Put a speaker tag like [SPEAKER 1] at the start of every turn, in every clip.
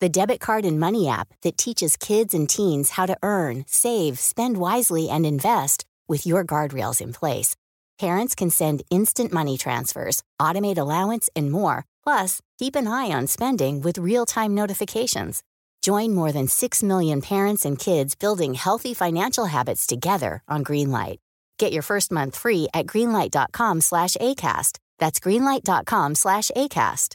[SPEAKER 1] the debit card and money app that teaches kids and teens how to earn, save, spend wisely, and invest with your guardrails in place. Parents can send instant money transfers, automate allowance, and more. Plus, keep an eye on spending with real-time notifications. Join more than 6 million parents and kids building healthy financial habits together on Greenlight. Get your first month free at greenlight.com slash ACAST. That's greenlight.com slash ACAST.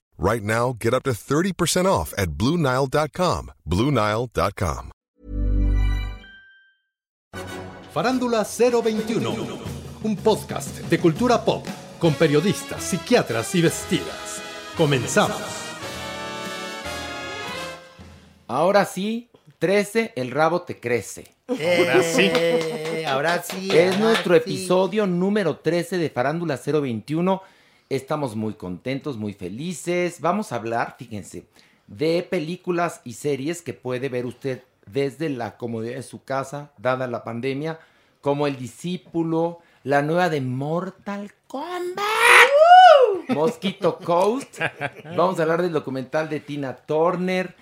[SPEAKER 2] Right now, get up to 30% off at BlueNile.com. BlueNile.com.
[SPEAKER 3] Farándula 021, un podcast de cultura pop con periodistas, psiquiatras y vestidas. Comenzamos.
[SPEAKER 4] Ahora sí, 13, el rabo te crece.
[SPEAKER 5] Ahora sí. Ahora sí.
[SPEAKER 4] Es
[SPEAKER 5] ahora
[SPEAKER 4] nuestro
[SPEAKER 5] sí.
[SPEAKER 4] episodio número 13 de Farándula 021. Estamos muy contentos, muy felices. Vamos a hablar, fíjense, de películas y series que puede ver usted desde la comodidad de su casa, dada la pandemia, como El Discípulo, la nueva de Mortal Kombat, Mosquito Coast. Vamos a hablar del documental de Tina Turner.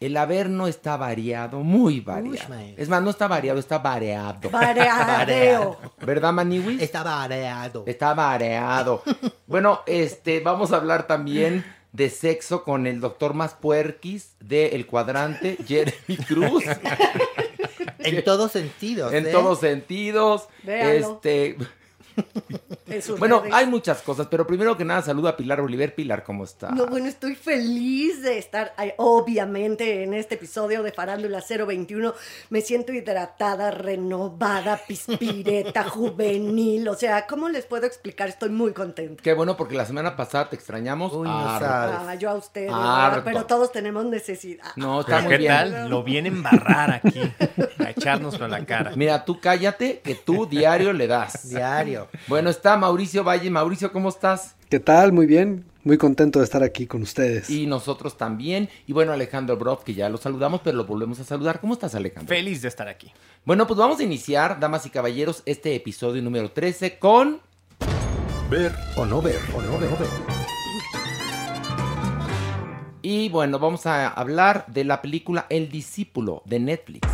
[SPEAKER 4] El Averno está variado, muy variado.
[SPEAKER 5] maestro.
[SPEAKER 4] es más, no está variado, está variado.
[SPEAKER 6] Variadeo.
[SPEAKER 4] ¿Verdad, Maniwis?
[SPEAKER 5] Está variado.
[SPEAKER 4] Está mareado. Bueno, este, vamos a hablar también de sexo con el doctor más puerquis de El Cuadrante, Jeremy Cruz.
[SPEAKER 5] En todos sentidos.
[SPEAKER 4] en
[SPEAKER 5] ¿eh?
[SPEAKER 4] todos sentidos.
[SPEAKER 6] Véalo.
[SPEAKER 4] Este, bueno,
[SPEAKER 6] redes.
[SPEAKER 4] hay muchas cosas, pero primero que nada saludo a Pilar Oliver. Pilar, ¿cómo está?
[SPEAKER 6] No, bueno, estoy feliz de estar, obviamente, en este episodio de Farándula 021. Me siento hidratada, renovada, pispireta, juvenil. O sea, ¿cómo les puedo explicar? Estoy muy contenta.
[SPEAKER 4] Qué bueno porque la semana pasada te extrañamos.
[SPEAKER 5] Uy, no sabes.
[SPEAKER 6] Ah, yo a. ¿verdad? pero todos tenemos necesidad.
[SPEAKER 4] No, está
[SPEAKER 7] Pero
[SPEAKER 4] muy
[SPEAKER 7] ¿qué
[SPEAKER 4] bien.
[SPEAKER 7] tal? Lo viene a embarrar aquí, a echárnoslo en la cara.
[SPEAKER 4] Mira, tú cállate, que tú diario le das.
[SPEAKER 5] Diario.
[SPEAKER 4] Bueno, está Mauricio Valle. Mauricio, ¿cómo estás?
[SPEAKER 8] ¿Qué tal? Muy bien. Muy contento de estar aquí con ustedes.
[SPEAKER 4] Y nosotros también. Y bueno, Alejandro Broff, que ya lo saludamos, pero lo volvemos a saludar. ¿Cómo estás, Alejandro?
[SPEAKER 7] Feliz de estar aquí.
[SPEAKER 4] Bueno, pues vamos a iniciar, damas y caballeros, este episodio número 13 con...
[SPEAKER 3] Ver o no ver, o no ver.
[SPEAKER 4] Y bueno, vamos a hablar de la película El Discípulo de Netflix.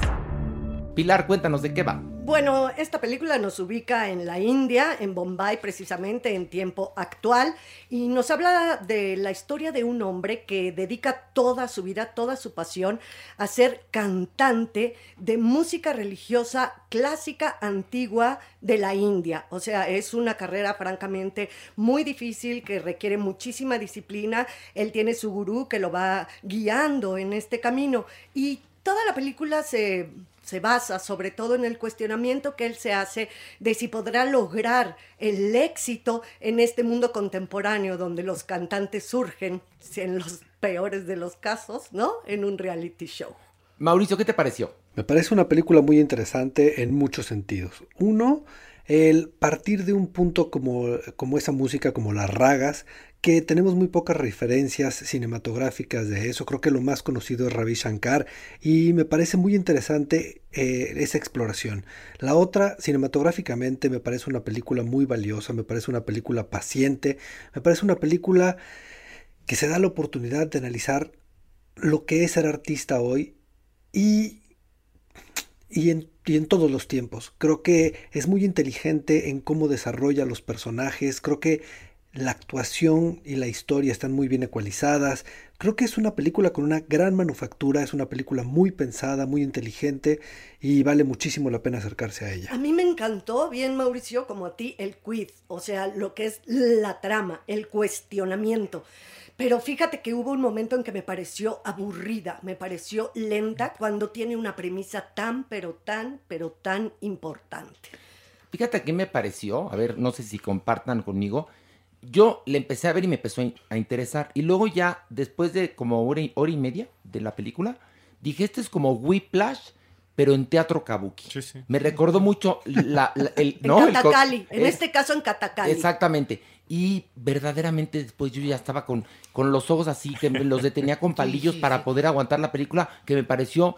[SPEAKER 4] Pilar, cuéntanos de qué va.
[SPEAKER 6] Bueno, esta película nos ubica en la India, en Bombay precisamente, en tiempo actual, y nos habla de la historia de un hombre que dedica toda su vida, toda su pasión a ser cantante de música religiosa clásica antigua de la India. O sea, es una carrera francamente muy difícil que requiere muchísima disciplina. Él tiene su gurú que lo va guiando en este camino y toda la película se se basa sobre todo en el cuestionamiento que él se hace de si podrá lograr el éxito en este mundo contemporáneo donde los cantantes surgen, si en los peores de los casos, ¿no? En un reality show.
[SPEAKER 4] Mauricio, ¿qué te pareció?
[SPEAKER 8] Me parece una película muy interesante en muchos sentidos. Uno, el partir de un punto como, como esa música, como las ragas, que tenemos muy pocas referencias cinematográficas de eso. Creo que lo más conocido es Ravi Shankar y me parece muy interesante eh, esa exploración. La otra, cinematográficamente, me parece una película muy valiosa, me parece una película paciente, me parece una película que se da la oportunidad de analizar lo que es ser artista hoy y y en, y en, todos los tiempos. Creo que es muy inteligente en cómo desarrolla los personajes. Creo que la actuación y la historia están muy bien ecualizadas. Creo que es una película con una gran manufactura, es una película muy pensada, muy inteligente y vale muchísimo la pena acercarse a ella.
[SPEAKER 6] A mí me encantó, bien Mauricio, como a ti, el quiz, o sea, lo que es la trama, el cuestionamiento. Pero fíjate que hubo un momento en que me pareció aburrida, me pareció lenta cuando tiene una premisa tan, pero tan, pero tan importante.
[SPEAKER 4] Fíjate qué me pareció, a ver, no sé si compartan conmigo. Yo le empecé a ver y me empezó a in- a interesar. Y luego ya, después de como hora y, hora y media de la película, dije, este es como Whiplash, pero en teatro kabuki.
[SPEAKER 7] Sí, sí.
[SPEAKER 4] Me recordó mucho la, la- el...
[SPEAKER 6] En
[SPEAKER 4] ¿no? El
[SPEAKER 6] Catacali, en
[SPEAKER 4] es-
[SPEAKER 6] este caso en Catacali.
[SPEAKER 4] Exactamente. Y verdaderamente después yo ya estaba con, con los ojos así, que me los detenía con palillos
[SPEAKER 5] sí,
[SPEAKER 4] para
[SPEAKER 5] sí.
[SPEAKER 4] poder aguantar la película, que me pareció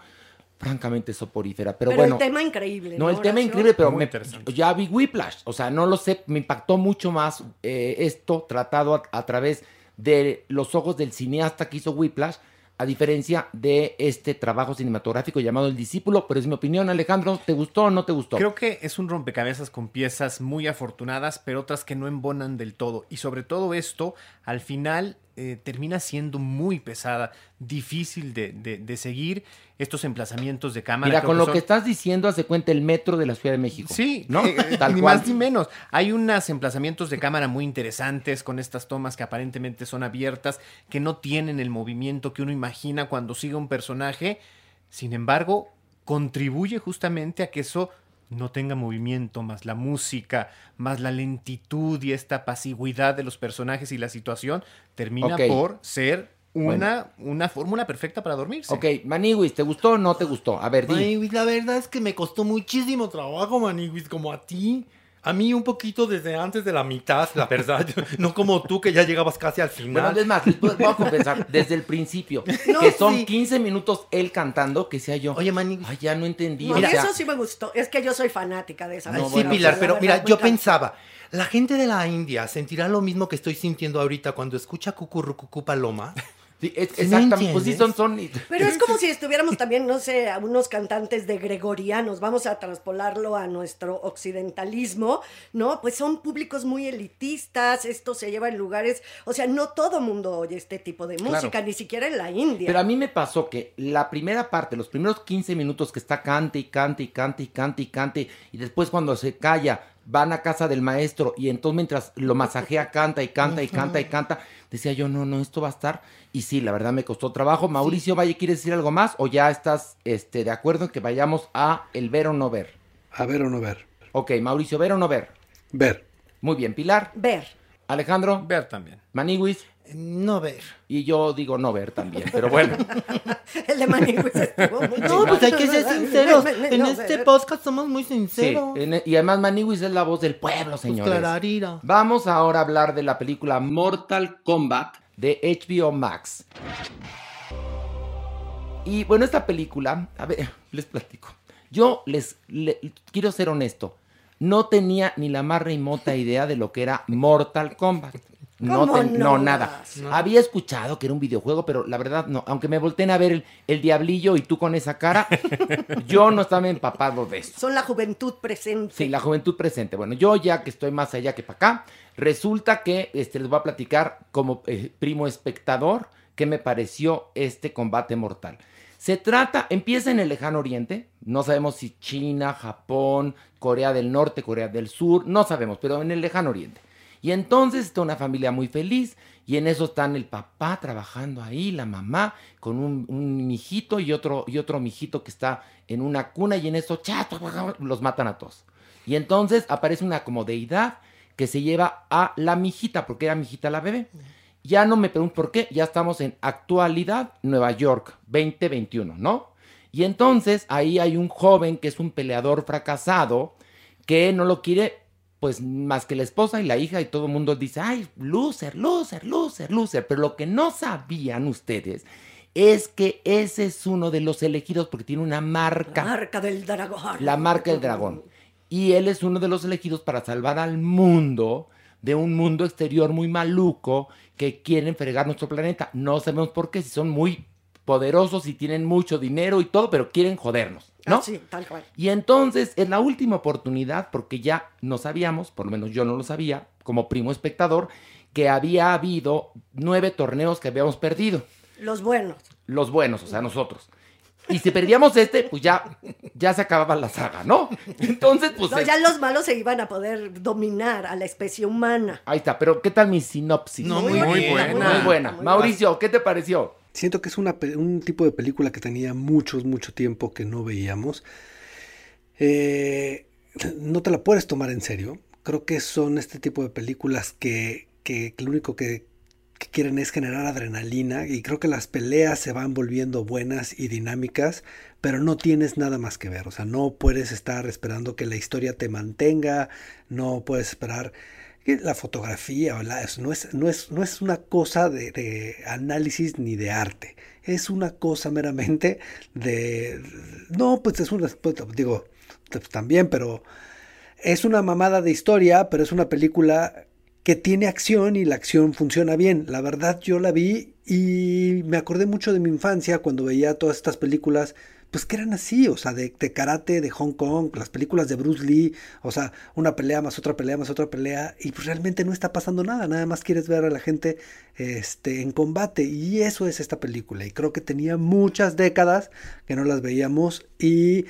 [SPEAKER 4] francamente soporífera. Pero,
[SPEAKER 6] Pero,
[SPEAKER 4] bueno,
[SPEAKER 6] el tema increíble.
[SPEAKER 4] no, el tema increíble, pero me- ya vi Whiplash. O sea, no lo sé, me impactó mucho más eh, esto tratado a, a través de los ojos del cineasta que hizo Whiplash, a diferencia de este trabajo cinematográfico llamado El Discípulo. Pero es mi opinión, Alejandro, ¿te gustó o no te gustó?
[SPEAKER 7] Creo que es un rompecabezas con piezas muy afortunadas, pero otras que no embonan del todo. Y sobre todo esto, al final eh, termina siendo muy pesada, difícil de, de- de seguir estos emplazamientos de cámara.
[SPEAKER 4] Mira, con lo
[SPEAKER 7] son-
[SPEAKER 4] que estás diciendo, hace cuenta el metro de la Ciudad de México.
[SPEAKER 7] Sí,
[SPEAKER 4] ¿no?
[SPEAKER 7] eh,
[SPEAKER 4] Tal
[SPEAKER 7] ni
[SPEAKER 4] cual.
[SPEAKER 7] más ni menos. Hay unos emplazamientos de cámara muy interesantes con estas tomas que aparentemente son abiertas, que no tienen el movimiento que uno imagina cuando sigue un personaje. Sin embargo, contribuye justamente a que eso no tenga movimiento, más la música, más la lentitud y esta pasividad de los personajes y la situación, termina por ser una, una fórmula perfecta para dormirse.
[SPEAKER 4] Ok, Maniwis, ¿te gustó o no te gustó? A ver, di.
[SPEAKER 5] Maniwis, la verdad es que me costó muchísimo trabajo, Maniwis, como a ti. A mí un poquito desde antes de la mitad, la verdad. no como tú que ya llegabas casi al
[SPEAKER 4] Bueno,
[SPEAKER 5] final.
[SPEAKER 4] es más, les voy a compensar desde el principio.
[SPEAKER 5] No,
[SPEAKER 4] que son
[SPEAKER 5] sí.
[SPEAKER 4] 15 minutos él cantando, que sea yo.
[SPEAKER 5] Oye, Maniwis.
[SPEAKER 4] Ay, ya no entendí.
[SPEAKER 6] No,
[SPEAKER 4] o
[SPEAKER 6] y
[SPEAKER 4] sea,
[SPEAKER 6] eso sí me gustó. Es que yo soy fanática de esa
[SPEAKER 5] Ay, sí, Pilar,
[SPEAKER 6] la
[SPEAKER 5] pero mira, yo pensaba, la gente de la India sentirá lo mismo que estoy sintiendo ahorita cuando escucha Cucurrucucú Paloma.
[SPEAKER 4] Sí, es-
[SPEAKER 5] ¿Sí me
[SPEAKER 4] exactamente. Pues sí, son, son.
[SPEAKER 6] Pero es como si estuviéramos también, no sé, a unos cantantes de gregorianos, vamos a transpolarlo a nuestro occidentalismo, ¿no? Pues son públicos muy elitistas, esto se lleva en lugares, o sea, no todo mundo oye este tipo de música, ni siquiera en la India.
[SPEAKER 4] Pero a mí me pasó que la primera parte, los primeros 15 minutos que está cante y cante y cante y cante y cante, y después cuando se calla, van a casa del maestro y entonces mientras lo masajea, canta y canta y canta y canta, decía yo, no, no, esto va a estar. Y sí, la verdad me costó trabajo. Mauricio Valle, ¿quieres decir algo más o ya estás este, de acuerdo en que vayamos a el ver o no ver?
[SPEAKER 8] A ver o no ver.
[SPEAKER 4] Ok, Mauricio, ver o no ver.
[SPEAKER 8] Ver.
[SPEAKER 4] Muy bien, Pilar,
[SPEAKER 6] Ver.
[SPEAKER 4] Alejandro,
[SPEAKER 7] Ver también.
[SPEAKER 4] Maniwis,
[SPEAKER 5] No ver.
[SPEAKER 4] y yo digo no ver también, pero bueno.
[SPEAKER 6] El de Manigüis estuvo muy
[SPEAKER 5] No, pues hay que ser sinceros. En
[SPEAKER 6] No,
[SPEAKER 5] este
[SPEAKER 6] ver.
[SPEAKER 5] podcast somos muy
[SPEAKER 4] Sí,
[SPEAKER 5] sinceros.
[SPEAKER 4] en- y además Maniwis es la voz del pueblo,
[SPEAKER 5] Pues
[SPEAKER 4] señores.
[SPEAKER 5] clararira.
[SPEAKER 4] Vamos ahora a hablar de la película Mortal Kombat de HBO Max. Y bueno, esta película, a ver, les platico. Yo les le- quiero ser honesto. No tenía ni la más remota idea de lo que era Mortal Kombat. No,
[SPEAKER 6] ¿Cómo
[SPEAKER 4] ten-
[SPEAKER 6] no?
[SPEAKER 4] no, nada. Había escuchado que era un videojuego, pero la verdad no. Aunque me volteen a ver el, el diablillo y tú con esa cara, yo no estaba empapado de eso.
[SPEAKER 6] Son la juventud presente.
[SPEAKER 4] Sí, la juventud presente. Bueno, yo ya que estoy más allá que para acá, resulta que este, les voy a platicar como eh, primo espectador qué me pareció este combate mortal. Se trata, empieza en el lejano oriente, no sabemos si China, Japón, Corea del Norte, Corea del Sur, no sabemos, pero en el lejano oriente. Y entonces está una familia muy feliz y en eso están el papá trabajando ahí, la mamá con un, un mijito y otro, y otro mijito que está en una cuna y en eso ¡cha! los matan a todos. Y entonces aparece una como deidad que se lleva a la mijita, porque era mijita la bebé. Ya no me pregunto por qué, ya estamos en actualidad Nueva York 2021, ¿no? Y entonces ahí hay un joven que es un peleador fracasado que no lo quiere pues más que la esposa y la hija y todo el mundo dice, ay, loser, loser, loser, loser. Pero lo que no sabían ustedes es que ese es uno de los elegidos porque tiene una marca,
[SPEAKER 6] Marca del dragón.
[SPEAKER 4] la marca del dragón. Y él es uno de los elegidos para salvar al mundo de un mundo exterior muy maluco que quieren fregar nuestro planeta. No sabemos por qué, si son muy poderosos y tienen mucho dinero y todo, pero quieren jodernos, ¿no?
[SPEAKER 6] Ah, sí, tal cual.
[SPEAKER 4] Y entonces es la última oportunidad, porque ya no sabíamos, por lo menos yo no lo sabía, como primo espectador, que había habido nueve torneos que habíamos perdido.
[SPEAKER 6] Los buenos.
[SPEAKER 4] Los buenos, o sea, nosotros. Y si perdíamos este, pues ya, ya se acababa la saga, ¿no? Entonces, pues...
[SPEAKER 6] No, ya los malos se iban a poder dominar a la especie humana.
[SPEAKER 4] Ahí está, pero ¿qué tal mi sinopsis?
[SPEAKER 5] No,
[SPEAKER 7] muy buena.
[SPEAKER 4] Muy buena.
[SPEAKER 6] Muy
[SPEAKER 4] Mauricio, ¿qué te pareció?
[SPEAKER 8] Siento que es un tipo de película que tenía muchos, mucho tiempo que no veíamos. Eh, no te la puedes tomar en serio. Creo que son este tipo de películas que, que lo único que, que quieren es generar adrenalina y creo que las peleas se van volviendo buenas y dinámicas, pero no tienes nada más que ver. O sea, no puedes estar esperando que la historia te mantenga, no puedes esperar la fotografía no, es, no, es, no es una cosa de, de análisis ni de arte. Es una cosa meramente de... No, pues es una... pues, digo, pues, también, pero es una mamada de historia, pero es una película que tiene acción y la acción funciona bien. La verdad yo la vi y me acordé mucho de mi infancia cuando veía todas estas películas, pues que eran así, o sea, de, karate, de Hong Kong, las películas de Bruce Lee, o sea, una pelea más otra pelea más otra pelea y pues realmente no está pasando nada, nada más quieres ver a la gente este, en combate y eso es esta película y creo que tenía muchas décadas que no las veíamos y...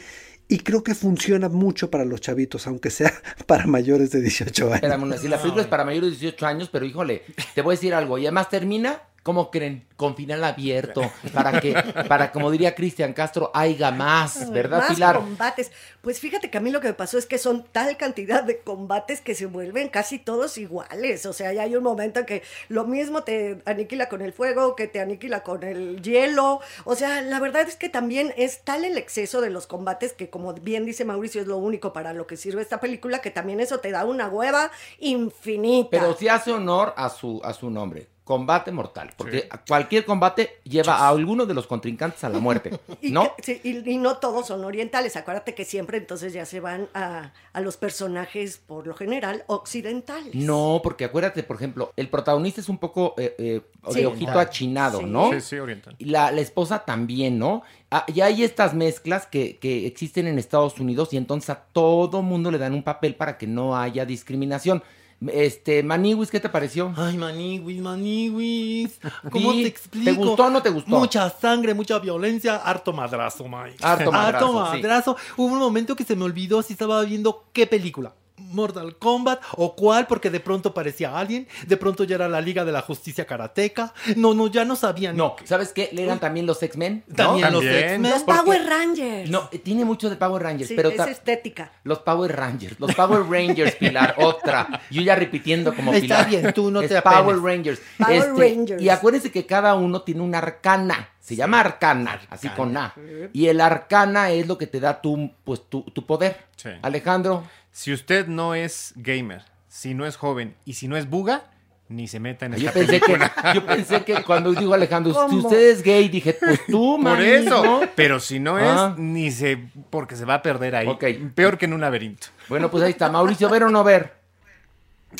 [SPEAKER 8] Y creo que funciona mucho para los chavitos, aunque sea para mayores de 18 años.
[SPEAKER 4] Si la película es para mayores de 18 años, pero híjole, te voy a decir algo. Y además termina, ¿cómo creen? Con final abierto, para que, para como diría Cristian Castro, haya más, ¿verdad,
[SPEAKER 6] Más
[SPEAKER 4] Pilar?
[SPEAKER 6] combates. Pues fíjate que a mí lo que me pasó es que son tal cantidad de combates que se vuelven casi todos iguales. O sea, ya hay un momento en que lo mismo te aniquila con el fuego, que te aniquila con el hielo. O sea, la verdad es que también es tal el exceso de los combates que, como bien dice Mauricio, es lo único para lo que sirve esta película, que también eso te da una hueva infinita.
[SPEAKER 4] Pero sí hace honor a su, a su nombre. Combate mortal. Porque cualquier combate lleva a alguno de los contrincantes a la muerte.
[SPEAKER 6] Y,
[SPEAKER 4] ¿No?
[SPEAKER 6] que- sí, y- y no todos son orientales. Acuérdate que siempre entonces ya se van a, a los personajes, por lo general, occidentales.
[SPEAKER 4] No, porque acuérdate, por ejemplo, el protagonista es un poco eh, eh,
[SPEAKER 6] Sí.
[SPEAKER 4] de ojito achinado,
[SPEAKER 6] Sí.
[SPEAKER 4] ¿no?
[SPEAKER 7] Sí, sí, oriental.
[SPEAKER 4] Y La, la esposa también, ¿no? Ah, y hay estas mezclas que, que existen en Estados Unidos y entonces a todo mundo le dan un papel para que no haya discriminación. Este, Maniwis, ¿qué te pareció?
[SPEAKER 5] Ay, maniwis, maniwis. ¿Cómo te explico?
[SPEAKER 4] ¿te gustó o no te gustó?
[SPEAKER 5] Mucha sangre, mucha violencia, harto madrazo, Mike.
[SPEAKER 4] Harto madrazo, sí.
[SPEAKER 5] madrazo. Hubo un momento que se me olvidó si estaba viendo qué película. Mortal Kombat o cuál, porque de pronto parecía alguien, de pronto ya era la Liga de la Justicia Karateca. No, no, ya no sabían.
[SPEAKER 4] No, ¿sabes qué? Le eran también los X-Men. ¿no?
[SPEAKER 5] También los. X-Men.
[SPEAKER 6] Los
[SPEAKER 4] porque-
[SPEAKER 6] Power Rangers.
[SPEAKER 4] No, eh, tiene mucho de Power Rangers,
[SPEAKER 6] Sí,
[SPEAKER 4] pero
[SPEAKER 6] es
[SPEAKER 4] ta-
[SPEAKER 6] estética.
[SPEAKER 4] los Power Rangers, los Power Rangers, Pilar, otra. Yo ya repitiendo como
[SPEAKER 5] Está
[SPEAKER 4] Pilar.
[SPEAKER 5] bien, tú no
[SPEAKER 4] Es
[SPEAKER 5] te
[SPEAKER 4] Power
[SPEAKER 5] apenes.
[SPEAKER 4] Rangers.
[SPEAKER 6] Power
[SPEAKER 4] Este,
[SPEAKER 6] Rangers.
[SPEAKER 4] Y acuérdense que cada uno tiene una arcana. Se llama arcana, así con A. Y el arcana es lo que te da tu, pues, tu, tu poder.
[SPEAKER 7] Sí.
[SPEAKER 4] Alejandro,
[SPEAKER 7] Si usted no es gamer, si no es joven y si no es buga, ni se meta en esta
[SPEAKER 4] yo pensé, que,
[SPEAKER 7] película.
[SPEAKER 4] yo pensé que cuando digo Alejandro, si usted es gay, dije, pues tú,
[SPEAKER 7] Por
[SPEAKER 4] man,
[SPEAKER 7] eso.
[SPEAKER 4] ¿no?
[SPEAKER 7] Pero si no es,
[SPEAKER 4] Ah.
[SPEAKER 7] ni se. Porque se va a perder ahí.
[SPEAKER 4] Ok.
[SPEAKER 7] Peor que en un laberinto.
[SPEAKER 4] Bueno, pues ahí está. Mauricio, ¿ver o no ver?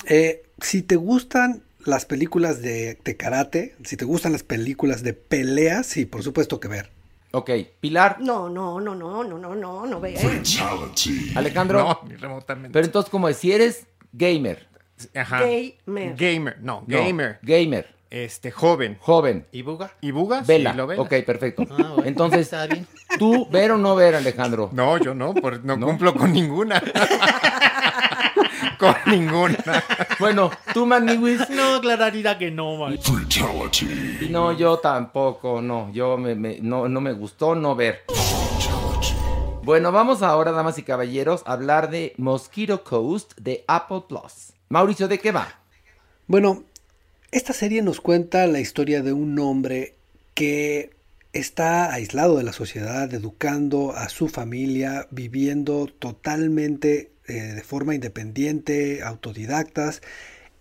[SPEAKER 8] Eh, si te gustan las películas de, de karate, si te gustan las películas de peleas, sí, por supuesto que ver.
[SPEAKER 4] Ok, Pilar,
[SPEAKER 6] No, no, no, no, no, no, no, no ve.
[SPEAKER 4] Alejandro.
[SPEAKER 7] No, ni remotamente.
[SPEAKER 4] Pero entonces, como es, si eres gamer,
[SPEAKER 7] Ajá.
[SPEAKER 6] Gamer.
[SPEAKER 7] Gamer. No,
[SPEAKER 4] no,
[SPEAKER 7] gamer.
[SPEAKER 4] gamer,
[SPEAKER 7] Este, joven.
[SPEAKER 4] joven,
[SPEAKER 5] ¿Y Buga?
[SPEAKER 7] ¿Y buga?
[SPEAKER 4] vela.
[SPEAKER 7] Sí, lo velas.
[SPEAKER 4] ok, perfecto.
[SPEAKER 5] Ah, bueno,
[SPEAKER 4] Entonces,
[SPEAKER 5] está bien.
[SPEAKER 4] ¿tú ver o no ver, Alejandro?
[SPEAKER 7] No, yo no, por- no,
[SPEAKER 4] ¿No?
[SPEAKER 7] cumplo con ninguna. con ninguna.
[SPEAKER 4] Bueno, tú, Maniwis.
[SPEAKER 5] No, claridad que no.
[SPEAKER 4] Y no, yo tampoco, no. Yo me, me- no, no me gustó no ver. Bueno, vamos ahora, damas y caballeros, a hablar de Mosquito Coast de Apple Plus. Mauricio, ¿de qué va?
[SPEAKER 8] Bueno, esta serie nos cuenta la historia de un hombre que está aislado de la sociedad, educando a su familia, viviendo totalmente eh, de forma independiente, autodidactas,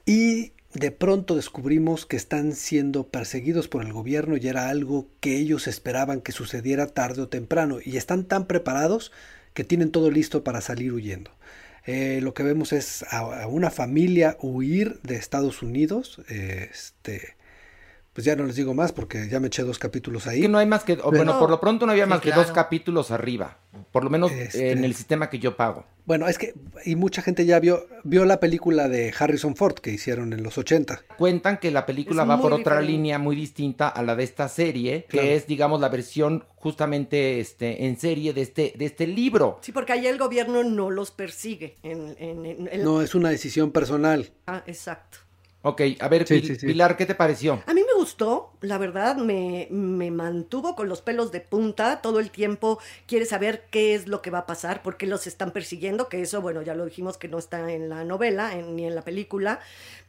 [SPEAKER 8] y de pronto descubrimos que están siendo perseguidos por el gobierno y era algo que ellos esperaban que sucediera tarde o temprano, y están tan preparados que tienen todo listo para salir huyendo. Eh, lo que vemos es a, una familia huir de Estados Unidos. Este, pues ya no les digo más porque ya me eché dos capítulos ahí.
[SPEAKER 4] Que no hay más que, o, bueno,
[SPEAKER 6] No.
[SPEAKER 4] por lo pronto no había
[SPEAKER 5] Sí,
[SPEAKER 4] más que
[SPEAKER 5] claro.
[SPEAKER 4] dos capítulos arriba. por lo menos
[SPEAKER 8] Este-
[SPEAKER 4] en el sistema que yo pago.
[SPEAKER 8] Bueno, es que, y mucha gente ya vio, vio la película de Harrison Ford que hicieron en los 80.
[SPEAKER 4] Cuentan que la película
[SPEAKER 6] Es
[SPEAKER 4] va por otra
[SPEAKER 6] diferente.
[SPEAKER 4] línea muy distinta a la de esta serie, que
[SPEAKER 8] Claro.
[SPEAKER 4] es, digamos, la versión justamente este, en serie de este, de este libro.
[SPEAKER 6] Sí, porque allá el gobierno no los persigue. En, en- en- en-
[SPEAKER 8] No, es una decisión personal.
[SPEAKER 6] Ah, exacto.
[SPEAKER 4] Ok, a ver,
[SPEAKER 8] Sí,
[SPEAKER 4] Pil-
[SPEAKER 8] sí, sí.
[SPEAKER 4] Pilar, ¿qué te pareció?
[SPEAKER 6] A mí me gustó, la verdad, me, me mantuvo con los pelos de punta. Todo el tiempo quiere saber qué es lo que va a pasar, por qué los están persiguiendo, que eso, bueno, ya lo dijimos que no está en la novela en- ni en la película,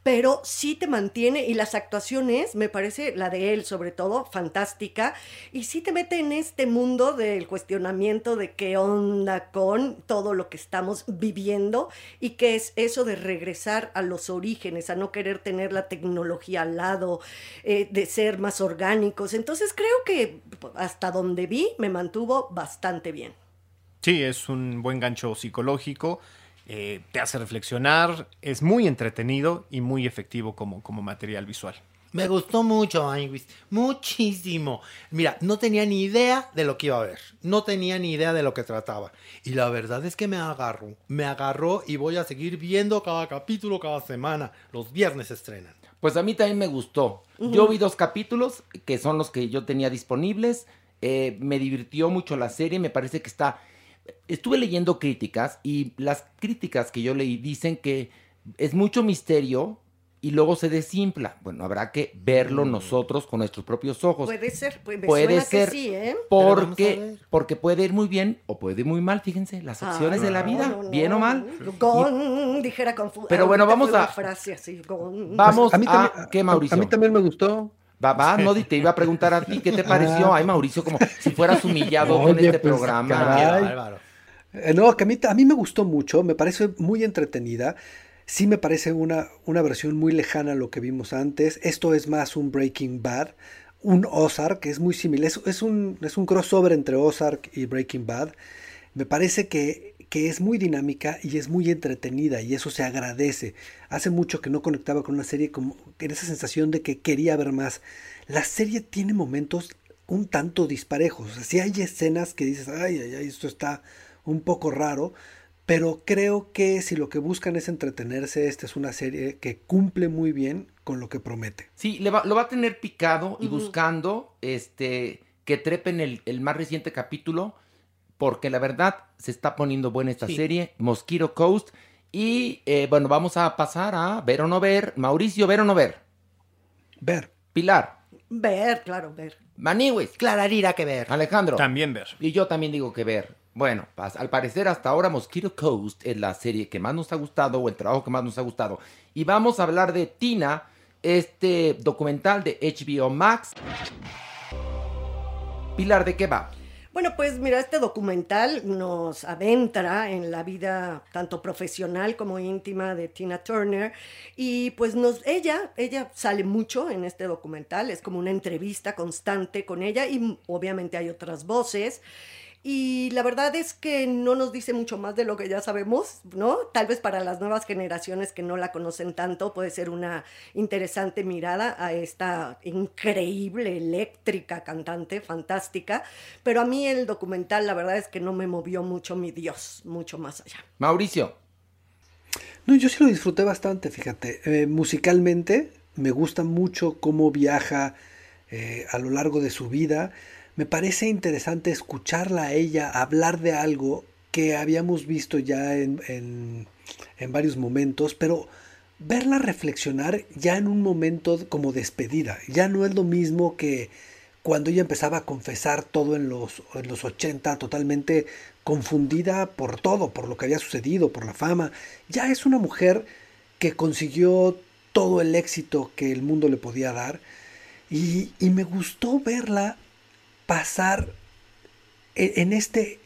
[SPEAKER 6] pero sí te mantiene y las actuaciones, me parece, la de él sobre todo, fantástica, y sí te mete en este mundo del cuestionamiento de qué onda con todo lo que estamos viviendo y qué es eso de regresar a los orígenes, a no querer tener la tecnología al lado, eh, de ser más orgánicos. Entonces creo que hasta donde vi me mantuvo bastante bien.
[SPEAKER 7] Sí, es un buen gancho psicológico, eh, te hace reflexionar, es muy entretenido y muy efectivo como, como material visual.
[SPEAKER 5] Me gustó mucho, Anguis. Muchísimo. Mira, no tenía ni idea de lo que iba a ver. No tenía ni idea de lo que trataba. Y la verdad es que me agarró. Me agarró y voy a seguir viendo cada capítulo cada semana. Los viernes se estrenan.
[SPEAKER 4] Pues a mí también me gustó. Yo vi dos capítulos, que son los que yo tenía disponibles. Eh, me divirtió mucho la serie, me parece que está... Estuve leyendo críticas y las críticas que yo leí dicen que es mucho misterio y luego se desinfla. Bueno, habrá que verlo nosotros con nuestros propios ojos.
[SPEAKER 6] Puede ser, pues, me
[SPEAKER 4] Puede
[SPEAKER 6] suena
[SPEAKER 4] ser
[SPEAKER 6] que sí, ¿eh?
[SPEAKER 4] Porque, porque puede ir muy bien o puede ir muy mal, fíjense, las opciones
[SPEAKER 6] Ah,
[SPEAKER 4] de la vida,
[SPEAKER 6] no, no.
[SPEAKER 4] bien o mal.
[SPEAKER 6] Gon, dijera Confu-
[SPEAKER 4] Pero bueno, vamos a-
[SPEAKER 6] frase así.
[SPEAKER 4] Vamos
[SPEAKER 8] a mí
[SPEAKER 4] a, ¿qué, Mauricio?
[SPEAKER 8] A mí también me gustó.
[SPEAKER 4] Va, va, no, te iba a preguntar a ti, ¿qué te pareció? Ay, Mauricio, como si fueras humillado con
[SPEAKER 8] Oye,
[SPEAKER 4] este
[SPEAKER 8] pues,
[SPEAKER 4] programa.
[SPEAKER 8] caray. Eh, No, que a mí, a mí me gustó mucho, me parece muy entretenida. Sí me parece una, una versión muy lejana a lo que vimos antes. Esto es más un Breaking Bad, un Ozark, que es muy similar. Es, es un, es un crossover entre Ozark y Breaking Bad. Me parece que, que es muy dinámica y es muy entretenida y eso se agradece. Hace mucho que no conectaba con una serie como en esa sensación de que quería ver más. La serie tiene momentos un tanto disparejos. O sea, sí hay escenas que dices, ay, ay, ay, esto está un poco raro, pero creo que si lo que buscan es entretenerse, esta es una serie que cumple muy bien con lo que promete.
[SPEAKER 4] Sí, le va- lo va a tener picado y buscando este que trepen el, el más reciente capítulo, porque la verdad se está poniendo buena esta
[SPEAKER 5] Sí.
[SPEAKER 4] serie, Mosquito Coast. Y eh, bueno, vamos a pasar a ver o no ver. Mauricio, ver o no ver.
[SPEAKER 8] Ver.
[SPEAKER 4] Pilar,
[SPEAKER 6] Ver, claro, ver.
[SPEAKER 4] Maniwis,
[SPEAKER 5] Clararira que ver.
[SPEAKER 4] Alejandro.
[SPEAKER 7] También ver.
[SPEAKER 4] Y yo también digo que ver. Bueno, al parecer hasta ahora Mosquito Coast es la serie que más nos ha gustado o el trabajo que más nos ha gustado. Y vamos a hablar de Tina, este documental de HBO Max. Pilar, ¿de qué va?
[SPEAKER 6] Bueno, pues mira, este documental nos adentra en la vida tanto profesional como íntima de Tina Turner y pues nos ella ella sale mucho en este documental, es como una entrevista constante con ella y obviamente hay otras voces. Y la verdad es que no nos dice mucho más de lo que ya sabemos, ¿no? Tal vez para las nuevas generaciones que no la conocen tanto puede ser una interesante mirada a esta increíble, eléctrica cantante, fantástica. Pero a mí el documental, la verdad es que no me movió mucho mi Dios, mucho más allá.
[SPEAKER 4] Mauricio.
[SPEAKER 8] No, yo sí lo disfruté bastante, fíjate. Eh, musicalmente me gusta mucho cómo viaja eh, a lo largo de su vida. Me parece interesante escucharla a ella hablar de algo que habíamos visto ya en, en- varios momentos, pero verla reflexionar ya en un momento como despedida. Ya no es lo mismo que cuando ella empezaba a confesar todo en los, en los 80, totalmente confundida por todo, por lo que había sucedido, por la fama. Ya es una mujer que consiguió todo el éxito que el mundo le podía dar. Y, y me gustó verla pasar en, en este...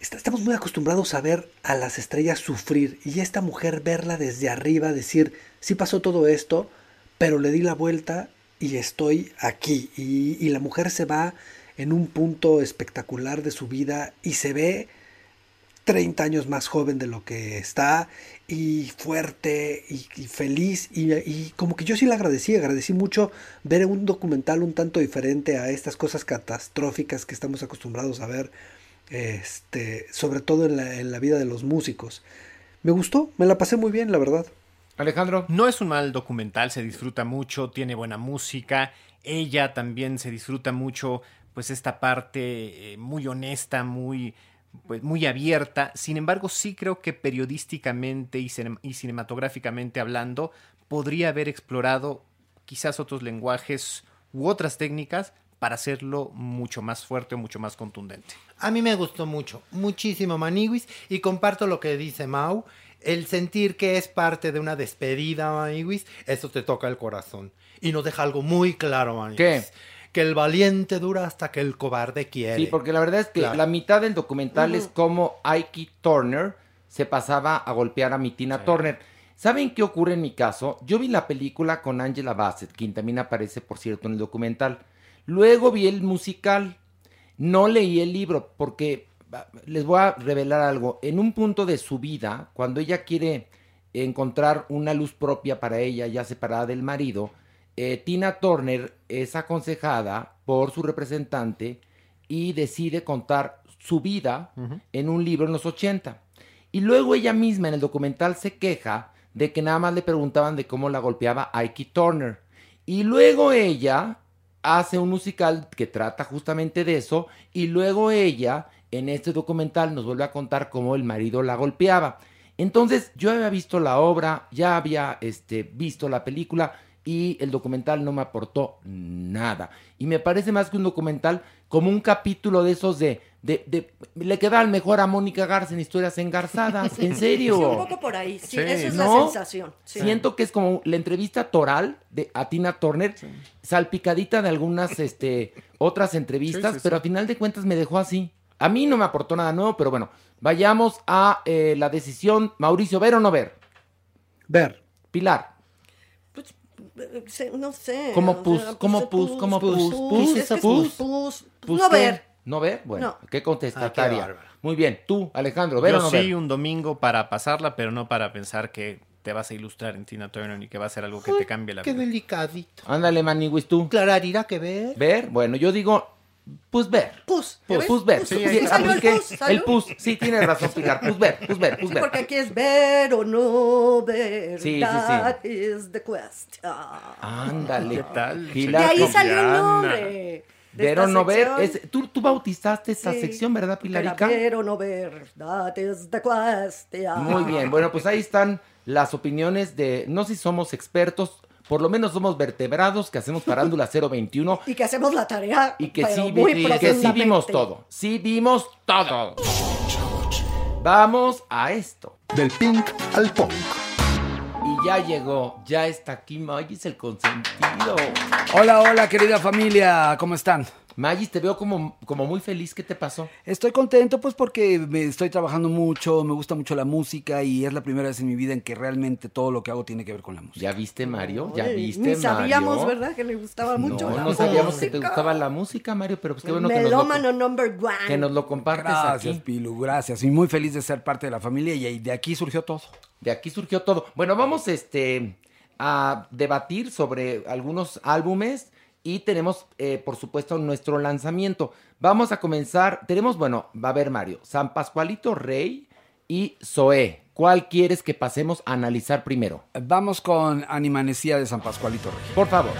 [SPEAKER 8] est- Estamos muy acostumbrados a ver a las estrellas sufrir y esta mujer verla desde arriba, decir, sí pasó todo esto, pero le di la vuelta y estoy aquí. Y, y la mujer se va en un punto espectacular de su vida y se ve 30 años más joven de lo que está y fuerte y, feliz y, como que yo sí le agradecí, agradecí mucho ver un documental un tanto diferente a estas cosas catastróficas que estamos acostumbrados a ver este, sobre todo en la, en la vida de los músicos. Me gustó, me la pasé muy bien, la verdad.
[SPEAKER 4] Alejandro.
[SPEAKER 7] No es un mal documental, se disfruta mucho, tiene buena música. Ella también se disfruta mucho, pues esta parte eh, muy honesta, muy, pues, muy abierta. Sin embargo, sí creo que periodísticamente y, cinem- y cinematográficamente hablando, podría haber explorado quizás otros lenguajes u otras técnicas para hacerlo mucho más fuerte o mucho más contundente.
[SPEAKER 5] A mí me gustó mucho, muchísimo Maniwis y comparto lo que dice Mau. El sentir que es parte de una despedida, Maniwis, eso te toca el corazón. Y nos deja algo muy claro, Maniwis.
[SPEAKER 4] ¿Qué?
[SPEAKER 5] Que el valiente dura hasta que el cobarde quiere.
[SPEAKER 4] Sí, porque la verdad es que
[SPEAKER 5] Claro.
[SPEAKER 4] la mitad del documental es como Ike Turner se pasaba a golpear a mi Tina Turner. ¿Saben qué ocurre en mi caso? Yo vi la película con Angela Bassett, quien también aparece, por cierto, en el documental. Luego vi el musical. No leí el libro porque va, les voy a revelar algo. En un punto de su vida, cuando ella quiere encontrar una luz propia para ella, ya separada del marido, eh, Tina Turner es aconsejada por su representante y decide contar su vida en un libro en los 80. Y luego ella misma en el documental se queja de que nada más le preguntaban de cómo la golpeaba Ike Turner. Y luego ella hace un musical que trata justamente de eso y luego ella en este documental nos vuelve a contar cómo el marido la golpeaba. Entonces yo había visto la obra, ya había este, visto la película y el documental no me aportó nada. Y me parece más que un documental como un capítulo de esos de... de, de- le queda al mejor a Mónica Garza en historias engarzadas, en serio.
[SPEAKER 6] Sí, un poco por ahí. Sí,
[SPEAKER 7] Sí.
[SPEAKER 6] esa es
[SPEAKER 4] ¿No?
[SPEAKER 6] la sensación. sí.
[SPEAKER 4] Siento que es como la entrevista toral de a Tina Turner, salpicadita de algunas este, otras entrevistas,
[SPEAKER 7] Sí, sí,
[SPEAKER 4] pero
[SPEAKER 7] sí.
[SPEAKER 4] a final de cuentas me dejó así. A mí no me aportó nada nuevo, pero bueno, vayamos a eh, la decisión. Mauricio, ¿ver o no ver?
[SPEAKER 8] Ver.
[SPEAKER 4] Pilar,
[SPEAKER 6] No sé.
[SPEAKER 4] ¿Cómo
[SPEAKER 6] o
[SPEAKER 4] pus?
[SPEAKER 6] sea,
[SPEAKER 4] ¿Cómo pus? ¿Cómo pus?
[SPEAKER 6] Pus,
[SPEAKER 4] ¿Pus?
[SPEAKER 6] es que es
[SPEAKER 4] ¿Pus?
[SPEAKER 6] pus,
[SPEAKER 4] ¿pues
[SPEAKER 6] No
[SPEAKER 4] qué?
[SPEAKER 6] ver.
[SPEAKER 4] ¿No ver? Bueno,
[SPEAKER 6] No.
[SPEAKER 4] qué
[SPEAKER 5] Ah,
[SPEAKER 4] contestataria.
[SPEAKER 5] qué bárbaro.
[SPEAKER 4] Muy bien, tú, Alejandro, ¿ver
[SPEAKER 7] Yo
[SPEAKER 4] o no
[SPEAKER 7] sí,
[SPEAKER 4] ver?
[SPEAKER 7] un domingo para pasarla, pero no para pensar que te vas a ilustrar en Tina Turner y que va a ser algo que te cambie la
[SPEAKER 5] Qué
[SPEAKER 7] vida.
[SPEAKER 5] delicadito.
[SPEAKER 4] Ándale, Maniwis, tú.
[SPEAKER 5] Clararira que ver.
[SPEAKER 4] ¿Ver? Bueno, yo digo, pues ver.
[SPEAKER 6] Pus.
[SPEAKER 4] ver.
[SPEAKER 6] Pus.
[SPEAKER 4] Sí,
[SPEAKER 6] Sí, salió el pus, ¿salió?
[SPEAKER 4] el pus. Sí, tienes razón, Pilar. Pues ver, pues ver,
[SPEAKER 6] Sí,
[SPEAKER 4] ver.
[SPEAKER 6] porque aquí es ver o no ver.
[SPEAKER 4] Sí, sí, sí.
[SPEAKER 6] That is the question.
[SPEAKER 4] Ándale.
[SPEAKER 7] ¿Qué tal?
[SPEAKER 6] De
[SPEAKER 4] Pilar,
[SPEAKER 6] ahí
[SPEAKER 4] con-
[SPEAKER 6] salió el nombre. de
[SPEAKER 4] Ver o no ver. es- ¿tú, tú bautizaste esa
[SPEAKER 6] Sí.
[SPEAKER 4] sección, ¿verdad, Pilarica?
[SPEAKER 6] ver o no ver. That is the question.
[SPEAKER 4] Muy bien. Bueno, pues ahí están las opiniones de. No sé si somos expertos, por lo menos somos vertebrados que hacemos Parándula 021
[SPEAKER 6] Y que hacemos la tarea.
[SPEAKER 4] y que,
[SPEAKER 6] pero
[SPEAKER 4] sí, vi-
[SPEAKER 6] muy
[SPEAKER 4] y que sí vimos todo. Sí vimos todo. Vamos a esto.
[SPEAKER 3] Del pink al punk.
[SPEAKER 4] Y ya llegó, ya está aquí Magis el consentido.
[SPEAKER 9] Hola, hola, querida familia, ¿cómo están?
[SPEAKER 4] Magis, te veo como, como muy feliz. ¿Qué te pasó?
[SPEAKER 9] Estoy contento pues porque me estoy trabajando mucho, me gusta mucho la música y es la primera vez en mi vida en que realmente todo lo que hago tiene que ver con la música.
[SPEAKER 4] ¿Ya viste, Mario? ¿Ya viste,
[SPEAKER 6] Ni sabíamos,
[SPEAKER 4] Mario?
[SPEAKER 6] ¿verdad? Que le gustaba mucho.
[SPEAKER 4] No,
[SPEAKER 6] la
[SPEAKER 4] no sabíamos que te gustaba la música, Mario, pero pues qué bueno que nos, lo,
[SPEAKER 6] Melómano number one.
[SPEAKER 4] que nos lo compartes
[SPEAKER 9] Gracias,
[SPEAKER 4] aquí.
[SPEAKER 9] Pilu, gracias. Y muy feliz de ser parte de la familia y de aquí surgió todo.
[SPEAKER 4] De aquí surgió todo. Bueno, vamos este, a debatir sobre algunos álbumes y tenemos, eh, por supuesto, nuestro lanzamiento. Vamos a comenzar. Tenemos, bueno, va a haber Mario, San Pascualito Rey y Zoé. ¿Cuál quieres que pasemos a analizar primero?
[SPEAKER 9] Vamos con Animanecía de San Pascualito Rey.
[SPEAKER 4] Por favor.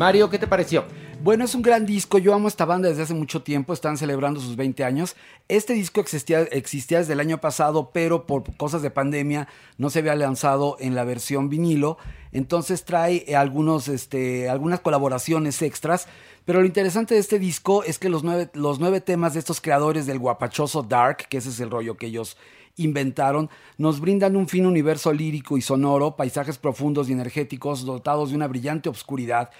[SPEAKER 4] Mario, ¿qué te pareció?
[SPEAKER 9] Bueno, es un gran disco. Yo amo esta banda desde hace mucho tiempo. Están celebrando sus 20 años. Este disco existía, existía desde el año pasado, pero por cosas de pandemia no se había lanzado en la versión vinilo. Entonces trae eh, algunos, este, algunas colaboraciones extras. Pero lo interesante de este disco es que los nueve, temas de estos creadores del guapachoso Dark, que ese es el rollo que ellos inventaron, nos brindan un fino universo lírico y sonoro, paisajes profundos y energéticos dotados de una brillante obscuridad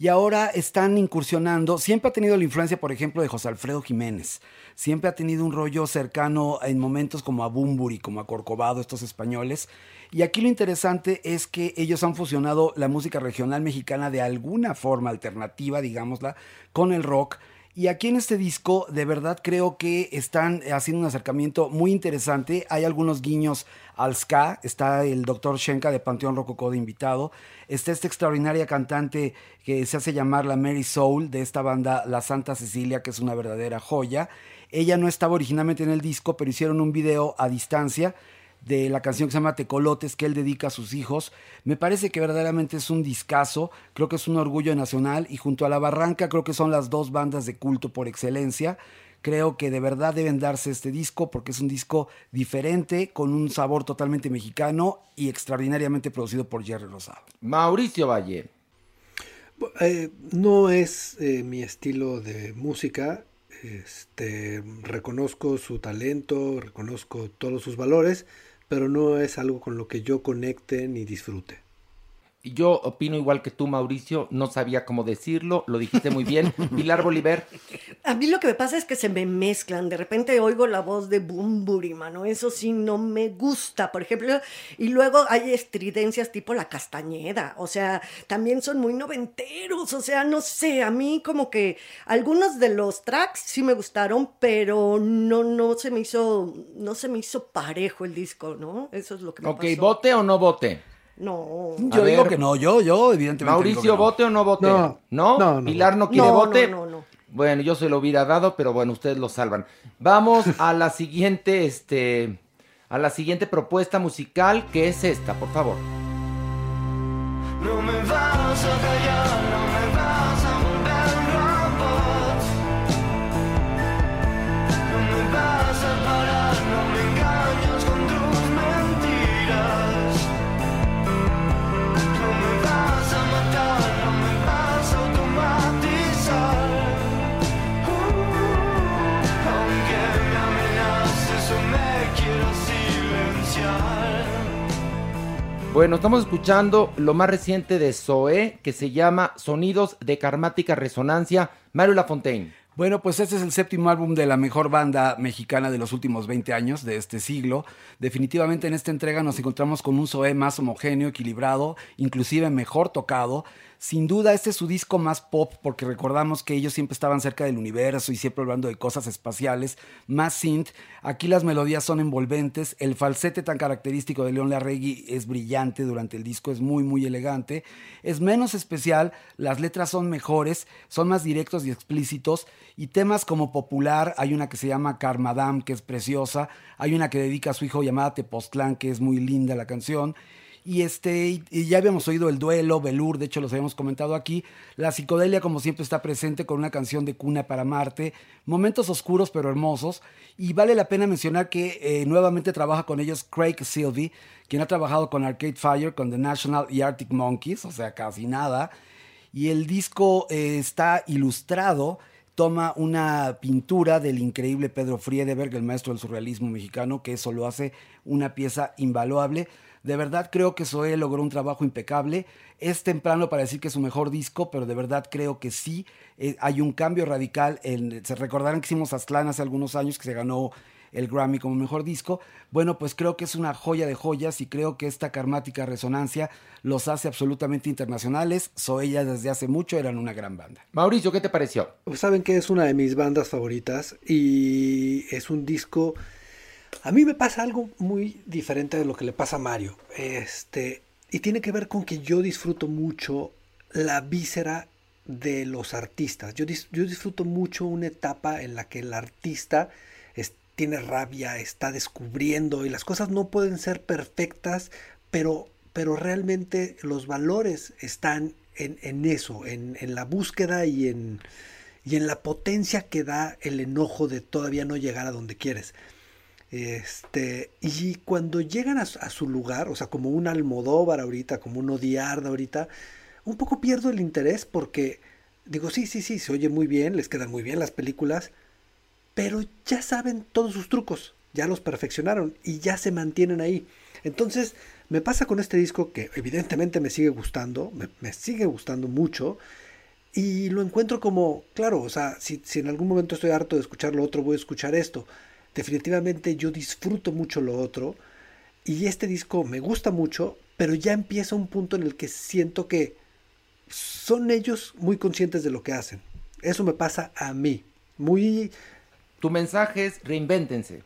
[SPEAKER 9] y ahora están incursionando. Siempre ha tenido la influencia, por ejemplo, de José Alfredo Jiménez. Siempre ha tenido un rollo cercano en momentos como a Bumburi, como a Corcovado, estos españoles. Y aquí lo interesante es que ellos han fusionado la música regional mexicana de alguna forma alternativa, digámosla, con el rock. Y aquí en este disco, de verdad creo que están haciendo un acercamiento muy interesante. Hay algunos guiños al ska. Está el doctor Shenka de Panteón Rococó de invitado. Está esta extraordinaria cantante que se hace llamar la Mary Soul de esta banda La Santa Cecilia, que es una verdadera joya. Ella no estaba originalmente en el disco, pero hicieron un video a distancia de la canción que se llama Tecolotes, que él dedica a sus hijos. Me parece que verdaderamente es un discazo, creo que es un orgullo nacional y junto a La Barranca creo que son las dos bandas de culto por excelencia. Creo que de verdad deben darse este disco porque es un disco diferente, con un sabor totalmente mexicano y extraordinariamente producido por Jerry Rosado.
[SPEAKER 4] Mauricio Valle.
[SPEAKER 8] Eh, no es eh, mi estilo de música. Este, reconozco su talento, reconozco todos sus valores, pero no es algo con lo que yo conecte ni disfrute.
[SPEAKER 4] Yo opino igual que tú, Mauricio. No sabía cómo decirlo. Lo dijiste muy bien. Pilar Bolívar.
[SPEAKER 6] A mí lo que me pasa es que se me mezclan. De repente oigo la voz de Bumburi, mano. Eso sí no me gusta, por ejemplo. Y luego hay estridencias tipo la castañeda. O sea, también son muy noventeros. O sea, no sé. A mí como que algunos de los tracks sí me gustaron, pero no, no se me hizo, no se me hizo parejo el disco, ¿no? Eso es lo que me
[SPEAKER 4] Ok,
[SPEAKER 6] pasó.
[SPEAKER 4] ¿vote o no vote?
[SPEAKER 6] No.
[SPEAKER 9] Yo
[SPEAKER 4] A
[SPEAKER 9] digo
[SPEAKER 4] ver.
[SPEAKER 9] que no, yo, yo, evidentemente.
[SPEAKER 4] Mauricio. ¿vote o no vote?
[SPEAKER 8] No.
[SPEAKER 4] ¿No?
[SPEAKER 8] No, no.
[SPEAKER 4] Pilar no quiere
[SPEAKER 6] No,
[SPEAKER 4] vote.
[SPEAKER 6] no, no, no.
[SPEAKER 4] Bueno, yo se lo hubiera dado, pero bueno, ustedes lo salvan. Vamos a la siguiente, este, a la siguiente propuesta musical, que es esta, por favor.
[SPEAKER 10] No me vas a callar,
[SPEAKER 4] Bueno, estamos escuchando lo más reciente de Zoé, que se llama Sonidos de Karmática Resonancia. Mario Lafontaine.
[SPEAKER 9] Bueno, pues este es el séptimo álbum de la mejor banda mexicana de los últimos 20 años, de este siglo. Definitivamente en esta entrega nos encontramos con un Zoé más homogéneo, equilibrado, inclusive mejor tocado. Sin duda este es su disco más pop porque recordamos que ellos siempre estaban cerca del universo y siempre hablando de cosas espaciales, más synth. Aquí las melodías son envolventes, el falsete tan característico de León Larregui es brillante durante el disco, es muy muy elegante. Es menos especial, las letras son mejores, son más directos y explícitos y temas como Popular, hay una que se llama Carmadam que es preciosa, hay una que dedica a su hijo llamada Tepoztlán que es muy linda la canción. Y este, y- ya habíamos oído el duelo, Belur, de hecho los habíamos comentado aquí. La psicodelia, como siempre, está presente con una canción de cuna para Marte. Momentos oscuros pero hermosos. Y vale la pena mencionar que eh, nuevamente trabaja con ellos Craig Sylvie, quien ha trabajado con Arcade Fire, con The National y Arctic Monkeys, o sea, casi nada. Y el disco eh, está ilustrado toma una pintura del increíble Pedro Friedeberg, el maestro del surrealismo mexicano, que eso lo hace una pieza invaluable. De verdad creo que Zoé logró un trabajo impecable. Es temprano para decir que es su mejor disco, pero de verdad creo que sí eh, hay un cambio radical. En, se recordarán que hicimos Aztlán hace algunos años que se ganó el Grammy como mejor disco. Bueno, pues creo que es una joya de joyas y creo que esta karmática resonancia los hace absolutamente internacionales. Zoé ya desde hace mucho eran una gran banda.
[SPEAKER 4] Mauricio, ¿qué te pareció?
[SPEAKER 8] Pues saben que es una de mis bandas favoritas y es un disco... A mí me pasa algo muy diferente de lo que le pasa a Mario. Este, y tiene que ver con que yo disfruto mucho la víscera de los artistas. Yo, dis- yo disfruto mucho una etapa en la que el artista tiene rabia, está descubriendo y las cosas no pueden ser perfectas, pero, pero realmente los valores están en, en eso, en, en la búsqueda y en, y en la potencia que da el enojo de todavía no llegar a donde quieres. Este, y cuando llegan a, su- lugar, o sea, como un Almodóvar ahorita, como un Odiarda ahorita, un poco pierdo el interés porque digo, sí, sí, sí, se oye muy bien, les quedan muy bien las películas, pero ya saben todos sus trucos, ya los perfeccionaron y ya se mantienen ahí. Entonces, me pasa con este disco que evidentemente me sigue gustando, me, me sigue gustando mucho, Y lo encuentro como, claro, o sea, si, si en algún momento estoy harto de escuchar lo otro, voy a escuchar esto. Definitivamente yo disfruto mucho lo otro. Y este disco me gusta mucho, pero ya empieza un punto en el que siento que son ellos muy conscientes de lo que hacen. Eso me pasa a mí. Muy...
[SPEAKER 4] Tu mensaje es reinvéntense.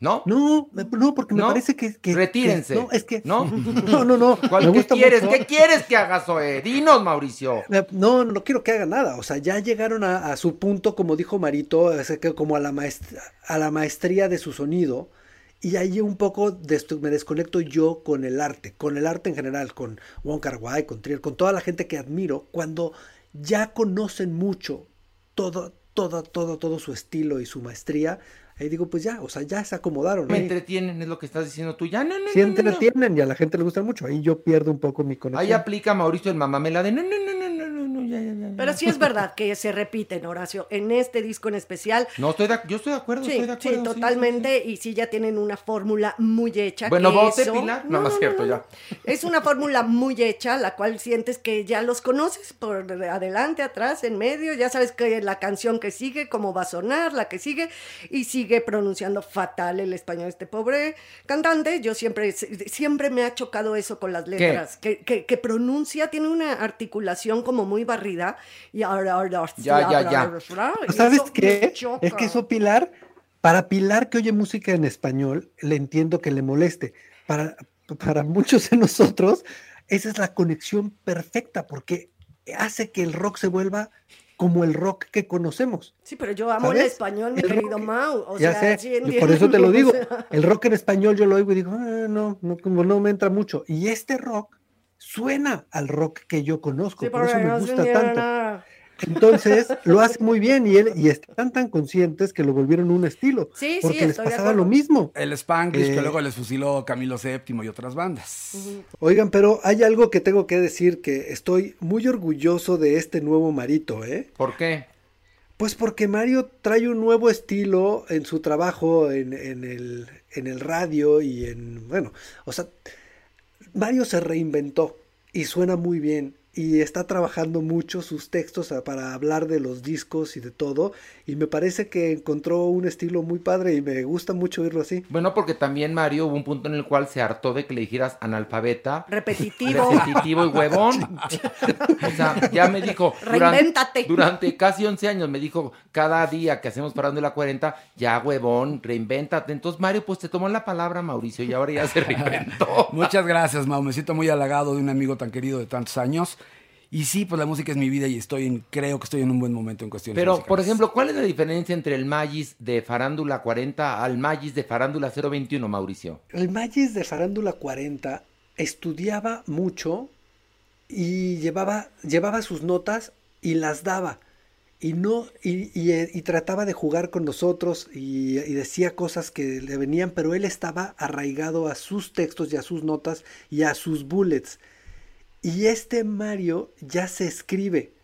[SPEAKER 4] ¿No?
[SPEAKER 8] No, no, porque me
[SPEAKER 4] ¿No?
[SPEAKER 8] parece que... que-
[SPEAKER 4] Retírense.
[SPEAKER 8] que- no, es que...
[SPEAKER 4] ¿No?
[SPEAKER 8] No, no, no.
[SPEAKER 4] ¿Cuál-
[SPEAKER 8] me
[SPEAKER 4] ¿Qué
[SPEAKER 8] gusta
[SPEAKER 4] quieres?
[SPEAKER 8] mucho.
[SPEAKER 4] ¿Qué quieres que haga Zoe? Dinos, Mauricio.
[SPEAKER 8] Eh, No, no quiero que haga nada. O sea, ya llegaron a, a su punto, como dijo Marito, como a la, maestría, a la maestría de su sonido. Y ahí un poco me desconecto yo con el arte, con el arte en general, con Wong Kar Wai, con Trier, con toda la gente que admiro, cuando ya conocen mucho todo, todo, todo, todo su estilo y su maestría. Ahí digo, pues ya, o sea, ya se acomodaron.
[SPEAKER 4] Me
[SPEAKER 8] ahí.
[SPEAKER 4] entretienen, es lo que estás diciendo tú. Ya, no, no,
[SPEAKER 8] Sí
[SPEAKER 4] no, no, no.
[SPEAKER 8] entretienen y a la gente le gusta mucho. Ahí yo pierdo un poco mi conexión.
[SPEAKER 4] Ahí aplica Mauricio el mamamela de no, no, no, no, no, no, no, ya, ya, ya.
[SPEAKER 6] Pero sí es verdad que se repiten, Horacio, en este disco en especial.
[SPEAKER 4] No, estoy de, yo estoy de acuerdo,
[SPEAKER 6] Sí,
[SPEAKER 4] estoy de
[SPEAKER 6] sí,
[SPEAKER 4] acuerdo. sí,
[SPEAKER 6] totalmente. Y sí, ya tienen una fórmula muy hecha.
[SPEAKER 4] Bueno, vote,
[SPEAKER 6] eso-
[SPEAKER 4] Pilar. No, no es cierto, ya.
[SPEAKER 6] Es una fórmula muy hecha, la cual sientes que ya los conoces por adelante, atrás, en medio. Ya sabes que la canción que sigue, cómo va a sonar, la que sigue. Y sigue pronunciando fatal el español este pobre cantante. Yo siempre, siempre me ha chocado eso con las letras. Que, que, que pronuncia, tiene una articulación como muy barrida. Y ahora,
[SPEAKER 4] Ya, ya, ya.
[SPEAKER 6] y
[SPEAKER 8] ¿Sabes qué? Es que eso Pilar, para Pilar que oye música en español, le entiendo que le moleste. Para, para muchos de nosotros, esa es la conexión perfecta porque hace que el rock se vuelva como el rock que conocemos.
[SPEAKER 6] Sí, pero yo amo el español, mi
[SPEAKER 8] El
[SPEAKER 6] querido
[SPEAKER 8] rock-
[SPEAKER 6] Mau. O
[SPEAKER 8] ya
[SPEAKER 6] sea,
[SPEAKER 8] sé,
[SPEAKER 6] sí
[SPEAKER 8] por eso te lo
[SPEAKER 6] o
[SPEAKER 8] digo.
[SPEAKER 6] sea.
[SPEAKER 8] El rock en español yo lo oigo y digo, "Ah, no, no, como no me entra mucho. Y este rock suena al rock que yo conozco,
[SPEAKER 6] Sí,
[SPEAKER 8] por eso me gusta tanto. Entonces lo hace muy bien y él y están tan conscientes que lo volvieron un estilo.
[SPEAKER 6] Sí, sí,
[SPEAKER 8] porque les
[SPEAKER 6] estoy de
[SPEAKER 8] pasaba lo mismo.
[SPEAKER 9] El Spanglish
[SPEAKER 8] Eh,
[SPEAKER 9] que luego les fusiló Camilo VII y otras bandas.
[SPEAKER 8] Oigan, pero hay algo que tengo que decir que estoy muy orgulloso de este nuevo Marito, ¿eh?
[SPEAKER 4] ¿Por qué?
[SPEAKER 8] Pues porque Mario trae un nuevo estilo en su trabajo en, en el, en el radio y en, bueno, o sea, Mario se reinventó y suena muy bien y está trabajando mucho sus textos para hablar de los discos y de todo y me parece que encontró un estilo muy padre y me gusta mucho oírlo así.
[SPEAKER 4] Bueno, porque también Mario hubo un punto en el cual se hartó de que le dijeras analfabeta,
[SPEAKER 6] Repetitivo.
[SPEAKER 4] repetitivo y huevón. O sea, ya me dijo.
[SPEAKER 6] Reinvéntate.
[SPEAKER 4] Durante casi 11 años me dijo, cada día que hacemos parando la 40, ya huevón, reinvéntate. Entonces Mario, pues te tomó la palabra, Mauricio, y ahora ya se reinventó.
[SPEAKER 9] Muchas gracias, Mau. Me siento muy halagado de un amigo tan querido de tantos años. Y sí, pues la música es mi vida y estoy en, creo que estoy en un buen momento en cuestiones
[SPEAKER 4] Pero, por ejemplo, ¿cuál es la diferencia entre el Magis de Farándula 40 al Magis de Farándula 021, Mauricio?
[SPEAKER 8] El Magis de Farándula 40 estudiaba mucho y llevaba, llevaba sus notas y las daba. Y no, y, y, eh, y trataba de jugar con nosotros y, y decía cosas que le venían, pero él estaba arraigado a sus textos y a sus notas y a sus bullets. Y este Mario ya se escribe,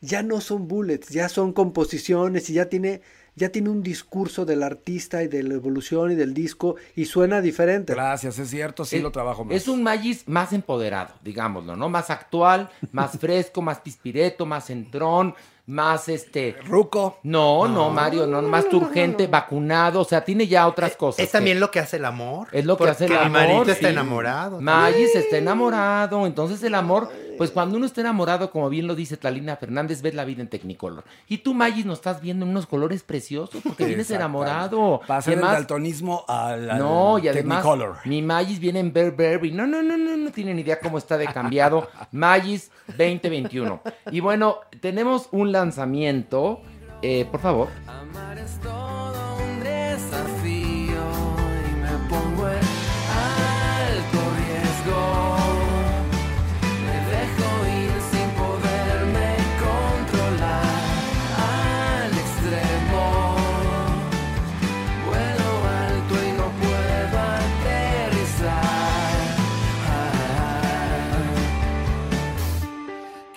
[SPEAKER 8] ya no son bullets, ya son composiciones y ya tiene, ya tiene un discurso del artista y de la evolución y del disco y suena diferente.
[SPEAKER 9] Gracias, es cierto, sí
[SPEAKER 4] Es-
[SPEAKER 9] lo trabajo más.
[SPEAKER 4] Es un Magis más empoderado, digámoslo, ¿no? Más actual, más fresco, más pispireto, más centrón, más este...
[SPEAKER 9] Ruco.
[SPEAKER 4] No, no, Mario, no, más urgente, vacunado, o sea, tiene ya otras cosas.
[SPEAKER 5] Es también lo que hace el amor.
[SPEAKER 4] Es lo que hace el amor.
[SPEAKER 5] Marito está
[SPEAKER 4] sí.
[SPEAKER 5] enamorado.
[SPEAKER 4] Magis está enamorado. Entonces el amor, pues cuando uno está enamorado, como bien lo dice Talina Fernández, ves la vida en Technicolor. Y tú, Magis, nos estás viendo en unos colores preciosos porque vienes enamorado.
[SPEAKER 9] Pasar
[SPEAKER 4] Y
[SPEAKER 9] del
[SPEAKER 4] además-
[SPEAKER 9] daltonismo al, al
[SPEAKER 4] no, y además,
[SPEAKER 9] Technicolor.
[SPEAKER 4] mi Magis viene en Burberry. No, no, no, no, no tienen idea cómo está de cambiado. Magis 2021. Y bueno, tenemos un lanzamiento. Eh, por favor.
[SPEAKER 10] Amar es todo un desafío y me pongo en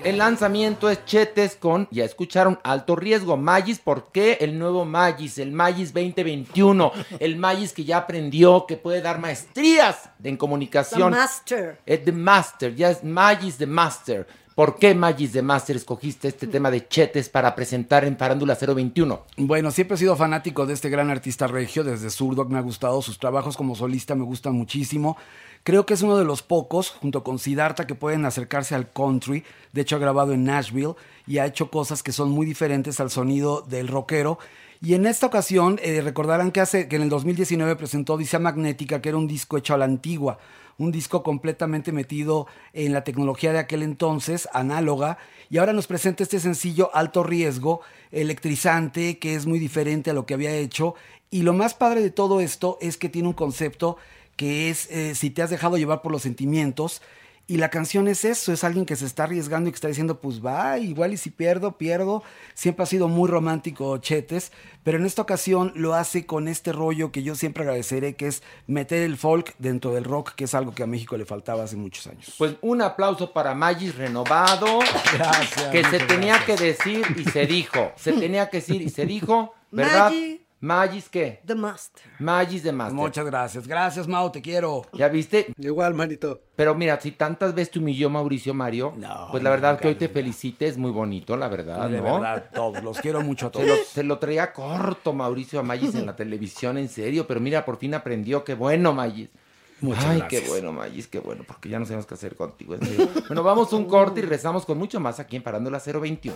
[SPEAKER 4] El lanzamiento es Chetes con, ya escucharon, alto riesgo. Magis, ¿por qué el nuevo Magis? El Magis 2021. El Magis que ya aprendió que puede dar maestrías en
[SPEAKER 6] The
[SPEAKER 4] comunicación.
[SPEAKER 6] Master.
[SPEAKER 4] Es The Master, ya es Magis The Master. ¿Por qué Magis de Master escogiste este tema de Chetes para presentar en Farándula 021?
[SPEAKER 9] Bueno, siempre he sido fanático de este gran artista regio, desde Zurdok me ha gustado, sus trabajos como solista me gustan muchísimo. Creo que es uno de los pocos, junto con Siddhartha, que pueden acercarse al country. De hecho, ha grabado en Nashville y ha hecho cosas que son muy diferentes al sonido del rockero. Y en esta ocasión, eh, recordarán que, hace, que en el 2019 presentó Odisea Magnética, que era un disco hecho a la antigua, un disco completamente metido en la tecnología de aquel entonces, análoga, y ahora nos presenta este sencillo alto riesgo, electrizante, que es muy diferente a lo que había hecho. Y lo más padre de todo esto es que tiene un concepto que es eh, si te has dejado llevar por los sentimientos. Y la canción es eso, es alguien que se está arriesgando y que está diciendo, pues va, igual y si pierdo, pierdo. Siempre ha sido muy romántico Chetes, pero en esta ocasión lo hace con este rollo que yo siempre agradeceré, que es meter el folk dentro del rock, que es algo que a México le faltaba hace muchos años.
[SPEAKER 4] Pues un aplauso para Magis renovado.
[SPEAKER 9] Gracias.
[SPEAKER 4] Que se tenía
[SPEAKER 9] gracias.
[SPEAKER 4] que decir y se dijo. Se tenía que decir y se dijo, ¿verdad?
[SPEAKER 6] Maggi.
[SPEAKER 4] Magis, ¿qué?
[SPEAKER 6] The Master.
[SPEAKER 4] Magis de Master.
[SPEAKER 9] Muchas gracias. Gracias, Mau, te quiero.
[SPEAKER 4] ¿Ya viste?
[SPEAKER 8] Igual, manito.
[SPEAKER 4] Pero mira, si tantas veces te humilló Mauricio Mario,
[SPEAKER 9] No,
[SPEAKER 4] pues la verdad
[SPEAKER 9] nunca,
[SPEAKER 4] que hoy te felicite, es muy bonito, la verdad,
[SPEAKER 9] de
[SPEAKER 4] ¿no?
[SPEAKER 9] verdad, todos, los quiero mucho a
[SPEAKER 4] Se
[SPEAKER 9] todos.
[SPEAKER 4] lo, se lo traía corto Mauricio a Magis en la televisión, en serio, pero mira, por fin aprendió, qué bueno, Magis.
[SPEAKER 9] Muchas
[SPEAKER 4] Ay,
[SPEAKER 9] gracias.
[SPEAKER 4] qué bueno, Magis, qué bueno, porque ya no sabemos qué hacer contigo. en serio. bueno, vamos un corte y rezamos con mucho más aquí en Parándola 021.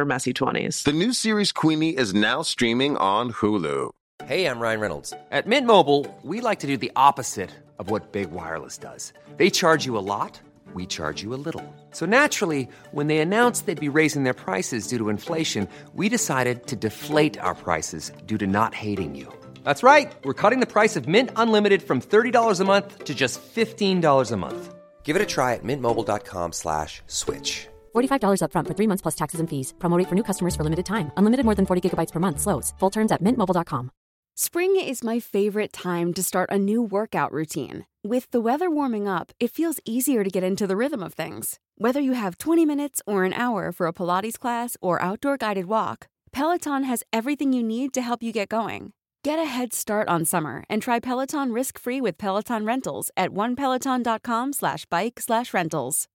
[SPEAKER 11] messy 20s.
[SPEAKER 12] the new series Queenie is now streaming on Hulu.
[SPEAKER 13] Hey, I'm Ryan Reynolds. At Mint Mobile, we like to do the opposite of what Big Wireless does. They charge you a lot, we charge you a little. So naturally, when they announced they'd be raising their prices due to inflation, we decided to deflate our prices due to not hating you. That's right. We're cutting the price of Mint Unlimited from $30 a month to just $15 a month. Give it a try at mintmobile.com slash switch.
[SPEAKER 14] $45 upfront for three months plus taxes and fees. Promo rate for new customers for limited time. Unlimited more than 40 gigabytes per month. Slows. Full terms at mintmobile.com.
[SPEAKER 15] Spring is my favorite time to start a new workout routine. With the weather warming up, it feels easier to get into the rhythm of things. Whether you have 20 minutes or an hour for a Pilates class or outdoor guided walk, Peloton has everything you need to help you get going. Get a head start on summer and try Peloton risk-free with Peloton Rentals at onepeloton.com slash bike slash rentals.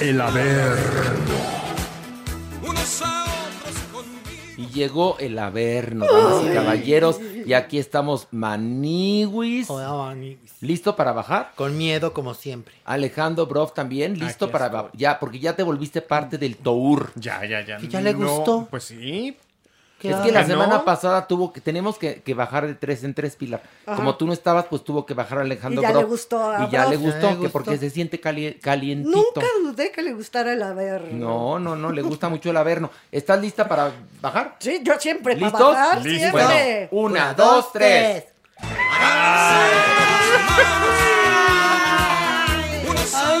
[SPEAKER 3] El Averno.
[SPEAKER 4] Y llegó el Averno, damas y caballeros, y aquí estamos Maniwis. ¿Listo para bajar?
[SPEAKER 5] Con miedo, como siempre.
[SPEAKER 4] Alejandro Broff también, listo
[SPEAKER 7] Aquí
[SPEAKER 4] para
[SPEAKER 7] estoy.
[SPEAKER 4] ya, porque ya te volviste parte del tour.
[SPEAKER 7] Ya, ya, ya.
[SPEAKER 5] ¿Y ya le
[SPEAKER 7] No,
[SPEAKER 5] gustó?
[SPEAKER 7] Pues sí.
[SPEAKER 4] Es que la
[SPEAKER 7] ¿Que
[SPEAKER 4] semana
[SPEAKER 7] no?
[SPEAKER 4] pasada tuvo que, tenemos que, que bajar de tres en tres, Pilar.
[SPEAKER 6] Ajá.
[SPEAKER 4] Como tú no estabas, pues tuvo que bajar Alejandro
[SPEAKER 6] Y ya
[SPEAKER 4] Broff.
[SPEAKER 6] le gustó a
[SPEAKER 4] Y ya le gustó,
[SPEAKER 5] Ya le
[SPEAKER 4] que
[SPEAKER 5] gustó.
[SPEAKER 4] porque se siente cali- calientito.
[SPEAKER 6] Nunca dudé que le gustara el Averno.
[SPEAKER 4] No, no, no, le gusta mucho el Averno. ¿Estás lista para bajar?
[SPEAKER 6] Sí, yo siempre para
[SPEAKER 4] ¿Listos?
[SPEAKER 6] bajar,
[SPEAKER 7] Listos.
[SPEAKER 6] siempre.
[SPEAKER 4] Bueno, una, dos, tres.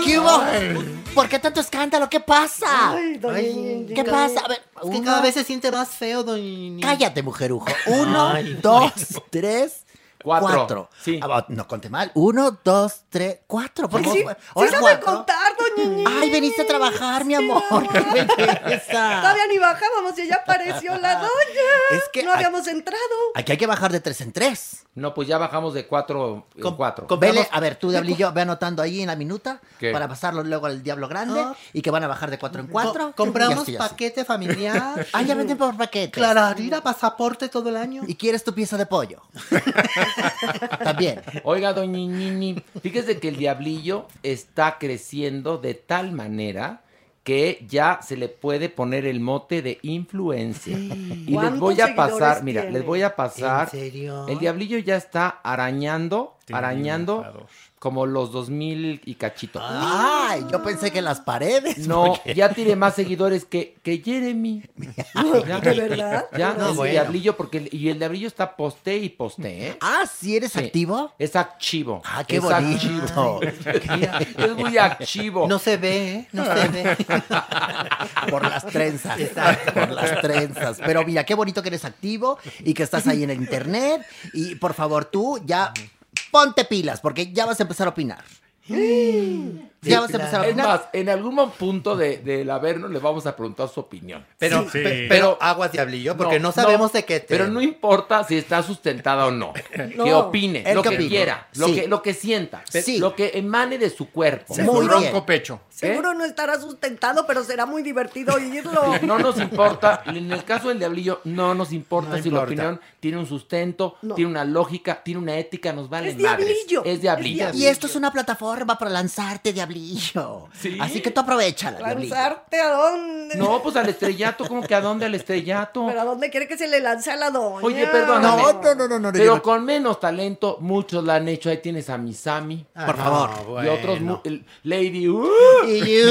[SPEAKER 16] ¿Qué hubo? ¿Por qué tanto escándalo? ¿Qué pasa?
[SPEAKER 6] Ay, doña
[SPEAKER 5] Ay,
[SPEAKER 16] ¿Qué pasa? A ver,
[SPEAKER 5] Es que
[SPEAKER 16] uno-
[SPEAKER 5] cada vez se siente más feo, doña.
[SPEAKER 16] Cállate, mujerujo. Uno,
[SPEAKER 5] Ay,
[SPEAKER 16] dos, tres,
[SPEAKER 4] Cuatro.
[SPEAKER 16] cuatro.
[SPEAKER 4] Sí.
[SPEAKER 16] Ah, no conté mal. Uno, dos, tres, cuatro. ¿Por qué
[SPEAKER 6] Sí, sabe contar, doña.
[SPEAKER 16] Ay, veniste a trabajar, mi amor. ¡Qué belleza!
[SPEAKER 6] Todavía ni bajábamos y ya apareció la doña.
[SPEAKER 16] Es que
[SPEAKER 6] no habíamos entrado.
[SPEAKER 16] Aquí hay que bajar de tres en tres.
[SPEAKER 4] No, pues ya bajamos de cuatro en cuatro.
[SPEAKER 5] com-
[SPEAKER 16] Vele, a ver, tú, Diablillo, ve anotando ahí en la minuta
[SPEAKER 4] ¿Qué?
[SPEAKER 16] para pasarlo luego al Diablo Grande y que van a bajar de cuatro en cuatro.
[SPEAKER 5] Co- compramos
[SPEAKER 16] así.
[SPEAKER 5] paquete familiar.
[SPEAKER 16] Ah, ya venden por paquete.
[SPEAKER 5] Clararira, pasaporte todo el año.
[SPEAKER 16] ¿Y quieres tu pieza de pollo? También.
[SPEAKER 4] Oiga, doña fíjese que el diablillo está creciendo de tal manera que ya se le puede poner el mote de influencia. Y les
[SPEAKER 6] ¿Cuántos
[SPEAKER 4] voy a pasar, mira,
[SPEAKER 6] tiene?
[SPEAKER 4] les voy a pasar.
[SPEAKER 5] ¿En serio?
[SPEAKER 4] El diablillo ya está arañando arañando como los 2000 y cachito.
[SPEAKER 16] Ay, yo pensé que las paredes.
[SPEAKER 4] No,
[SPEAKER 16] porque-
[SPEAKER 4] ya tiene más seguidores que, que Jeremy. Ya,
[SPEAKER 16] ¿De verdad?
[SPEAKER 4] Ya,
[SPEAKER 16] No,
[SPEAKER 4] es
[SPEAKER 16] bueno.
[SPEAKER 4] diablillo, porque el- y el diablillo está poste y poste, ¿eh?
[SPEAKER 16] Ah, ¿sí eres activo?
[SPEAKER 4] Es activo.
[SPEAKER 16] Ah, qué
[SPEAKER 4] Es
[SPEAKER 16] bonito.
[SPEAKER 4] activo. es muy activo.
[SPEAKER 5] No se ve, ¿eh? No se ve.
[SPEAKER 16] Por las trenzas. Por las trenzas. Pero mira, qué bonito que eres activo y que estás ahí en el internet. Y por favor, tú ya ponte pilas, porque ya vas a empezar a opinar. Ya vas a empezar a
[SPEAKER 4] Es más, en algún punto de, del Averno le vamos a preguntar su opinión.
[SPEAKER 5] Pero,
[SPEAKER 4] Sí.
[SPEAKER 5] pe- pero aguas diablillo, porque no,
[SPEAKER 4] No,
[SPEAKER 5] sabemos
[SPEAKER 4] no,
[SPEAKER 5] de qué te...
[SPEAKER 4] Pero no importa si está sustentada o no. Que opine, lo
[SPEAKER 5] que
[SPEAKER 4] quiera, lo,
[SPEAKER 5] Sí.
[SPEAKER 4] que, lo que sienta,
[SPEAKER 6] Sí.
[SPEAKER 4] lo que emane de su cuerpo.
[SPEAKER 6] Muy
[SPEAKER 4] Su
[SPEAKER 6] bien.
[SPEAKER 4] ronco pecho.
[SPEAKER 6] Seguro no estará sustentado, pero será muy divertido oírlo.
[SPEAKER 4] No nos importa, en el caso del diablillo, no nos importa
[SPEAKER 5] No
[SPEAKER 4] si la opinión tiene un sustento,
[SPEAKER 6] No.
[SPEAKER 4] tiene una lógica, tiene una ética, nos vale
[SPEAKER 16] Es
[SPEAKER 4] madres.
[SPEAKER 16] diablillo.
[SPEAKER 4] Es diablillo.
[SPEAKER 16] Y esto es una plataforma para lanzarte, diablillo.
[SPEAKER 4] Sí.
[SPEAKER 16] Así que tú aprovechala, diablillo.
[SPEAKER 6] ¿Lanzarte a dónde?
[SPEAKER 4] No, pues al estrellato, ¿cómo que a dónde al estrellato?
[SPEAKER 6] ¿Pero a dónde quiere que se le lance a la doña?
[SPEAKER 4] Oye, perdóname.
[SPEAKER 16] No, no, no, no, no,
[SPEAKER 4] Pero
[SPEAKER 16] no-
[SPEAKER 4] con menos talento, muchos la han hecho. Ahí tienes a Misami.
[SPEAKER 16] Ah, Por no, favor.
[SPEAKER 4] Y
[SPEAKER 16] bueno.
[SPEAKER 4] otros, mu- Lady. uh.
[SPEAKER 16] Y-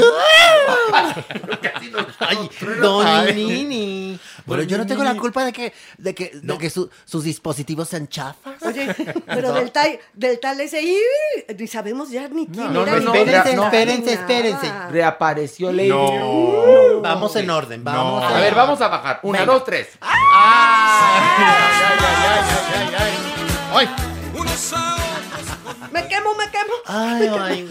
[SPEAKER 5] Ay, Don Nini.
[SPEAKER 16] Bueno, yo no tengo la culpa de que, de que, de que su- sus dispositivos sean chafas.
[SPEAKER 6] Oye, pero del tal, del tal ese ni sabemos ya ni quién
[SPEAKER 4] no,
[SPEAKER 6] era.
[SPEAKER 4] no, no, espérense,
[SPEAKER 6] era,
[SPEAKER 5] espérense.
[SPEAKER 4] Reapareció Lady.
[SPEAKER 5] No. Vamos en orden, vamos.
[SPEAKER 4] A ver, vamos a bajar. Una,
[SPEAKER 5] Venga.
[SPEAKER 4] dos, tres.
[SPEAKER 6] Me quemo, me quemo.
[SPEAKER 5] Ay, ay.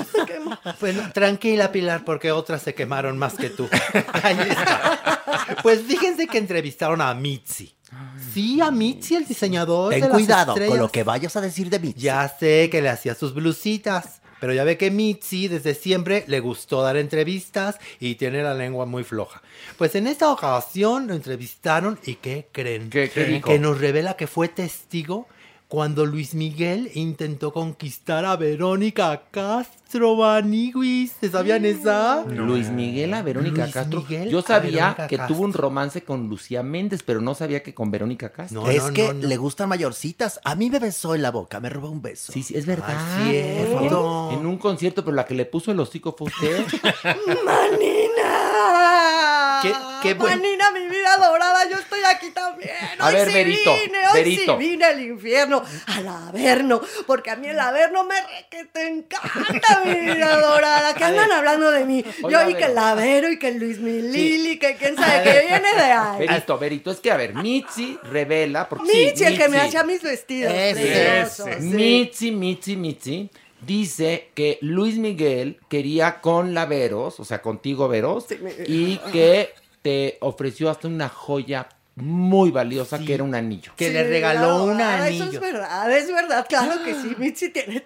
[SPEAKER 5] Bueno, tranquila, Pilar, porque otras se quemaron más que tú. Ahí está. Pues fíjense que entrevistaron a Mitzi. Sí, a Mitzi, el diseñador de
[SPEAKER 16] Ten
[SPEAKER 5] las
[SPEAKER 16] cuidado
[SPEAKER 5] estrellas.
[SPEAKER 16] con lo que vayas a decir de mí.
[SPEAKER 5] Ya sé que le hacía sus blusitas, pero ya ve que Mitzi desde siempre le gustó dar entrevistas y tiene la lengua muy floja. Pues en esta ocasión lo entrevistaron y ¿qué creen?
[SPEAKER 4] ¿Qué- qué dijo?
[SPEAKER 5] Que nos revela que fue testigo cuando Luis Miguel intentó conquistar a Verónica Castro Maniguis. ¿Se sabían esa?
[SPEAKER 4] Luis Miguel a Verónica
[SPEAKER 5] Luis
[SPEAKER 4] Castro.
[SPEAKER 5] Miguel
[SPEAKER 4] Yo sabía que
[SPEAKER 5] Castro.
[SPEAKER 4] tuvo un romance con Lucía Méndez, pero no sabía que con Verónica Castro.
[SPEAKER 5] No,
[SPEAKER 16] es
[SPEAKER 5] no,
[SPEAKER 16] que
[SPEAKER 5] no, no.
[SPEAKER 16] le gustan mayorcitas. A mí me besó en la boca, me robó un beso.
[SPEAKER 4] Sí, sí, es verdad.
[SPEAKER 5] Cierto.
[SPEAKER 4] En, en un concierto, pero la que le puso el hocico fue usted.
[SPEAKER 6] ¡Manina!
[SPEAKER 5] Qué- qué buen-
[SPEAKER 6] Manina, mi vida dorada, yo estoy aquí también.
[SPEAKER 4] A
[SPEAKER 6] Hoy
[SPEAKER 4] ver,
[SPEAKER 6] sí
[SPEAKER 4] Berito,
[SPEAKER 6] vine, hoy
[SPEAKER 4] Berito.
[SPEAKER 6] sí vine al infierno, al Averno, porque a mí el Averno me re que te encanta, mi vida dorada. Que andan hablando de mí.
[SPEAKER 4] Oiga,
[SPEAKER 6] yo
[SPEAKER 4] a
[SPEAKER 6] que el Avero y que Luis Milili, que quién sabe que viene de ahí.
[SPEAKER 4] Berito, Berito, es que a ver, Mitzi revela. Porque, sí,
[SPEAKER 6] Mitzi, el que me
[SPEAKER 4] Mitzi.
[SPEAKER 6] hacía mis vestidos.
[SPEAKER 16] Ese.
[SPEAKER 6] sí.
[SPEAKER 4] Mitzi, Mitzi, Mitzi dice que Luis Miguel quería con la Veros, o sea, contigo Veros,
[SPEAKER 6] Sí, me-
[SPEAKER 4] y que te ofreció hasta una joya muy valiosa que era un anillo.
[SPEAKER 5] Que
[SPEAKER 6] Sí,
[SPEAKER 5] le regaló un
[SPEAKER 6] vida dorada, Eso
[SPEAKER 5] anillo.
[SPEAKER 6] es verdad, es verdad, claro que sí. Mitzi tiene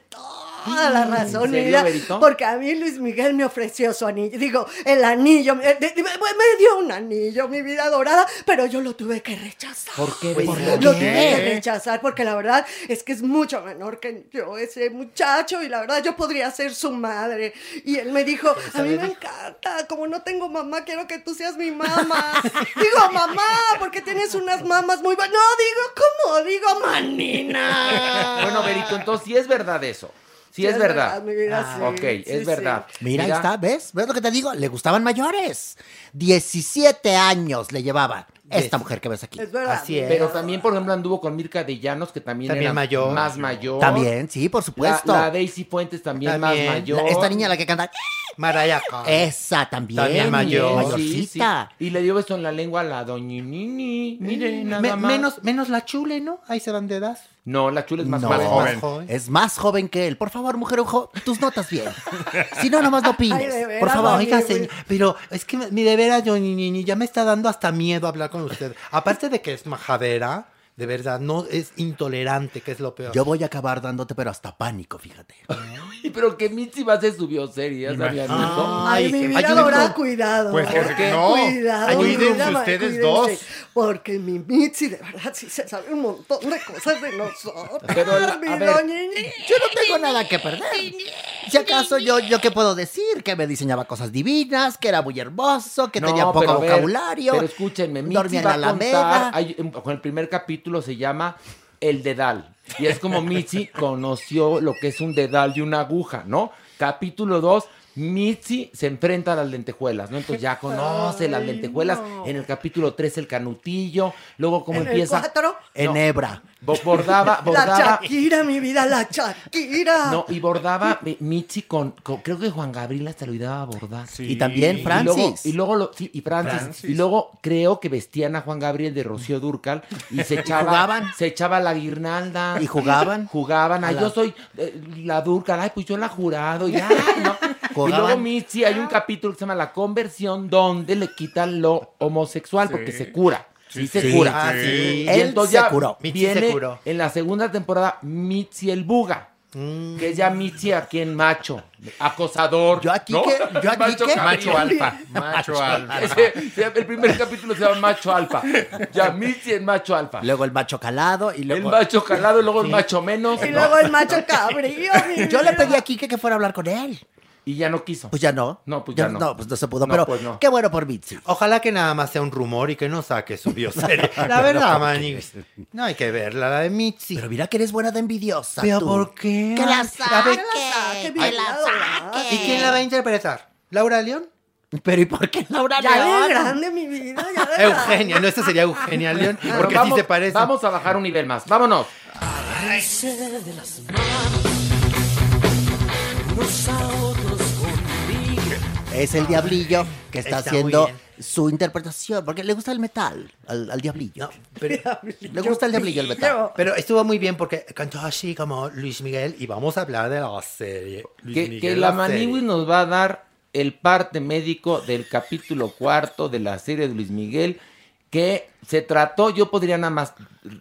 [SPEAKER 6] toda la razón,
[SPEAKER 4] ¿En
[SPEAKER 6] mi
[SPEAKER 4] serio,
[SPEAKER 6] vida,
[SPEAKER 4] Berito?
[SPEAKER 6] Porque a mí Luis Miguel me ofreció su anillo. Digo, el anillo, me, dio un anillo, mi vida dorada, pero yo lo tuve que rechazar.
[SPEAKER 4] ¿Por qué,
[SPEAKER 16] Pues? ¿por
[SPEAKER 6] Lo
[SPEAKER 16] qué?
[SPEAKER 6] tuve que rechazar porque la verdad es que es mucho menor que yo, ese muchacho, y la verdad yo podría ser su madre. Y él me dijo, a mí me encanta, como no tengo mamá, quiero que tú seas mi mamá. digo, mamá, porque tienes unas mamas muy... bu-". No, digo, ¿cómo? Digo, manina.
[SPEAKER 4] Bueno, Berito, entonces sí es verdad eso. Sí, es, verdad.
[SPEAKER 6] vida, sí,
[SPEAKER 4] ok,
[SPEAKER 6] sí,
[SPEAKER 4] es
[SPEAKER 6] sí.
[SPEAKER 4] verdad.
[SPEAKER 16] Mira, ahí está, ¿ves? ¿Ves lo que te digo? Le gustaban mayores. 17 años le llevaba esta mujer que ves aquí.
[SPEAKER 6] Es verdad.
[SPEAKER 5] Así es.
[SPEAKER 4] Pero también, por ejemplo, anduvo con Mirka de Llanos, que también,
[SPEAKER 5] También
[SPEAKER 4] era
[SPEAKER 5] mayor.
[SPEAKER 4] más mayor.
[SPEAKER 16] También, sí, por
[SPEAKER 4] La,
[SPEAKER 16] supuesto.
[SPEAKER 4] la Daisy Fuentes también,
[SPEAKER 5] También.
[SPEAKER 4] más
[SPEAKER 16] La-
[SPEAKER 4] mayor.
[SPEAKER 16] esta niña la que canta.
[SPEAKER 5] Carey.
[SPEAKER 16] Esa también.
[SPEAKER 5] También mayor.
[SPEAKER 16] Mayorcita.
[SPEAKER 4] Sí, sí. Y le dio beso en la lengua a la doñinini. Mire, nada
[SPEAKER 5] Me-
[SPEAKER 4] más.
[SPEAKER 5] menos, menos la chule, ¿no? Ahí se van de edad.
[SPEAKER 4] No, la chula es más
[SPEAKER 16] No,
[SPEAKER 4] joven.
[SPEAKER 5] Más joven.
[SPEAKER 16] es más joven que él. Por favor, mujer ojo, tus notas bien. Si no, nomás no
[SPEAKER 6] Ay,
[SPEAKER 16] opines.
[SPEAKER 6] de veras,
[SPEAKER 16] Por favor.
[SPEAKER 5] Oiga, señor, pero es que mi de veras, yo, ni, ni, ni, ya me está dando hasta miedo hablar con usted. Aparte de que es majadera, de verdad, no es intolerante, que es lo peor.
[SPEAKER 16] Yo voy a acabar dándote, pero hasta pánico, fíjate.
[SPEAKER 4] Y pero que Mitzi va a ser su bioserie, ¿ya sabían eso?
[SPEAKER 6] Ay, mi vida
[SPEAKER 5] con-
[SPEAKER 6] cuidado.
[SPEAKER 7] Pues,
[SPEAKER 6] ¿por
[SPEAKER 7] porque
[SPEAKER 6] qué?
[SPEAKER 7] no.
[SPEAKER 6] Cuidado, ma-
[SPEAKER 7] ustedes
[SPEAKER 6] cuídense,
[SPEAKER 7] dos.
[SPEAKER 6] Porque mi Mitzi, de verdad, sí se sabe un montón de cosas de nosotros.
[SPEAKER 4] Pero la-
[SPEAKER 6] mi
[SPEAKER 4] a ver,
[SPEAKER 6] doña-
[SPEAKER 16] Yo no tengo nada que perder. Si acaso yo, yo qué puedo decir, que me diseñaba cosas divinas, que era muy hermoso, que
[SPEAKER 4] No,
[SPEAKER 16] tenía poco
[SPEAKER 4] pero a ver,
[SPEAKER 16] vocabulario.
[SPEAKER 4] pero escúchenme, Mitzi
[SPEAKER 16] dormía en la Alameda.
[SPEAKER 4] con el primer capítulo se llama el dedal. Y es como Mitzi conoció lo que es un dedal y una aguja, ¿no? Capítulo 2, Mitzi se enfrenta a las lentejuelas, ¿no? Entonces ya conoce las lentejuelas. En el capítulo 3 el canutillo. Luego cómo
[SPEAKER 6] ¿En el
[SPEAKER 4] empieza...
[SPEAKER 6] cuatro?
[SPEAKER 16] Enebra.
[SPEAKER 4] Bo- Bordaba,
[SPEAKER 6] La
[SPEAKER 4] bordaba...
[SPEAKER 6] Shakira, mi vida, la Shakira.
[SPEAKER 4] No, y bordaba eh, Mitzi con, con- creo que Juan Gabriel hasta lo ayudaba a bordar.
[SPEAKER 16] Y también
[SPEAKER 4] Y luego,
[SPEAKER 16] Francis.
[SPEAKER 4] y luego lo- sí, y Francis.
[SPEAKER 16] Francis.
[SPEAKER 4] Y luego creo que vestían a Juan Gabriel de Rocío Durcal y se echaba,
[SPEAKER 16] jugaban?
[SPEAKER 4] se echaba la guirnalda.
[SPEAKER 16] ¿Y jugaban?
[SPEAKER 4] Jugaban. Ay,
[SPEAKER 16] la-
[SPEAKER 4] yo soy eh, la Durcal. Ay, pues yo la jurado. Y, ay, no. Y luego Mitzi, hay un capítulo que se llama La Conversión donde le quitan lo homosexual porque se cura. Sí, se
[SPEAKER 16] Sí,
[SPEAKER 4] cura.
[SPEAKER 16] ah, sí. Él
[SPEAKER 4] entonces
[SPEAKER 16] se
[SPEAKER 4] ya
[SPEAKER 16] curó.
[SPEAKER 5] Mitzi
[SPEAKER 4] viene
[SPEAKER 5] se curó.
[SPEAKER 4] en la segunda temporada Mitzi el Buga. Que es ya Mitzi aquí en macho, acosador. Yo
[SPEAKER 16] aquí que- yo aquí
[SPEAKER 4] macho,
[SPEAKER 16] que-
[SPEAKER 4] macho alfa.
[SPEAKER 7] Macho alfa.
[SPEAKER 4] El primer capítulo se llama macho alfa. Ya Mitzi en macho alfa.
[SPEAKER 16] Luego el macho calado y
[SPEAKER 4] El
[SPEAKER 16] luego...
[SPEAKER 4] macho calado y luego el macho menos.
[SPEAKER 6] Y
[SPEAKER 4] ¿no?
[SPEAKER 6] luego el macho cabrío, mi
[SPEAKER 16] Yo le pedí a Kike que fuera a hablar con él.
[SPEAKER 4] Y ya no quiso.
[SPEAKER 16] Pues ya no.
[SPEAKER 4] No, pues ya no.
[SPEAKER 16] No, pues no se pudo.
[SPEAKER 4] No,
[SPEAKER 16] pero
[SPEAKER 4] pues no.
[SPEAKER 16] qué bueno por Mitzi.
[SPEAKER 5] Ojalá que nada más sea un rumor y que no saque su bioserie. La verdad,
[SPEAKER 16] ¿por
[SPEAKER 5] Manix. No hay que verla, la de Mitzi.
[SPEAKER 16] Pero mira que eres buena de envidiosa.
[SPEAKER 5] ¿Pero
[SPEAKER 16] tú.
[SPEAKER 5] por qué?
[SPEAKER 16] Que la
[SPEAKER 5] A
[SPEAKER 16] saque.
[SPEAKER 5] ver,
[SPEAKER 6] saque, mi
[SPEAKER 16] que
[SPEAKER 6] vida,
[SPEAKER 16] la
[SPEAKER 6] Laura.
[SPEAKER 5] ¿Y quién la va a interpretar? ¿Laura León?
[SPEAKER 16] Pero ¿y por qué Laura
[SPEAKER 6] Ya de
[SPEAKER 16] León?
[SPEAKER 6] grande, mi vida, ya de
[SPEAKER 5] Eugenia, no, esta sería Eugenia León. Porque
[SPEAKER 4] vamos,
[SPEAKER 5] sí se parece.
[SPEAKER 4] Vamos a bajar un nivel más. Vámonos.
[SPEAKER 16] Es el diablillo que está,
[SPEAKER 5] Está muy
[SPEAKER 16] haciendo
[SPEAKER 5] bien.
[SPEAKER 16] su interpretación. Porque le gusta el metal al, al diablillo.
[SPEAKER 5] No, pero,
[SPEAKER 16] Le gusta el diablillo el metal.
[SPEAKER 5] pero estuvo muy bien porque cantó así como Luis Miguel y vamos a hablar de la serie. Luis
[SPEAKER 4] Que,
[SPEAKER 5] Miguel,
[SPEAKER 4] que la
[SPEAKER 5] serie.
[SPEAKER 4] Maniwis nos va a dar el parte médico del capítulo cuarto de la serie de Luis Miguel, que se trató, yo podría nada más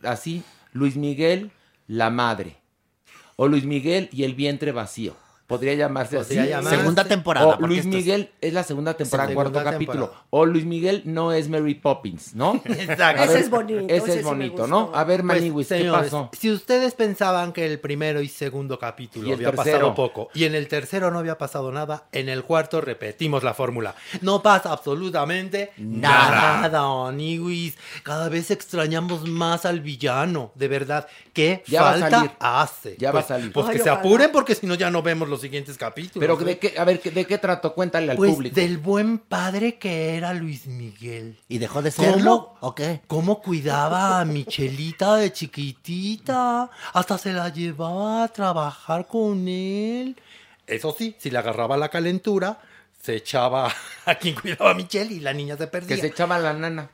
[SPEAKER 4] así, Luis Miguel, la madre, o Luis Miguel y el vientre vacío. Podría llamarse
[SPEAKER 5] Podría
[SPEAKER 4] así.
[SPEAKER 5] llamarse.
[SPEAKER 16] Segunda temporada.
[SPEAKER 4] O Luis
[SPEAKER 16] es-
[SPEAKER 4] Miguel es la segunda temporada,
[SPEAKER 5] Segunda
[SPEAKER 4] cuarto capítulo. O Luis Miguel no es Mary Poppins, ¿no?
[SPEAKER 5] Exacto.
[SPEAKER 6] Ese es bonito,
[SPEAKER 4] Ese
[SPEAKER 6] ese
[SPEAKER 4] es bonito. ¿no? A ver,
[SPEAKER 5] Pues,
[SPEAKER 4] Maniwis, ¿qué
[SPEAKER 5] señores,
[SPEAKER 4] pasó?
[SPEAKER 5] Si ustedes pensaban que el primero y segundo capítulo
[SPEAKER 4] Y el
[SPEAKER 5] había
[SPEAKER 4] tercero.
[SPEAKER 5] pasado poco y en el tercero no había pasado nada, en el cuarto repetimos la fórmula. No pasa absolutamente
[SPEAKER 16] Nada.
[SPEAKER 5] nada, Aniwis. Cada vez extrañamos más al villano, de verdad. ¿Qué
[SPEAKER 4] Ya
[SPEAKER 5] falta hace?
[SPEAKER 4] Ya va a
[SPEAKER 5] Pues-
[SPEAKER 4] salir.
[SPEAKER 5] Pues
[SPEAKER 6] Ay,
[SPEAKER 5] que se apuren porque si no ya no vemos los siguientes capítulos.
[SPEAKER 4] Pero
[SPEAKER 5] ¿eh?
[SPEAKER 4] de qué, a ver, ¿de qué trató? Cuéntale al
[SPEAKER 5] Pues
[SPEAKER 4] público.
[SPEAKER 5] del buen padre que era Luis Miguel.
[SPEAKER 16] ¿Y dejó de serlo? ¿O qué?
[SPEAKER 5] ¿Cómo cuidaba a Michelita de chiquitita? Hasta se la llevaba a trabajar con él. Eso sí, si le agarraba la calentura, se echaba a quien cuidaba a Michelle y la niña se perdía.
[SPEAKER 4] Que se echaba la nana.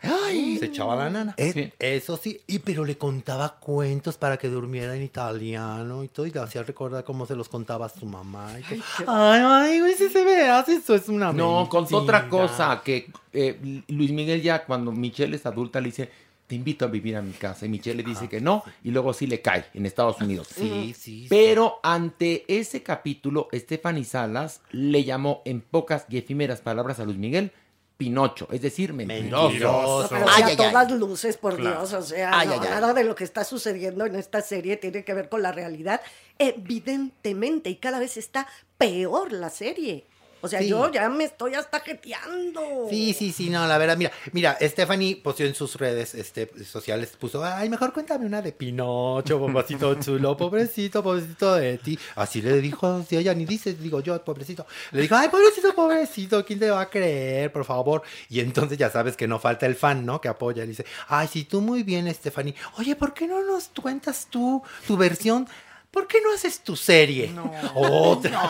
[SPEAKER 5] Se echaba la nana.
[SPEAKER 16] Eh,
[SPEAKER 4] Sí.
[SPEAKER 5] Eso sí, y pero le contaba cuentos para que durmiera en italiano y todo, y le hacía recordar cómo se los contaba a su mamá. y que- Ay, ay, güey, si se ve, hace eso es una
[SPEAKER 4] No, contó otra
[SPEAKER 5] mentira.
[SPEAKER 4] cosa, que eh, Luis Miguel ya cuando Michelle es adulta le dice, te invito a vivir a mi casa. Y Michelle le dice que no, y luego sí le cae en Estados Unidos.
[SPEAKER 5] Sí, sí, sí.
[SPEAKER 4] Pero ante ese capítulo, Stephanie Salas le llamó en pocas y efímeras palabras a Luis Miguel Pinocho, es decir, mentiroso.
[SPEAKER 5] Mentiroso.
[SPEAKER 6] Pero
[SPEAKER 16] Ay,
[SPEAKER 6] a
[SPEAKER 16] ay, ay.
[SPEAKER 6] todas luces, por Dios, o sea,
[SPEAKER 16] Ay,
[SPEAKER 6] no,
[SPEAKER 16] ay, ay.
[SPEAKER 6] nada de lo que está sucediendo en esta serie tiene que ver con la realidad, evidentemente, y cada vez está peor la serie. O sea,
[SPEAKER 5] Sí.
[SPEAKER 6] yo ya me estoy hasta jeteando.
[SPEAKER 5] Sí, sí, sí, no, la verdad, mira, mira, Stephanie puso en sus redes este, sociales, puso, ay, mejor cuéntame una de Pinocho, pobrecito chulo, pobrecito, pobrecito de ti. Así le dijo, si ella ni dice, digo yo, pobrecito. Le dijo, ay, pobrecito, pobrecito, ¿quién te va a creer, por favor? Y entonces ya sabes que no falta el fan, ¿no? Que apoya y dice, ay, sí, tú muy bien, Stephanie. Oye, ¿por qué no nos cuentas tú tu versión? ¿Por qué no haces tu serie? No. Otra.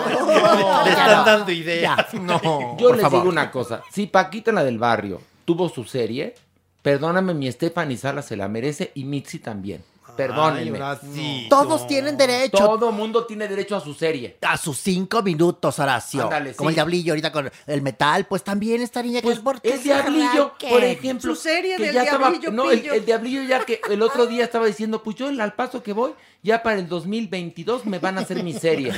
[SPEAKER 5] Le están dando ideas.
[SPEAKER 7] No.
[SPEAKER 4] Yo
[SPEAKER 16] Por
[SPEAKER 4] les
[SPEAKER 16] favor.
[SPEAKER 4] digo una cosa, si Paquita la del barrio tuvo su serie, perdóname, mi Stephanie Salas se la merece y Mitzi también. Perdónenme.
[SPEAKER 5] Ay.
[SPEAKER 16] Todos tienen derecho
[SPEAKER 4] Todo mundo tiene derecho a su serie.
[SPEAKER 16] a sus cinco minutos, Horacio.
[SPEAKER 4] Ándale,
[SPEAKER 16] Como
[SPEAKER 4] sí.
[SPEAKER 16] el diablillo ahorita con el metal, pues también esta niña que
[SPEAKER 4] Pues
[SPEAKER 16] es por qué
[SPEAKER 4] el
[SPEAKER 16] se
[SPEAKER 4] diablillo, por ejemplo.
[SPEAKER 6] Su serie
[SPEAKER 4] que
[SPEAKER 6] del
[SPEAKER 4] ya estaba- no, el, el diablillo ya que el otro día estaba diciendo, pues yo el- al paso que voy, ya para el 2022 me van a hacer mi serie.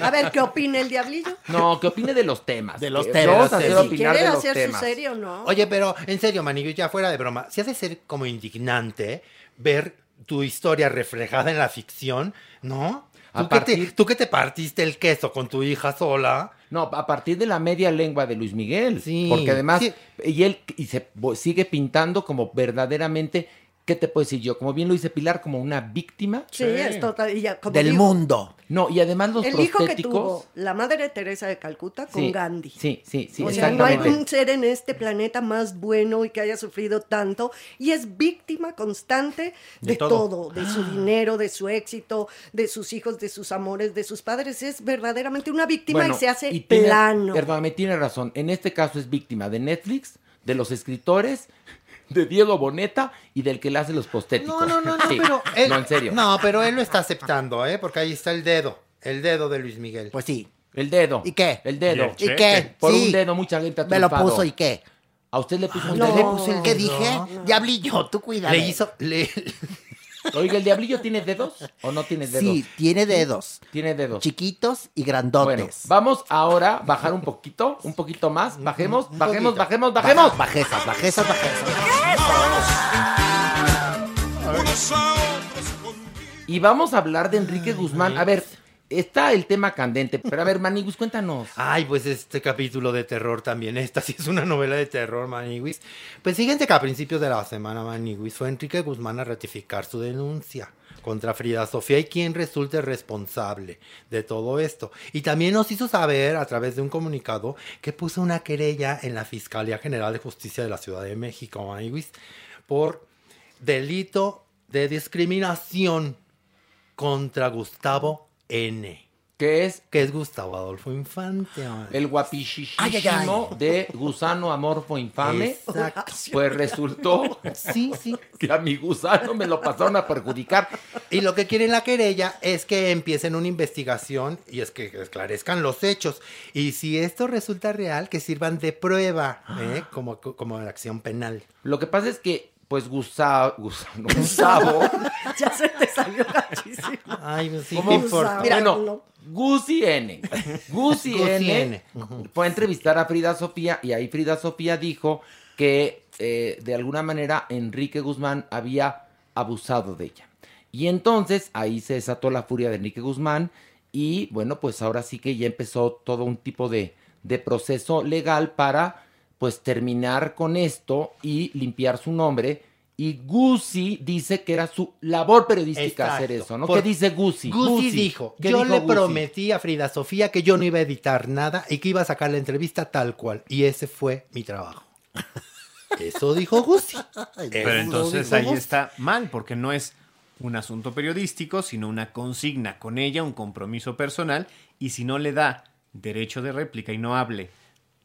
[SPEAKER 6] A ver, ¿qué opina el diablillo?
[SPEAKER 4] No, que opine de los temas.
[SPEAKER 16] De los
[SPEAKER 4] que
[SPEAKER 16] temas,
[SPEAKER 4] Vamos a
[SPEAKER 16] sí.
[SPEAKER 4] hacer
[SPEAKER 16] Si
[SPEAKER 4] opinar
[SPEAKER 6] ¿Quiere
[SPEAKER 4] de los
[SPEAKER 6] hacer
[SPEAKER 4] temas.
[SPEAKER 6] su serie o no?
[SPEAKER 5] Oye, pero en serio, Manillo, ya fuera de broma, si has de ser como indignante ver tu historia reflejada en la ficción, ¿no?
[SPEAKER 4] A
[SPEAKER 5] ¿Tú, que te,
[SPEAKER 4] partir-
[SPEAKER 5] tú que te partiste el queso con tu hija sola.
[SPEAKER 4] No, a partir de la media lengua de Luis Miguel.
[SPEAKER 5] Sí,
[SPEAKER 4] Porque además,
[SPEAKER 5] sí.
[SPEAKER 4] y él y se sigue pintando como verdaderamente ¿qué te puedo decir yo? Como bien lo dice Pilar, como una víctima.
[SPEAKER 6] Sí, es total. y ya, como
[SPEAKER 16] Del
[SPEAKER 6] digo,
[SPEAKER 16] mundo.
[SPEAKER 4] No, y además los
[SPEAKER 6] El hijo que tuvo la madre Teresa de Calcuta con
[SPEAKER 4] Sí,
[SPEAKER 6] Gandhi.
[SPEAKER 4] Sí, sí, sí,
[SPEAKER 6] o sea, no hay un ser en este planeta más bueno y que haya sufrido tanto y es víctima constante de,
[SPEAKER 5] De
[SPEAKER 6] todo.
[SPEAKER 5] todo.
[SPEAKER 6] de su dinero, de su éxito, de sus hijos, de sus amores, de sus padres. Es verdaderamente una víctima
[SPEAKER 4] Bueno,
[SPEAKER 6] y se hace
[SPEAKER 4] y tiene-
[SPEAKER 6] plano.
[SPEAKER 4] Perdóname, tiene razón. En este caso es víctima de Netflix, de los escritores, de Diego Boneta y del que le hace los prostéticos.
[SPEAKER 5] No, no, no, no,
[SPEAKER 4] Sí,
[SPEAKER 5] pero él,
[SPEAKER 4] No, en serio.
[SPEAKER 5] No, pero él lo está aceptando, ¿eh? Porque ahí está el dedo, el dedo de Luis Miguel.
[SPEAKER 16] Pues sí.
[SPEAKER 4] El dedo.
[SPEAKER 16] ¿Y qué?
[SPEAKER 4] El dedo.
[SPEAKER 16] ¿Y qué?
[SPEAKER 4] Por
[SPEAKER 16] Sí.
[SPEAKER 4] un dedo mucha gente ha
[SPEAKER 16] Me lo puso y qué.
[SPEAKER 4] ¿A usted le puso un
[SPEAKER 16] ¿Usted
[SPEAKER 4] dedo?
[SPEAKER 16] le puso el ¿Qué dije? Diablillo, tú cuídame.
[SPEAKER 5] Le hizo, le,
[SPEAKER 4] Oiga, ¿el diablillo tiene dedos o no tiene dedos?
[SPEAKER 16] Sí, tiene dedos.
[SPEAKER 4] Tiene dedos.
[SPEAKER 16] Chiquitos y
[SPEAKER 4] Bueno,
[SPEAKER 16] grandotes.
[SPEAKER 4] vamos ahora a bajar un poquito, un poquito más. Bajemos,
[SPEAKER 16] Un
[SPEAKER 4] bajemos,
[SPEAKER 16] poquito.
[SPEAKER 4] bajemos, bajemos.
[SPEAKER 16] Baja- bajezas, bajezas, bajezas.
[SPEAKER 4] Y vamos a hablar de Enrique Guzmán. A ver, está el tema candente, pero a ver, Manigus, cuéntanos.
[SPEAKER 5] Ay, pues este capítulo de terror también. Esta sí es una novela de terror, Maniwis. Pues fíjense que a principios de la semana, Maniwis, fue Enrique Guzmán a ratificar su denuncia contra Frida Sofía y quien resulte responsable de todo esto. Y también nos hizo saber a través de un comunicado que puso una querella en la Fiscalía General de Justicia de la Ciudad de México, Maniwis, por delito de discriminación contra Gustavo N.
[SPEAKER 4] ¿Qué es?
[SPEAKER 5] Que es Gustavo Adolfo Infante.
[SPEAKER 4] El guapichichísimo de gusano amorfo infame.
[SPEAKER 5] Exacto.
[SPEAKER 4] Pues resultó
[SPEAKER 5] Sí, sí.
[SPEAKER 4] que a mi gusano me lo pasaron a perjudicar.
[SPEAKER 5] Y lo que quiere la querella es que empiecen una investigación y es que esclarezcan los hechos. Y si esto resulta real, que sirvan de prueba, ¿eh? como, como en acción penal.
[SPEAKER 4] Lo que pasa es que, pues, Gustavo, Gustavo,
[SPEAKER 6] ya se te salió gachísimo.
[SPEAKER 5] Ay, pues sí,
[SPEAKER 4] ¿Cómo?
[SPEAKER 6] Mira,
[SPEAKER 4] bueno,
[SPEAKER 6] no.
[SPEAKER 4] Gusi N. Gusi N.
[SPEAKER 5] N.
[SPEAKER 4] Fue a entrevistar a Frida Sofía y ahí Frida Sofía dijo que eh, de alguna manera Enrique Guzmán había abusado de ella. Y entonces ahí se desató la furia de Enrique Guzmán y bueno, pues ahora sí que ya empezó todo un tipo de, de proceso legal para pues terminar con esto y limpiar su nombre. Y Gusi dice que era su labor periodística hacer eso, ¿no?
[SPEAKER 5] Por-
[SPEAKER 4] ¿Qué dice Gusi?
[SPEAKER 5] Gusi dijo,
[SPEAKER 4] ¿Qué
[SPEAKER 5] yo
[SPEAKER 4] dijo
[SPEAKER 5] le prometí a Frida Sofía que yo no iba a editar nada y que iba a sacar la entrevista tal cual. Y ese fue mi trabajo. Eso dijo Gusi.
[SPEAKER 7] Pero entonces ahí está mal, porque no es un asunto periodístico, sino una consigna con ella, un compromiso personal, y si no le da derecho de réplica y no hable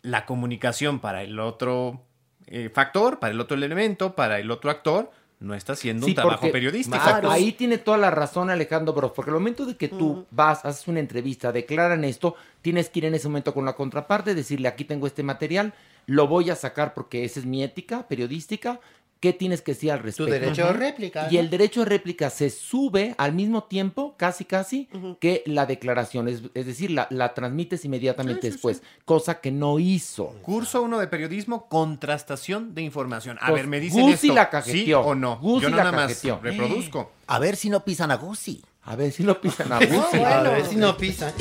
[SPEAKER 7] la comunicación para el otro eh, factor, para el otro elemento, para el otro actor, no está haciendo
[SPEAKER 4] Sí,
[SPEAKER 7] un trabajo
[SPEAKER 4] porque-
[SPEAKER 7] periodístico.
[SPEAKER 4] Ahí tiene toda la razón Alejandro Bros, porque al momento de que tú vas, haces una entrevista, declaran esto, tienes que ir en ese momento con la contraparte, decirle aquí tengo este material, lo voy a sacar porque esa es mi ética periodística. ¿Qué tienes que decir al respecto?
[SPEAKER 5] derecho de réplica,
[SPEAKER 4] Y
[SPEAKER 5] ¿no?
[SPEAKER 4] el derecho de réplica se sube al mismo tiempo, casi casi, que la declaración. Es, es decir, la, la transmites inmediatamente después, cosa que no hizo.
[SPEAKER 7] Curso uno de periodismo, contrastación de información. A
[SPEAKER 4] Pues,
[SPEAKER 7] ver, me dicen
[SPEAKER 4] Gusi
[SPEAKER 7] esto,
[SPEAKER 4] la
[SPEAKER 7] ¿sí
[SPEAKER 4] cajeteó.
[SPEAKER 7] o no?
[SPEAKER 4] Gusi
[SPEAKER 7] Yo no
[SPEAKER 4] la
[SPEAKER 7] nada más
[SPEAKER 4] cajeteó.
[SPEAKER 7] reproduzco.
[SPEAKER 16] A ver si no pisan a Gusi.
[SPEAKER 4] A ver si lo pisan a Gusi.
[SPEAKER 5] A ver si no pisan.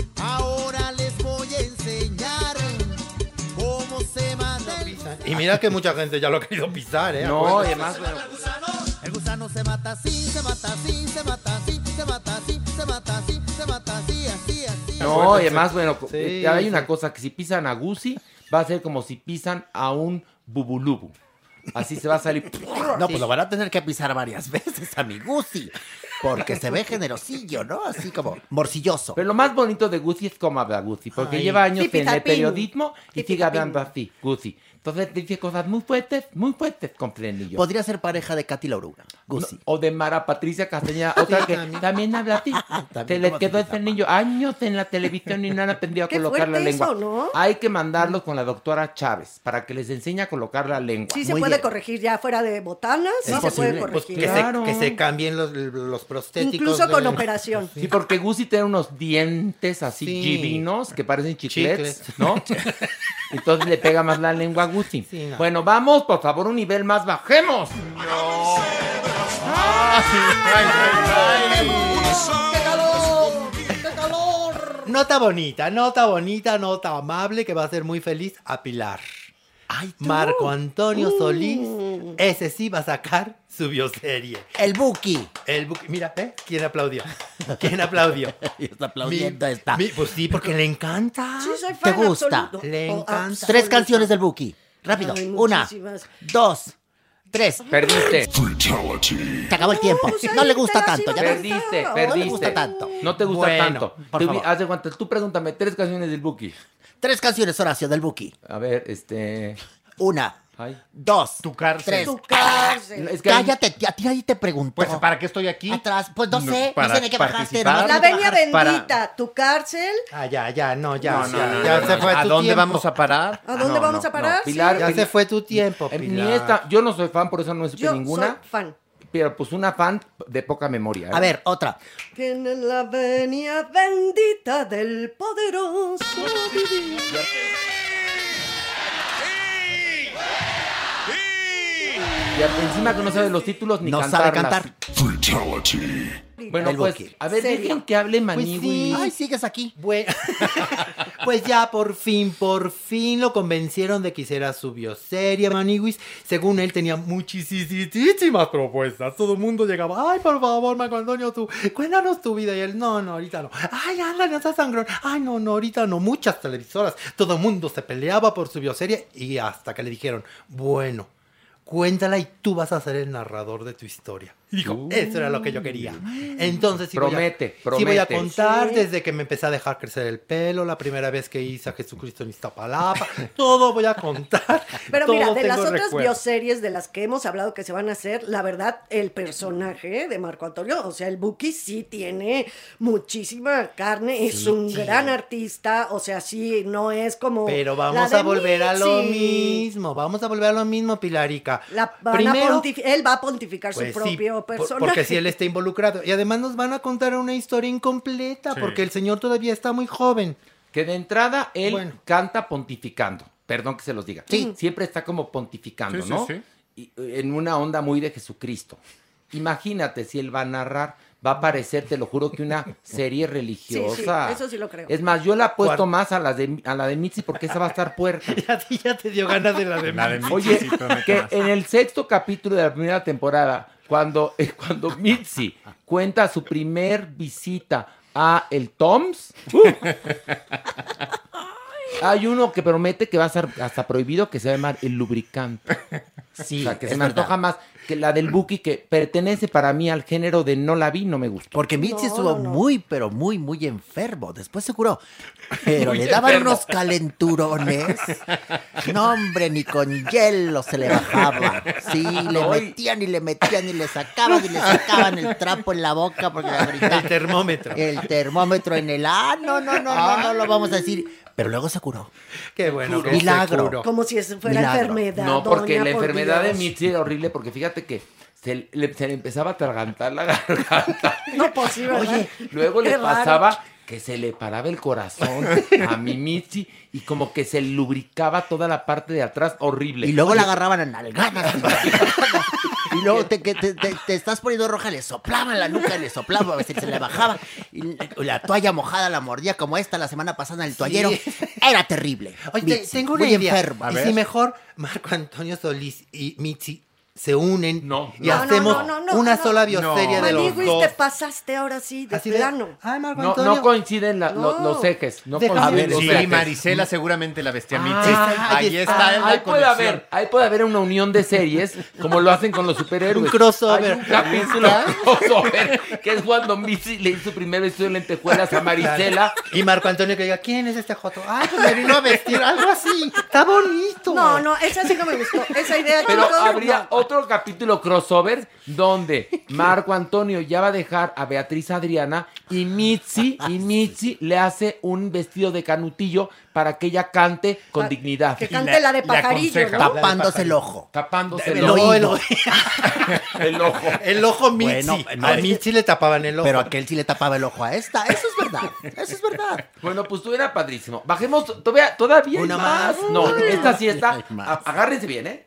[SPEAKER 5] Y mira que mucha gente ya lo ha querido pisar, ¿eh?
[SPEAKER 4] No, y además, bueno,
[SPEAKER 10] El gusano se mata así, se mata así, se mata así, se mata así, se mata así, se mata así, así, así.
[SPEAKER 4] No, y además, bueno,
[SPEAKER 5] Sí,
[SPEAKER 4] eh, hay una
[SPEAKER 5] sí.
[SPEAKER 4] cosa que si pisan a Gusi, va a ser como si pisan a un bubulubu. Así se va a salir.
[SPEAKER 16] No, pues lo van a tener que pisar varias veces a mi Gusi. Porque se ve generosillo, ¿no? Así como morcilloso.
[SPEAKER 4] Pero lo más bonito de Gusi es cómo habla Gusi, porque
[SPEAKER 5] Ay.
[SPEAKER 4] lleva años en el periodismo y sigue
[SPEAKER 6] Tipitapín.
[SPEAKER 4] hablando así, Gusi. Entonces dice cosas muy fuertes, muy fuertes con Frenillo.
[SPEAKER 16] Podría ser pareja de Katy Lauruga. Gusi.
[SPEAKER 4] O de Mara Patricia Castañeda, otra que
[SPEAKER 5] también.
[SPEAKER 4] también, habla así.
[SPEAKER 16] También
[SPEAKER 4] Se les quedó
[SPEAKER 16] se
[SPEAKER 4] ese niño años en la televisión y no han aprendido a colocar la
[SPEAKER 6] fuerte
[SPEAKER 4] lengua.
[SPEAKER 6] eso, ¿no?
[SPEAKER 4] Hay que mandarlos con la doctora Chávez para que les enseñe a colocar la lengua.
[SPEAKER 6] Sí se
[SPEAKER 16] Muy
[SPEAKER 6] puede
[SPEAKER 16] bien.
[SPEAKER 6] corregir ya fuera de botanas, sí
[SPEAKER 16] Es
[SPEAKER 6] se puede
[SPEAKER 16] posible.
[SPEAKER 5] Pues
[SPEAKER 6] corregir.
[SPEAKER 5] que,
[SPEAKER 4] Claro.
[SPEAKER 5] se, que se cambien los, los prostéticos.
[SPEAKER 6] Incluso
[SPEAKER 5] de-
[SPEAKER 6] con operación.
[SPEAKER 4] Sí, porque Gusi tiene unos dientes así
[SPEAKER 5] Sí.
[SPEAKER 4] divinos que parecen chiclets,
[SPEAKER 5] Chicles.
[SPEAKER 4] ¿no? Entonces le pega más la lengua Gusi.
[SPEAKER 5] Sí, no.
[SPEAKER 4] Bueno, vamos, por favor, un nivel más, bajemos.
[SPEAKER 6] ¡Qué calor! ¡Qué calor!
[SPEAKER 5] Nota bonita, nota bonita, nota amable que va a hacer muy feliz a Pilar. Marco Antonio Solís,
[SPEAKER 6] Mm.
[SPEAKER 5] ese sí va a sacar su bioserie.
[SPEAKER 16] El Buki.
[SPEAKER 5] El Buki. Mira, ¿eh? ¿Quién aplaudió? ¿Quién aplaudió?
[SPEAKER 16] Está aplaudiendo
[SPEAKER 5] Mi-
[SPEAKER 16] esta.
[SPEAKER 5] mi- pues sí, porque le encanta.
[SPEAKER 6] Sí, soy
[SPEAKER 16] ¿Te
[SPEAKER 6] fan
[SPEAKER 16] gusta?
[SPEAKER 6] absoluto.
[SPEAKER 5] Le
[SPEAKER 6] Oh,
[SPEAKER 5] encanta.
[SPEAKER 6] absoluto.
[SPEAKER 16] Tres canciones del Buki. Rápido.
[SPEAKER 6] Ay,
[SPEAKER 16] Una, dos, tres.
[SPEAKER 4] Perdiste.
[SPEAKER 16] Se acabó el tiempo.
[SPEAKER 6] ahí
[SPEAKER 16] No le
[SPEAKER 6] te
[SPEAKER 16] gusta tanto. Ya ves.
[SPEAKER 4] Perdiste,
[SPEAKER 6] No, no
[SPEAKER 4] perdiste.
[SPEAKER 16] le gusta tanto.
[SPEAKER 4] No te gusta
[SPEAKER 5] Bueno,
[SPEAKER 4] tanto.
[SPEAKER 5] por
[SPEAKER 4] Te
[SPEAKER 5] favor.
[SPEAKER 4] hubi- haz de cuenta, tú pregúntame tres canciones del Buki.
[SPEAKER 16] Tres canciones, Horacio, del Buki.
[SPEAKER 4] A ver, este.
[SPEAKER 16] Una,
[SPEAKER 4] Ay.
[SPEAKER 16] dos,
[SPEAKER 7] Tu cárcel.
[SPEAKER 16] tres.
[SPEAKER 6] Tu cárcel.
[SPEAKER 4] Es que hay-
[SPEAKER 16] Cállate, a ti nadie te preguntó.
[SPEAKER 7] Pues, ¿para qué estoy aquí?
[SPEAKER 16] Atrás, pues no
[SPEAKER 7] No,
[SPEAKER 16] sé, no sé de qué bajaste. nomás
[SPEAKER 6] La venia
[SPEAKER 7] para-
[SPEAKER 6] bendita, tu cárcel.
[SPEAKER 5] Ah, ya, ya, no, ya.
[SPEAKER 7] No, no,
[SPEAKER 5] ya,
[SPEAKER 7] no,
[SPEAKER 5] ya
[SPEAKER 7] no,
[SPEAKER 5] se
[SPEAKER 7] no.
[SPEAKER 5] fue
[SPEAKER 7] ¿A
[SPEAKER 5] tu
[SPEAKER 7] dónde
[SPEAKER 5] tiempo.
[SPEAKER 7] vamos a parar?
[SPEAKER 6] ¿A dónde
[SPEAKER 4] no,
[SPEAKER 6] vamos
[SPEAKER 4] no,
[SPEAKER 6] a parar?
[SPEAKER 4] no, Pilar,
[SPEAKER 5] Ya se fue tu tiempo,
[SPEAKER 4] Eh, Ni
[SPEAKER 5] Pilar.
[SPEAKER 4] esta, yo no soy fan, por eso no supe
[SPEAKER 6] Yo
[SPEAKER 4] ninguna.
[SPEAKER 6] soy fan.
[SPEAKER 4] Pero pues una fan de poca memoria. ¿eh?
[SPEAKER 16] A ver, otra.
[SPEAKER 6] Tiene la venia bendita del poderoso vivir.
[SPEAKER 4] Y encima que no sabe los títulos ni
[SPEAKER 16] No sabe
[SPEAKER 4] cantarlas.
[SPEAKER 16] cantar.
[SPEAKER 4] Bueno, pues, a ver, dejen que hable
[SPEAKER 5] Pues
[SPEAKER 4] Manigui.
[SPEAKER 5] sí.
[SPEAKER 16] Ay, sigues aquí.
[SPEAKER 5] Bueno, pues ya por fin, por fin lo convencieron de que hiciera su bioserie, Maniwis. Según él tenía muchísimas propuestas. Todo el mundo llegaba, ay, por favor, Marco Antonio, tú, cuéntanos tu vida. Y él, no, no, ahorita no. Ay, anda, no seas sangrón. Ay, no, no, ahorita no. Muchas televisoras. Todo el mundo se peleaba por su bioserie y hasta que le dijeron, bueno, cuéntala y tú vas a ser el narrador de tu historia. Y dijo, eso era lo que yo quería. Entonces, sí
[SPEAKER 4] Promete,
[SPEAKER 5] voy a, sí voy a
[SPEAKER 4] promete.
[SPEAKER 5] contar
[SPEAKER 6] Sí.
[SPEAKER 5] desde que me empecé a dejar crecer el pelo, la primera vez que hice a Jesucristo en Iztapalapa. Todo voy a contar.
[SPEAKER 6] Pero
[SPEAKER 5] todo
[SPEAKER 6] mira, de las otras
[SPEAKER 5] recuerdos.
[SPEAKER 6] bioseries de las que hemos hablado que se van a hacer, la verdad, el personaje de Marco Antonio, o sea, el Buki sí tiene muchísima carne, es un gran artista, o sea, sí, no es como.
[SPEAKER 5] Pero
[SPEAKER 6] la
[SPEAKER 5] vamos
[SPEAKER 6] de
[SPEAKER 5] a volver a lo mismo. Vamos a volver a lo mismo, Pilarica.
[SPEAKER 6] La- van a
[SPEAKER 5] Primero,
[SPEAKER 6] él va a pontificar
[SPEAKER 5] pues
[SPEAKER 6] su
[SPEAKER 5] sí,
[SPEAKER 6] propio
[SPEAKER 5] por-
[SPEAKER 6] personaje.
[SPEAKER 5] porque si él está involucrado. Y además nos van a contar una historia incompleta,
[SPEAKER 7] Sí.
[SPEAKER 5] porque el señor todavía está muy joven.
[SPEAKER 4] Que de entrada él
[SPEAKER 5] Bueno.
[SPEAKER 4] canta pontificando. Perdón que se los diga.
[SPEAKER 16] Sí.
[SPEAKER 4] Siempre está como pontificando,
[SPEAKER 7] Sí, sí,
[SPEAKER 4] ¿no?
[SPEAKER 7] sí.
[SPEAKER 4] Y, eh, en una onda muy de Jesucristo. Imagínate si él va a narrar, va a parecer, te lo juro, que una serie religiosa.
[SPEAKER 6] eso sí lo creo.
[SPEAKER 4] Es más, yo la apuesto más a la de a la de Mitzi porque esa va a estar puerta.
[SPEAKER 5] Y a ti ya te dio ganas de la de
[SPEAKER 7] La de
[SPEAKER 5] Mitzi.
[SPEAKER 4] Oye,
[SPEAKER 7] sí,
[SPEAKER 4] que
[SPEAKER 7] más.
[SPEAKER 4] en el sexto capítulo de la primera temporada, cuando, eh, cuando Mitzi cuenta su primer visita a el Toms, ¡uh! Hay uno que promete que va a ser hasta prohibido que se va a llamar el lubricante.
[SPEAKER 16] Sí,
[SPEAKER 4] o sea, que se me
[SPEAKER 16] verdad.
[SPEAKER 4] antoja más que la del Buki, que pertenece para mí al género de no la vi, no me gustó.
[SPEAKER 16] Porque Mitzi
[SPEAKER 6] No,
[SPEAKER 16] estuvo
[SPEAKER 6] no, no.
[SPEAKER 16] muy, pero muy, muy enfermo. Después se curó. Pero
[SPEAKER 4] Muy
[SPEAKER 16] le daban
[SPEAKER 4] enfermo.
[SPEAKER 16] unos calenturones. No, hombre, ni con hielo se le bajaba. Sí, le metían y le metían y le sacaban y le sacaban el trapo en la boca porque la gritaba.
[SPEAKER 5] El termómetro.
[SPEAKER 16] El termómetro en el ah, no, no, no, no, no lo vamos a decir. Pero luego se curó.
[SPEAKER 5] Qué bueno. que
[SPEAKER 16] Milagro.
[SPEAKER 5] se curó.
[SPEAKER 6] Como si eso fuera
[SPEAKER 16] Milagro.
[SPEAKER 6] enfermedad.
[SPEAKER 4] No, porque
[SPEAKER 6] doña,
[SPEAKER 4] la
[SPEAKER 6] por
[SPEAKER 4] enfermedad de. Mitzi era horrible, porque fíjate que se le, se le empezaba a atragantar la garganta.
[SPEAKER 6] No, pues sí, ¿verdad?
[SPEAKER 4] Oye, luego
[SPEAKER 6] Qué
[SPEAKER 4] le
[SPEAKER 6] raro.
[SPEAKER 4] pasaba que se le paraba el corazón a mi Mitzi y como que se lubricaba toda la parte de atrás horrible.
[SPEAKER 16] Y luego
[SPEAKER 4] Oye,
[SPEAKER 16] la agarraban a nalgadas. y luego te, te, te- te estás poniendo roja, le soplaban la nuca, le soplaban, a veces se le bajaba. Y la toalla mojada la mordía como esta la semana pasada en el toallero. Era terrible.
[SPEAKER 5] Oye,
[SPEAKER 16] Mitzi,
[SPEAKER 5] tengo una
[SPEAKER 16] muy
[SPEAKER 5] idea.
[SPEAKER 16] enferma.
[SPEAKER 5] y si mejor Marco Antonio Solís y Mitzi se unen
[SPEAKER 4] No,
[SPEAKER 5] y
[SPEAKER 6] No,
[SPEAKER 5] hacemos
[SPEAKER 6] no, no, no,
[SPEAKER 5] una
[SPEAKER 6] no.
[SPEAKER 5] sola bioserie
[SPEAKER 7] No.
[SPEAKER 5] de los dos.
[SPEAKER 6] te pasaste ahora sí, de
[SPEAKER 5] Así de,
[SPEAKER 6] plano.
[SPEAKER 5] ay, Marco
[SPEAKER 4] no,
[SPEAKER 5] Antonio.
[SPEAKER 4] no coinciden la- lo- los ejes. No
[SPEAKER 5] Déjame
[SPEAKER 4] coinciden
[SPEAKER 5] ver,
[SPEAKER 4] los
[SPEAKER 7] Sí,
[SPEAKER 4] ejes.
[SPEAKER 7] Marisela seguramente la bestia Mitzi.
[SPEAKER 5] Ah,
[SPEAKER 7] Ahí
[SPEAKER 5] ahí
[SPEAKER 7] está, la
[SPEAKER 4] Ahí puede, haber, ahí puede haber una unión de series, como lo hacen con los superhéroes.
[SPEAKER 5] Un crossover.
[SPEAKER 4] Hay un capítulo crossover, que es cuando Mitzi le hizo su primer vestido de lentejuelas a Marisela.
[SPEAKER 5] Y Marco Antonio que diga, ¿quién es este joto? Ay, pues me vino a vestir, algo así. Está bonito.
[SPEAKER 6] No, no, esa sí no me gustó. Esa idea,
[SPEAKER 4] Pero habría
[SPEAKER 6] no.
[SPEAKER 4] Otro capítulo crossover donde Marco Antonio ya va a dejar a Beatriz Adriana y Mitzi, y Mitzi le hace un vestido de canutillo para que ella cante con dignidad.
[SPEAKER 6] Que cante la, de pajarillo,
[SPEAKER 7] aconseja.
[SPEAKER 6] ¿no?
[SPEAKER 16] Tapándose el ojo.
[SPEAKER 4] Tapándose el
[SPEAKER 5] El
[SPEAKER 4] ojo.
[SPEAKER 5] ojo, el ojo.
[SPEAKER 4] El ojo.
[SPEAKER 5] El ojo Mitzi.
[SPEAKER 16] Bueno, no,
[SPEAKER 5] a
[SPEAKER 16] es-
[SPEAKER 5] Mitzi le tapaban el ojo.
[SPEAKER 16] Pero aquel sí le tapaba el ojo a esta. Eso es verdad. Eso es verdad.
[SPEAKER 4] Bueno, pues tú era padrísimo. Bajemos todavía, todavía hay
[SPEAKER 5] Una
[SPEAKER 4] más.
[SPEAKER 5] más.
[SPEAKER 4] No, esta sí está.
[SPEAKER 16] Hay más.
[SPEAKER 4] a- Agárrense bien, ¿eh?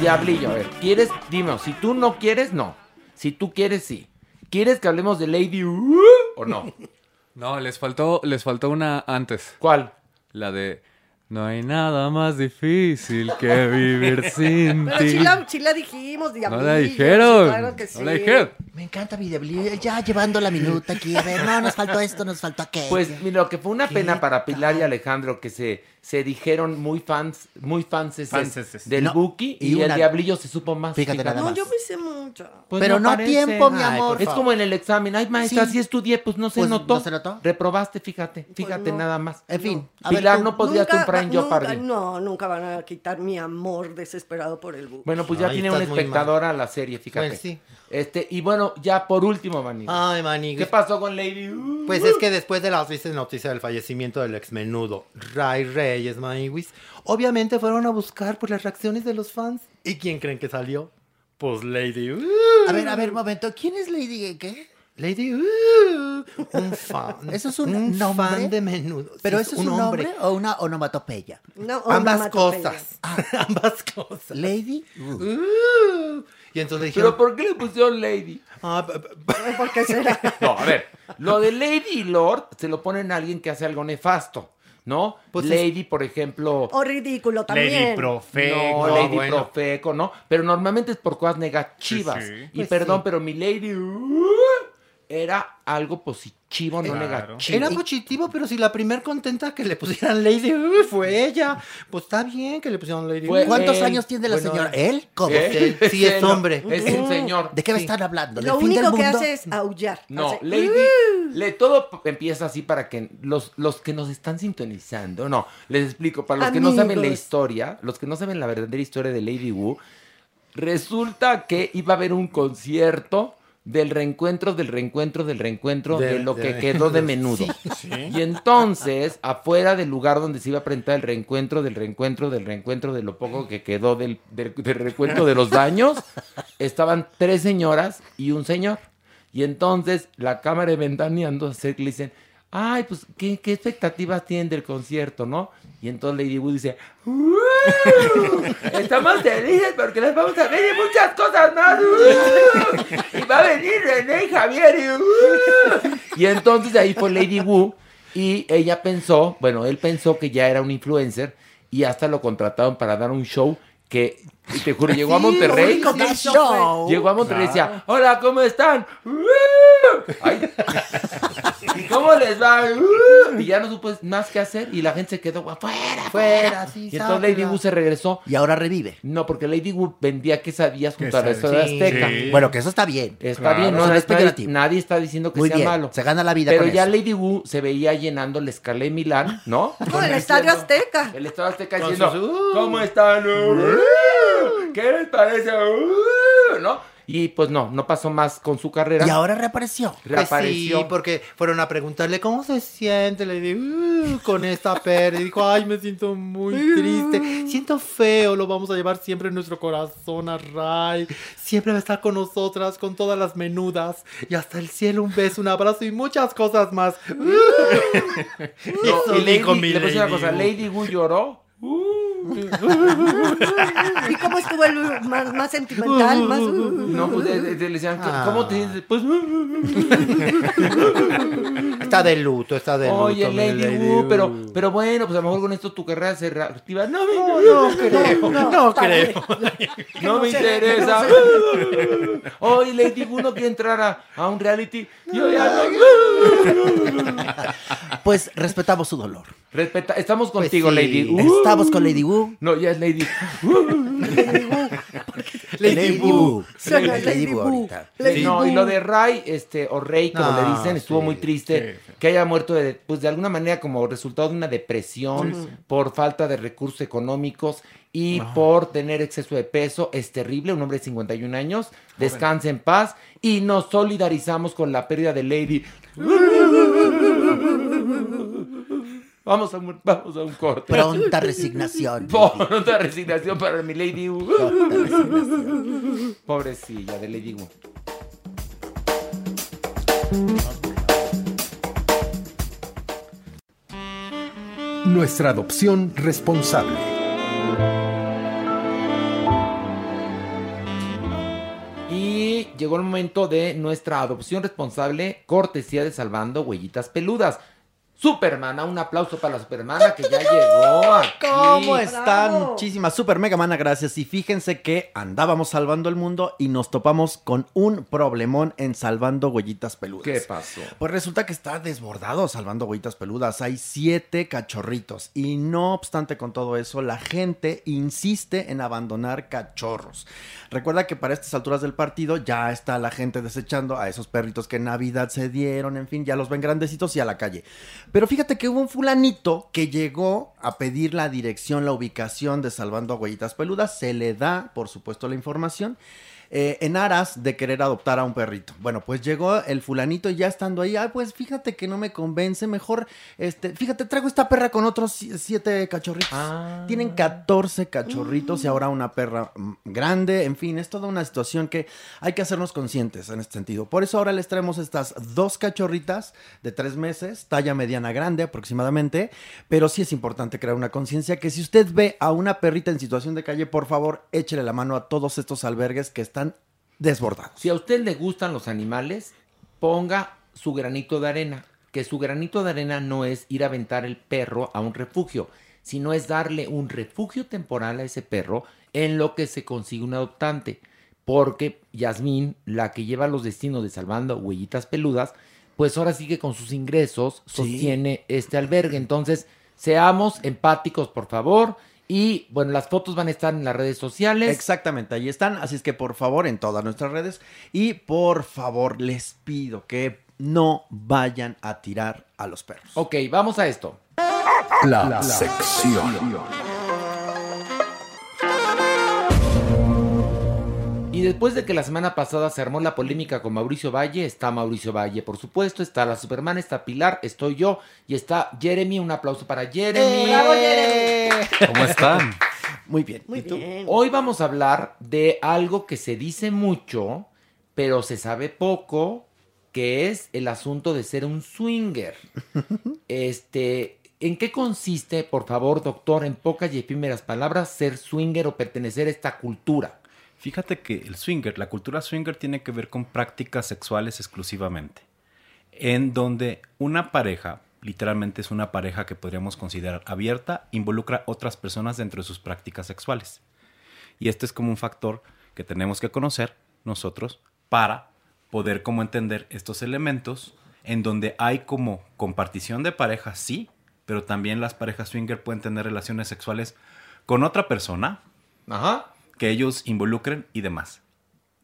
[SPEAKER 4] Diablillo, a ver, ¿quieres? Dime, si tú no quieres, no. Si tú quieres, sí. ¿Quieres que hablemos de Lady U? ¿O no?
[SPEAKER 17] No, les faltó, les faltó una antes.
[SPEAKER 4] ¿Cuál?
[SPEAKER 17] La de No hay nada más difícil que vivir sin
[SPEAKER 6] Pero
[SPEAKER 17] ti.
[SPEAKER 6] sí la, sí la dijimos,
[SPEAKER 17] No
[SPEAKER 6] diablillos,
[SPEAKER 17] la dijeron.
[SPEAKER 6] claro que sí.
[SPEAKER 17] No la dijeron.
[SPEAKER 16] Me encanta mi diablillo, ya llevando la minuta aquí. A ver, no, nos faltó esto, nos faltó aquello.
[SPEAKER 4] Pues mira, lo que fue una pena para Pilar y Alejandro que se, se dijeron muy fans, muy fanses
[SPEAKER 7] Fanses.
[SPEAKER 4] del
[SPEAKER 16] No,
[SPEAKER 4] Buki
[SPEAKER 16] y
[SPEAKER 4] y, el
[SPEAKER 16] una-
[SPEAKER 4] diablillo se supo más.
[SPEAKER 16] Fíjate nada
[SPEAKER 6] No,
[SPEAKER 16] más.
[SPEAKER 6] yo me hice mucho.
[SPEAKER 4] Pues
[SPEAKER 16] Pero no
[SPEAKER 4] parece.
[SPEAKER 16] tiempo, mi
[SPEAKER 4] Ay,
[SPEAKER 16] amor.
[SPEAKER 4] Es como en el examen. Ay, maestra,
[SPEAKER 16] Sí.
[SPEAKER 4] sí, estudié, pues no se
[SPEAKER 16] Pues,
[SPEAKER 4] notó.
[SPEAKER 16] ¿no se notó?
[SPEAKER 4] Reprobaste, fíjate, fíjate
[SPEAKER 6] no.
[SPEAKER 4] nada más.
[SPEAKER 16] En fin, a ver,
[SPEAKER 4] Pilar
[SPEAKER 16] tú.
[SPEAKER 4] no
[SPEAKER 6] Nunca-
[SPEAKER 4] comprar en
[SPEAKER 6] nunca-
[SPEAKER 4] Jeopardy.
[SPEAKER 6] No, nunca van a quitar mi amor desesperado por el buque.
[SPEAKER 4] Bueno, pues ya
[SPEAKER 5] Ay,
[SPEAKER 4] tiene una
[SPEAKER 5] estás muy
[SPEAKER 4] espectadora la serie, fíjate.
[SPEAKER 5] Pues sí.
[SPEAKER 4] Este, y bueno, ya por último, Manny.
[SPEAKER 5] Ay, Manny.
[SPEAKER 4] ¿Qué pasó con Lady? Uh,
[SPEAKER 5] Pues es que después de las tristes noticias del fallecimiento del ex menudo Ray Reyes Maniguis, obviamente fueron a buscar por las reacciones de los fans. ¿Y quién creen que salió? Pues Lady. Uh,
[SPEAKER 16] A ver, a ver, un momento. ¿Quién es Lady qué?
[SPEAKER 5] Lady. Uh, un fan.
[SPEAKER 16] ¿Eso es un nombre?
[SPEAKER 5] fan de menudo.
[SPEAKER 16] ¿Pero
[SPEAKER 5] Sí,
[SPEAKER 16] eso es un nombre o una onomatopeya?
[SPEAKER 6] No,
[SPEAKER 5] Ambas cosas. Ambas cosas.
[SPEAKER 16] Lady.
[SPEAKER 5] Uh, y entonces dijeron.
[SPEAKER 4] ¿Pero por qué le pusieron Lady?
[SPEAKER 5] ah,
[SPEAKER 6] ¿Por qué será?
[SPEAKER 4] No, a ver, lo de Lady y Lord se lo ponen a alguien que hace algo nefasto, ¿no?
[SPEAKER 5] Pues es-
[SPEAKER 4] Lady, por ejemplo.
[SPEAKER 6] O ridículo también.
[SPEAKER 7] Lady Profeco.
[SPEAKER 4] No,
[SPEAKER 5] no,
[SPEAKER 4] Lady
[SPEAKER 5] bueno.
[SPEAKER 4] Profeco, ¿no? Pero normalmente es por cosas negativas.
[SPEAKER 7] Sí, sí.
[SPEAKER 4] Y
[SPEAKER 5] Pues
[SPEAKER 4] perdón,
[SPEAKER 5] sí.
[SPEAKER 4] pero mi Lady uh, era algo positivo, no
[SPEAKER 7] Claro.
[SPEAKER 4] negativo.
[SPEAKER 5] Era positivo, pero si la primer contenta que le pusieran Lady uh, fue ella, pues está bien que le pusieran Lady. Uh.
[SPEAKER 16] ¿Cuántos
[SPEAKER 4] él.
[SPEAKER 16] años tiene la
[SPEAKER 5] Bueno,
[SPEAKER 16] señora? ¿Él? ¿Cómo?
[SPEAKER 4] ¿Eh?
[SPEAKER 5] Sí, sí, es hombre.
[SPEAKER 4] Es un señor.
[SPEAKER 16] ¿De qué me están hablando? ¿Del
[SPEAKER 6] Lo
[SPEAKER 16] fin del
[SPEAKER 6] único que hace es aullar.
[SPEAKER 4] No,
[SPEAKER 6] Hace,
[SPEAKER 4] Lady,
[SPEAKER 6] "Uh".
[SPEAKER 4] le, todo empieza así para que los, los que nos están sintonizando, no, les explico, para los que no saben la historia, los que no saben la verdadera historia de Lady Wu, resulta que iba a haber un concierto del reencuentro, del reencuentro, del reencuentro de,
[SPEAKER 5] De-
[SPEAKER 4] lo
[SPEAKER 5] de-
[SPEAKER 4] que quedó de menudo. Y entonces, afuera del lugar donde se iba a presentar el reencuentro, del reencuentro, del reencuentro, de lo poco que quedó del, del, del reencuentro de los daños, estaban tres señoras y un señor. Y entonces la cámara de ventaneando se le dicen, ay, pues, ¿qué, qué expectativas tienen del concierto, no? Y entonces Lady Wu dice, "Uh, estamos felices porque les vamos a ver y muchas cosas más. uh, y va a venir René y Javier. Y, uh". Y entonces ahí fue Lady Wu y ella pensó, bueno, él pensó que ya era un influencer y hasta lo contrataron para dar un show que, te juro, llegó a Monterrey.
[SPEAKER 6] fue-
[SPEAKER 4] Llegó a Monterrey y decía, hola, ¿cómo están? Ay. ¿Y cómo les va? ¡Uh! Y ya no supo más qué hacer y la gente se quedó afuera,
[SPEAKER 16] Fuera, sí,
[SPEAKER 4] Y entonces Lady. Wu se regresó.
[SPEAKER 16] Y ahora revive.
[SPEAKER 4] No, porque Lady Wu vendía quesadillas junto a la
[SPEAKER 7] Quesadillas,
[SPEAKER 4] Estadio Azteca.
[SPEAKER 7] sí.
[SPEAKER 16] Bueno, que eso está bien.
[SPEAKER 4] Está
[SPEAKER 7] Claro,
[SPEAKER 4] bien, no, nadie,
[SPEAKER 16] es peyorativo.
[SPEAKER 4] nadie está diciendo que
[SPEAKER 16] Muy
[SPEAKER 4] sea
[SPEAKER 16] bien,
[SPEAKER 4] malo.
[SPEAKER 16] se gana la vida
[SPEAKER 4] Pero
[SPEAKER 16] con
[SPEAKER 4] ya
[SPEAKER 16] eso.
[SPEAKER 4] Lady Wu se veía llenando el Escalé Milán, ¿no?
[SPEAKER 6] No, el Estadio Azteca.
[SPEAKER 4] El Estadio Azteca diciendo,
[SPEAKER 5] uh.
[SPEAKER 4] ¿cómo están? Uh, ¿Qué les parece? ¿No? Y pues no, no pasó más con su carrera.
[SPEAKER 16] Y ahora reapareció.
[SPEAKER 5] Pues
[SPEAKER 4] reapareció.
[SPEAKER 5] sí, porque fueron a preguntarle cómo se siente, le digo, "Uh, con esta pérdida. Y dijo, ay, me siento muy triste, siento feo, lo vamos a llevar siempre en nuestro corazón a Ray. Siempre va a estar con nosotras, con todas las menudas. Y hasta el cielo, un beso, un abrazo y muchas cosas más. Uh. Eso
[SPEAKER 4] y Lady,
[SPEAKER 5] mi
[SPEAKER 4] le puse una cosa. Lady Wu lloró.
[SPEAKER 6] ¿Y cómo estuvo el uh, más, más sentimental? Más, uh,
[SPEAKER 4] No, pues eh, eh, le decían, ¿cómo te dices? Pues,
[SPEAKER 5] Está de luto, está de luto.
[SPEAKER 4] oye,
[SPEAKER 5] mi
[SPEAKER 4] Lady Wu, pero, pero bueno, pues a lo mejor con esto tu carrera se reactiva. No, me-
[SPEAKER 5] No, no creo, no,
[SPEAKER 6] está
[SPEAKER 5] creo.
[SPEAKER 4] no me
[SPEAKER 6] no
[SPEAKER 4] interesa. Oye, Lady Wu no quiere entrar a, a un reality. Yo ya no.
[SPEAKER 16] Pues respetamos su dolor.
[SPEAKER 4] Respeta, estamos
[SPEAKER 5] Pues
[SPEAKER 4] contigo,
[SPEAKER 5] sí.
[SPEAKER 4] Lady Wu.
[SPEAKER 16] Estamos con Lady Wu.
[SPEAKER 4] No, ya es Lady.
[SPEAKER 16] Lady Wu. Lady
[SPEAKER 6] Lady
[SPEAKER 16] Wu
[SPEAKER 6] Wu.
[SPEAKER 16] ahorita.
[SPEAKER 6] Lady
[SPEAKER 4] no, y
[SPEAKER 6] Wu.
[SPEAKER 4] lo de Ray, este, o Rey, como
[SPEAKER 5] No,
[SPEAKER 4] le dicen, estuvo
[SPEAKER 5] sí,
[SPEAKER 4] muy triste que haya muerto de, pues de alguna manera como resultado de una depresión por falta de recursos económicos y por tener exceso de peso. Es terrible, un hombre de 51 años. Descanse en paz y nos solidarizamos con la pérdida de Lady. Vamos a un, vamos a un corte.
[SPEAKER 16] Pronta resignación.
[SPEAKER 4] Pronta resignación para mi Lady Wu. Pobrecilla de Lady Wu.
[SPEAKER 3] Nuestra adopción responsable.
[SPEAKER 4] Y llegó el momento de nuestra adopción responsable, cortesía de Salvando Huellitas Peludas. Supermana, un aplauso para la Supermana que ya llegó aquí.
[SPEAKER 16] ¿Cómo están? Muchísimas super mega mana gracias. Y fíjense que andábamos salvando el mundo y nos topamos con un problemón en salvando huellitas peludas.
[SPEAKER 4] ¿Qué pasó?
[SPEAKER 16] Pues resulta que está desbordado salvando huellitas peludas. Hay siete cachorritos. Y no obstante con todo eso, la gente insiste en abandonar cachorros. Recuerda que para estas alturas del partido ya está la gente desechando a esos perritos que en Navidad se dieron, en fin, ya los ven grandecitos y a la calle. Pero fíjate que hubo un fulanito que llegó a pedir la dirección, la ubicación de Salvando a Peludas. Se le da, por supuesto, la información. Eh, en aras de querer adoptar a un perrito. Bueno, pues llegó el fulanito y ya estando ahí, ay, pues fíjate que no me convence, mejor, este, fíjate, traigo esta perra con otros si- siete cachorritos. Tienen 14 cachorritos y ahora una perra mm, grande, en fin, es toda una situación que hay que hacernos conscientes en este sentido. Por eso ahora les traemos estas dos cachorritas de tres meses, talla mediana grande aproximadamente, pero sí es importante crear una conciencia que si usted ve a una perrita en situación de calle, por favor, échele la mano a todos estos albergues que están desbordados.
[SPEAKER 4] Si a usted le gustan los animales, ponga su granito de arena. Que su granito de arena no es ir a aventar el perro a un refugio, sino es darle un refugio temporal a ese perro en lo que se consigue un adoptante. Porque Yasmín, la que lleva los destinos de Salvando Huellitas Peludas, pues ahora sigue con sus ingresos, sostiene este albergue. Entonces, seamos empáticos, por favor. Y bueno, las fotos van a estar en las redes sociales.
[SPEAKER 16] Exactamente, ahí están. Así es que por favor, en todas nuestras redes. Y por favor, les pido que no vayan a tirar a los perros.
[SPEAKER 4] Ok, vamos a esto.
[SPEAKER 16] La,
[SPEAKER 3] sección.
[SPEAKER 4] Después de que la semana pasada se armó la polémica con Mauricio Valle, está Mauricio Valle, por supuesto, está la Superman, está Pilar, estoy yo y está Jeremy. Un aplauso para Jeremy.
[SPEAKER 6] ¡Bravo, Jeremy!
[SPEAKER 17] ¿Cómo están?
[SPEAKER 16] Muy bien.
[SPEAKER 6] Muy bien.
[SPEAKER 4] Hoy vamos a hablar de algo que se dice mucho, pero se sabe poco, que es el asunto de ser un swinger. Este, ¿en qué consiste, por favor, doctor, en pocas y efímeras palabras, ser swinger o pertenecer a esta cultura?
[SPEAKER 17] Fíjate que el swinger, la cultura swinger tiene que ver con prácticas sexuales exclusivamente, en donde una pareja, literalmente es una pareja que podríamos considerar abierta, involucra otras personas dentro de sus prácticas sexuales. Y este es como un factor que tenemos que conocer nosotros para poder como entender estos elementos en donde hay como compartición de parejas, sí, pero también las parejas swinger pueden tener relaciones sexuales con otra persona, que ellos involucren y demás.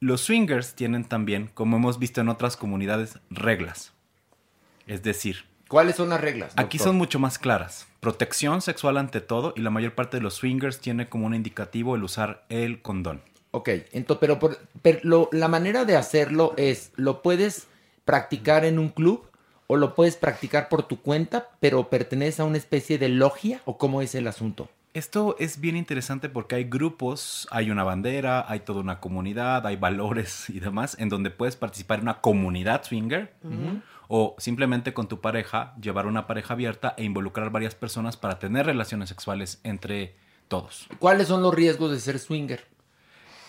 [SPEAKER 17] Los swingers tienen también, como hemos visto en otras comunidades, reglas. Es decir,
[SPEAKER 4] ¿cuáles son las reglas?
[SPEAKER 17] Aquí son mucho más claras. Protección sexual ante todo y la mayor parte de los swingers tiene como un indicativo el usar el condón.
[SPEAKER 4] Ok, entonces, pero, por- pero lo- la manera de hacerlo es, ¿lo puedes practicar en un club o lo puedes practicar por tu cuenta, pero perteneces a una especie de logia o cómo es el asunto?
[SPEAKER 17] Esto es bien interesante porque hay grupos, hay una bandera, hay toda una comunidad, hay valores y demás en donde puedes participar en una comunidad swinger o simplemente con tu pareja llevar una pareja abierta e involucrar varias personas para tener relaciones sexuales entre todos.
[SPEAKER 4] ¿Cuáles son los riesgos de ser swinger?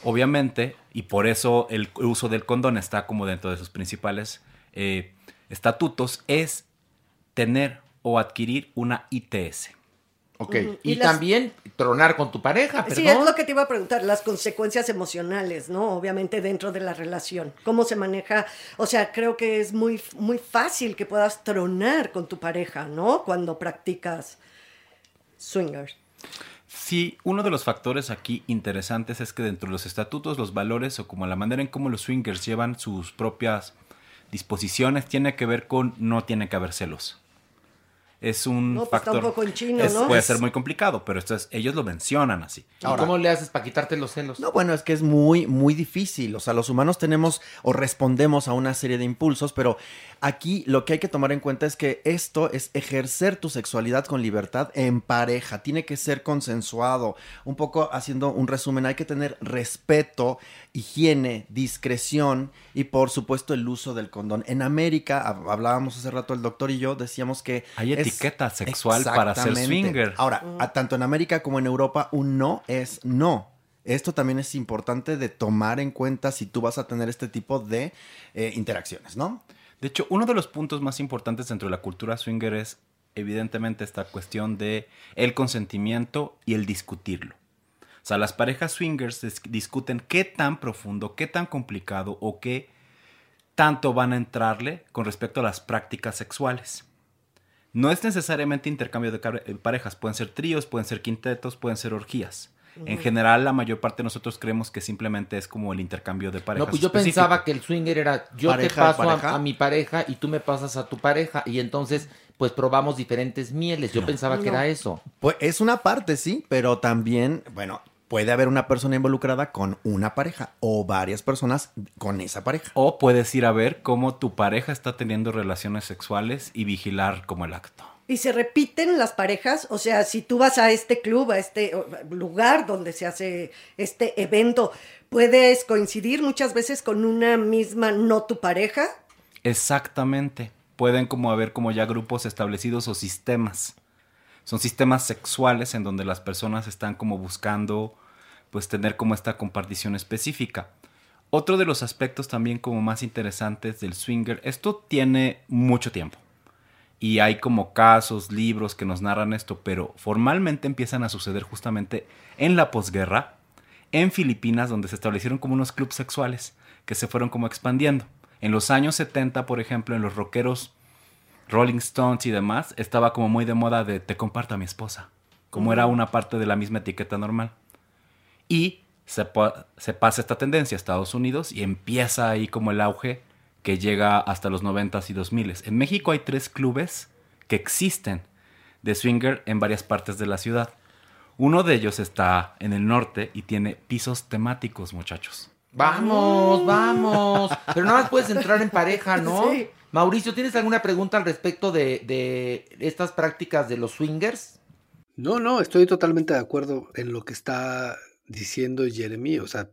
[SPEAKER 17] Obviamente, y por eso el uso del condón está como dentro de sus principales eh, estatutos, es tener o adquirir una ITS.
[SPEAKER 4] Ok, y,
[SPEAKER 6] Y las-
[SPEAKER 4] también tronar con tu pareja, perdón.
[SPEAKER 6] Sí, es lo que te iba a preguntar, las consecuencias emocionales, ¿no? Obviamente dentro de la relación. ¿Cómo se maneja? O sea, creo que es muy, muy fácil que puedas tronar con tu pareja, ¿no? Cuando practicas swingers.
[SPEAKER 17] Sí, uno de los factores aquí interesantes es que dentro de los estatutos, los valores o como la manera en cómo los swingers llevan sus propias disposiciones tiene que ver con no tiene que haber celos. Es un
[SPEAKER 6] No, pues,
[SPEAKER 17] factor.
[SPEAKER 6] un poco en chino,
[SPEAKER 17] es-
[SPEAKER 6] ¿no?
[SPEAKER 17] Puede ser muy complicado, pero esto es, ellos lo mencionan así.
[SPEAKER 4] ¿Y cómo le haces para quitarte los celos?
[SPEAKER 16] No, bueno, es que es muy, muy difícil. O sea, los humanos tenemos o respondemos a una serie de impulsos, pero aquí lo que hay que tomar en cuenta es que esto es ejercer tu sexualidad con libertad en pareja. Tiene que ser consensuado. Un poco haciendo un resumen, hay que tener respeto, higiene, discreción y por supuesto el uso del condón. En América, hab- hablábamos hace rato el doctor y yo, decíamos que...
[SPEAKER 17] Hay
[SPEAKER 16] es-
[SPEAKER 17] etiqueta sexual para ser swinger.
[SPEAKER 16] Ahora, a- tanto en América como en Europa, un no es no.
[SPEAKER 18] Esto también es importante de tomar en cuenta si tú vas a tener este tipo de eh, interacciones, ¿no?
[SPEAKER 17] De hecho, uno de los puntos más importantes dentro de la cultura swinger es evidentemente esta cuestión de el consentimiento y el discutirlo. O sea, las parejas swingers dis- discuten qué tan profundo, qué tan complicado o qué tanto van a entrarle con respecto a las prácticas sexuales. No es necesariamente intercambio de eh, parejas, pueden ser tríos, pueden ser quintetos, pueden ser orgías. En general, la mayor parte de nosotros creemos que simplemente es como el intercambio de parejas.
[SPEAKER 4] No, pues yo
[SPEAKER 17] específico.
[SPEAKER 4] pensaba que el swinger era yo
[SPEAKER 17] Pareja
[SPEAKER 4] te paso a, mi pareja y tú me pasas a tu pareja y entonces pues probamos diferentes mieles. Yo pensaba que era eso.
[SPEAKER 18] Pues es una parte, sí, pero también, bueno, puede haber una persona involucrada con una pareja o varias personas con esa pareja.
[SPEAKER 17] O puedes ir a ver cómo tu pareja está teniendo relaciones sexuales y vigilar como el acto.
[SPEAKER 6] Y se repiten las parejas, o sea, si tú vas a este club, a este lugar donde se hace este evento, puedes coincidir muchas veces con una misma no tu pareja.
[SPEAKER 17] Exactamente. Pueden como haber como ya grupos establecidos o sistemas. Son sistemas sexuales en donde las personas están como buscando pues tener como esta compartición específica. Otro de los aspectos también como más interesantes del swinger, esto tiene mucho tiempo. Y hay como casos, libros que nos narran esto, pero formalmente empiezan a suceder justamente en la posguerra, en Filipinas, donde se establecieron como unos clubes sexuales que se fueron como expandiendo. En los años 70, por ejemplo, en los rockeros Rolling Stones y demás, estaba como muy de moda de te comparto a mi esposa, como era una parte de la misma etiqueta normal. Y se, pa- se pasa esta tendencia a Estados Unidos y empieza ahí como el auge que llega hasta los 90s y 2000s. En México hay tres clubes que existen de swinger en varias partes de la ciudad. Uno de ellos está en el norte y tiene pisos temáticos, muchachos.
[SPEAKER 4] Vamos, vamos. Pero nada más puedes entrar en pareja, ¿no?
[SPEAKER 6] Sí.
[SPEAKER 4] Mauricio, ¿tienes alguna pregunta al respecto de, de estas prácticas de los swingers?
[SPEAKER 8] No, no, estoy totalmente de acuerdo en lo que está diciendo Jeremy. O sea,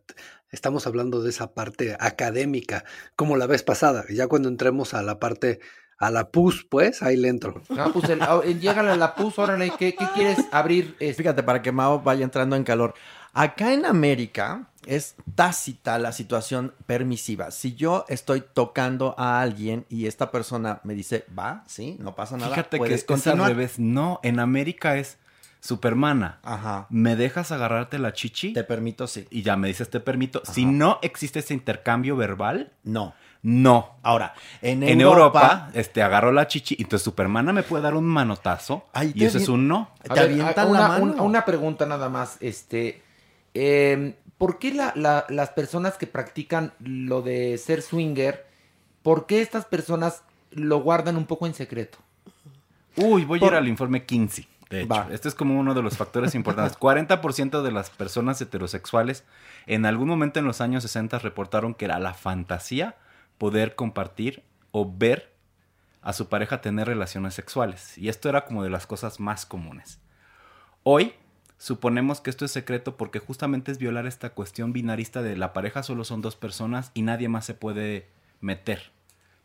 [SPEAKER 8] estamos hablando de esa parte académica, como la vez pasada. Ya cuando entremos a la parte, a la PUS, pues, ahí le entro.
[SPEAKER 4] Ah, pues el, ah, el- llégale a la pus, órale, ¿qué, qué quieres abrir?
[SPEAKER 18] Fíjate, para que Mao vaya entrando en calor. Acá en América es tácita la situación permisiva. Si yo estoy tocando a alguien y esta persona me dice, va, sí, no pasa nada,
[SPEAKER 17] Fíjate que es al revés. No, en América es Supermana.
[SPEAKER 18] Ajá.
[SPEAKER 17] ¿Me dejas agarrarte la chichi?
[SPEAKER 18] Te permito, sí.
[SPEAKER 17] Y ya me dices te permito. Si no existe ese intercambio verbal,
[SPEAKER 18] no.
[SPEAKER 17] No.
[SPEAKER 18] Ahora, en,
[SPEAKER 17] En
[SPEAKER 18] Europa,
[SPEAKER 17] Europa, este, agarro la chichi y entonces Supermana me puede dar un manotazo
[SPEAKER 4] Ahí
[SPEAKER 17] y
[SPEAKER 4] te
[SPEAKER 17] eso es un no.
[SPEAKER 4] A ver, una, un- una pregunta nada más. Este, eh, ¿Por qué la- la- las personas que practican lo de ser swinger, por qué estas personas lo guardan un poco en secreto?
[SPEAKER 17] Uy, voy a ir al informe 15. De hecho,
[SPEAKER 4] Va.
[SPEAKER 17] este es como uno de los factores importantes. 40% de las personas heterosexuales en algún momento en los años 60 reportaron que era la fantasía poder compartir o ver a su pareja tener relaciones sexuales. Y esto era como de las cosas más comunes. Hoy suponemos que esto es secreto porque justamente es violar esta cuestión binarista de la pareja solo son dos personas y nadie más se puede meter,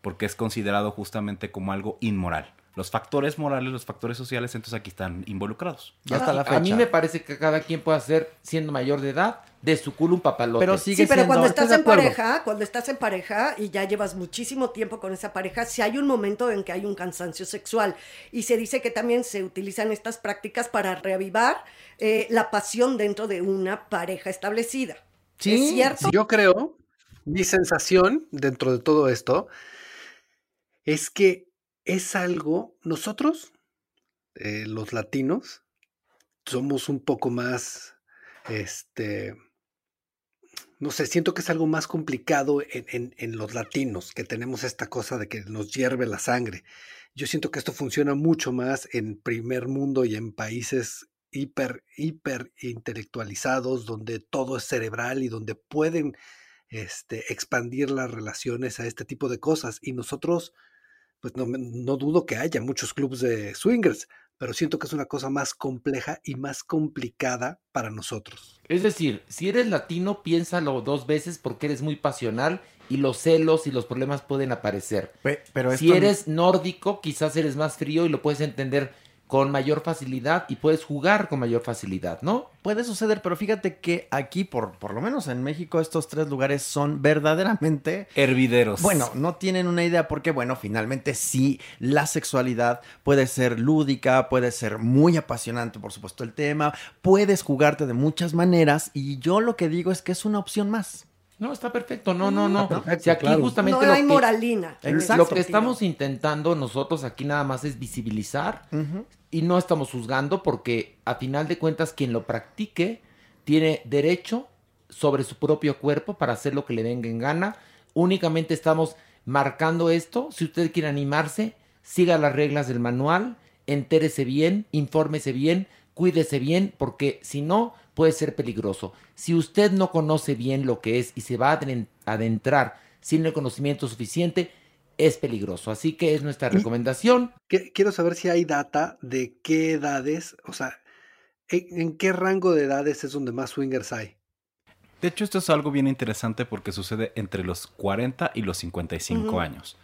[SPEAKER 17] porque es considerado justamente como algo inmoral. Los factores morales, los factores sociales, entonces aquí están involucrados.
[SPEAKER 4] Ah, A mí me parece que cada quien puede hacer, siendo mayor de edad, de su culo un papalote.
[SPEAKER 6] sí, pero cuando estás en pareja, cuando estás en pareja y ya llevas muchísimo tiempo con esa pareja, si hay un momento en que hay un cansancio sexual y se dice que también se utilizan estas prácticas para reavivar eh, la pasión dentro de una pareja establecida. ¿Es cierto?
[SPEAKER 8] Yo creo, mi sensación dentro de todo esto es que es algo, nosotros, eh, los latinos, somos un poco más, este, no sé, siento que es algo más complicado en, en- en los latinos, que tenemos esta cosa de que nos hierve la sangre. Yo siento que esto funciona mucho más en primer mundo y en países hiper, hiper intelectualizados, donde todo es cerebral y donde pueden este, expandir las relaciones a este tipo de cosas. Y nosotros, pues no, me- no dudo que haya muchos clubes de swingers, pero siento que es una cosa más compleja y más complicada para nosotros.
[SPEAKER 4] Es decir, si eres latino, piénsalo dos veces porque eres muy pasional y los celos y los problemas pueden aparecer.
[SPEAKER 18] pero
[SPEAKER 4] si eres nórdico, quizás eres más frío y lo puedes entender con mayor facilidad y puedes jugar con mayor facilidad, ¿no?
[SPEAKER 18] Puede suceder, pero fíjate que aquí, por, por lo menos en México, estos tres lugares son verdaderamente...
[SPEAKER 17] Hervideros.
[SPEAKER 18] Bueno, no tienen una idea porque, bueno, finalmente sí, la sexualidad puede ser lúdica, puede ser muy apasionante, por supuesto, el tema, puedes jugarte de muchas maneras y yo lo que digo es que es una opción más.
[SPEAKER 4] No, está perfecto. No, no, no.
[SPEAKER 18] perfecto,
[SPEAKER 4] Si aquí
[SPEAKER 18] claro.
[SPEAKER 4] justamente
[SPEAKER 6] No
[SPEAKER 4] lo
[SPEAKER 6] hay
[SPEAKER 4] que-
[SPEAKER 6] moralina. ese
[SPEAKER 4] Lo que estamos intentando nosotros aquí nada más es visibilizar y no estamos juzgando porque a final de cuentas quien lo practique tiene derecho sobre su propio cuerpo para hacer lo que le venga en gana. Únicamente estamos marcando esto. Si usted quiere animarse, siga las reglas del manual, entérese bien, infórmese bien, cuídese bien, porque si no puede ser peligroso. Si usted no conoce bien lo que es y se va a adentrar sin el conocimiento suficiente, es peligroso. Así que es nuestra recomendación.
[SPEAKER 8] Que- Quiero saber si hay data de qué edades, o sea, en, en qué rango de edades es donde más swingers hay.
[SPEAKER 17] De hecho, esto es algo bien interesante porque sucede entre los 40 y los 55
[SPEAKER 8] Ujú.
[SPEAKER 17] años.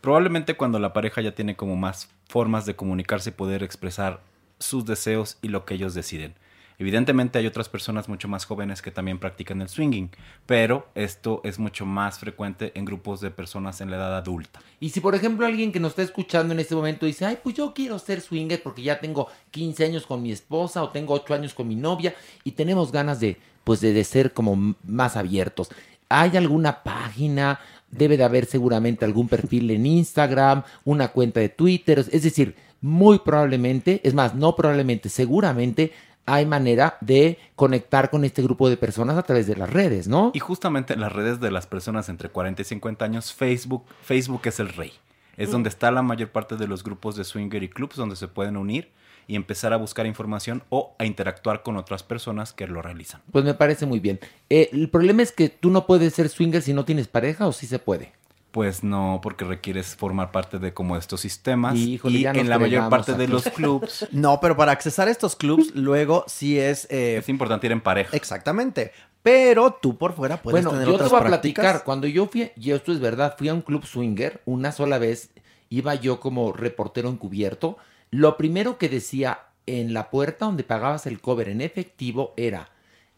[SPEAKER 17] Probablemente cuando la pareja ya tiene como más formas de comunicarse y poder expresar sus deseos y lo que ellos deciden. Evidentemente hay otras personas mucho más jóvenes que también practican el swinging, pero esto es mucho más frecuente en grupos de personas en la edad adulta.
[SPEAKER 4] Y si por ejemplo alguien que nos está escuchando en este momento dice, ay, pues yo quiero ser swinger porque ya tengo 15 años con mi esposa o tengo 8 años con mi novia y tenemos ganas de, pues de, ser como más abiertos. ¿Hay alguna página? Debe de haber seguramente algún perfil en Instagram, una cuenta de Twitter. Es decir, muy probablemente, es más, no probablemente, seguramente hay manera de conectar con este grupo de personas a través de las redes, ¿no?
[SPEAKER 17] Y justamente en las redes de las personas entre 40 y 50 años, Facebook, Facebook es el rey. Es
[SPEAKER 4] Mm.
[SPEAKER 17] donde está la mayor parte de los grupos de swinger y clubs donde se pueden unir y empezar a buscar información o a interactuar con otras personas que lo realizan.
[SPEAKER 4] Pues me parece muy bien. Eh, el problema es que tú no puedes ser swinger si no tienes pareja o sí se puede.
[SPEAKER 17] Pues no, porque requieres formar parte de como estos sistemas
[SPEAKER 4] Híjole,
[SPEAKER 17] y
[SPEAKER 4] ya nos
[SPEAKER 17] en la mayor parte de los clubs
[SPEAKER 18] No, pero para accesar a estos clubs, luego sí es... eh,
[SPEAKER 17] es importante ir en pareja.
[SPEAKER 18] Exactamente. Pero tú por fuera puedes
[SPEAKER 4] bueno,
[SPEAKER 18] tener
[SPEAKER 4] yo te
[SPEAKER 18] otras
[SPEAKER 4] voy a
[SPEAKER 18] prácticas.
[SPEAKER 4] platicar. Cuando yo fui, y esto es verdad, fui a un club swinger una sola vez, iba yo como reportero encubierto. Lo primero que decía en la puerta donde pagabas el cover en efectivo era,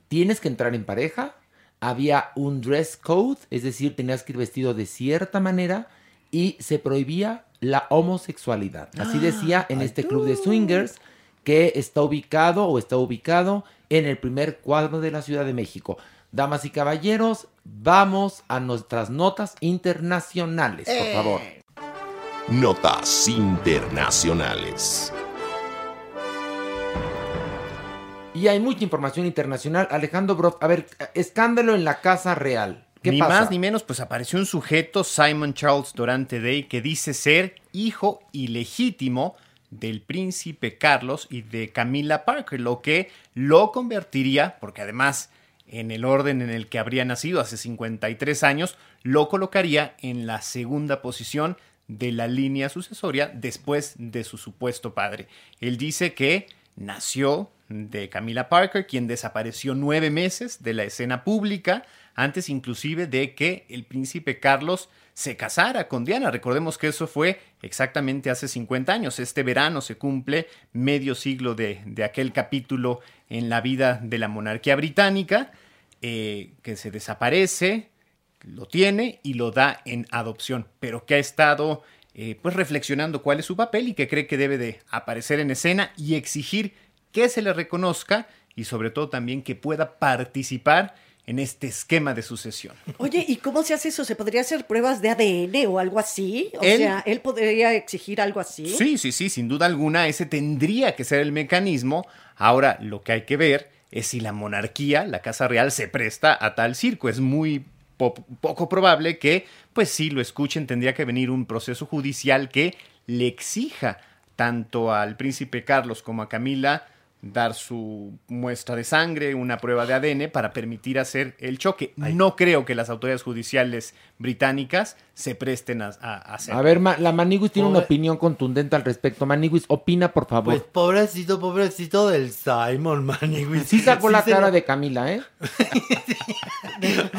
[SPEAKER 4] tienes que entrar en pareja, había un dress code, es decir, tenías que ir vestido de cierta manera y se prohibía la homosexualidad. Así decía en este club de swingers que está ubicado o está ubicado en el primer cuadro de la Ciudad de México. Damas y caballeros, vamos a nuestras notas internacionales, por favor.
[SPEAKER 2] Notas internacionales.
[SPEAKER 4] Y hay mucha información internacional. Alejandro Broff, a ver, escándalo en la Casa Real. ¿Qué
[SPEAKER 7] ni
[SPEAKER 4] pasa?
[SPEAKER 7] más ni menos, pues apareció un sujeto, Simon Charles Durante Day, que dice ser hijo ilegítimo del príncipe Carlos y de Camila Parker, lo que lo convertiría, porque además en el orden en el que habría nacido hace 53 años, lo colocaría en la segunda posición de la línea sucesoria después de su supuesto padre. Él dice que nació de Camila Parker, quien desapareció nueve meses de la escena pública, antes inclusive de que el príncipe Carlos se casara con Diana. Recordemos que eso fue exactamente hace 50 años. Este verano se cumple medio siglo de, de aquel capítulo en la vida de la monarquía británica, eh, que se desaparece, lo tiene y lo da en adopción, pero que ha estado eh, pues reflexionando cuál es su papel y que cree que debe de aparecer en escena y exigir que se le reconozca y sobre todo también que pueda participar en este esquema de sucesión.
[SPEAKER 6] Oye, ¿y cómo se hace eso? ¿Se podría hacer pruebas de ADN o algo así? O
[SPEAKER 7] Él-
[SPEAKER 6] sea, ¿él podría exigir algo así?
[SPEAKER 7] Sí, sí, sí, sin duda alguna, ese tendría que ser el mecanismo. Ahora, lo que hay que ver es si la monarquía, la Casa Real, se presta a tal circo. Es muy po- poco probable que, pues sí, lo escuchen. Tendría que venir un proceso judicial que le exija tanto al príncipe Carlos como a Camila dar su muestra de sangre, una prueba de ADN para permitir hacer el choque. No creo que las autoridades judiciales británicas se presten a, a- a hacer.
[SPEAKER 4] A ver, ma- la Maniguis tiene una opinión contundente al respecto. Maniguis, opina, por favor.
[SPEAKER 5] Pues pobrecito, pobrecito del Simon, man.
[SPEAKER 4] sí sacó la cara de Camila, ¿eh?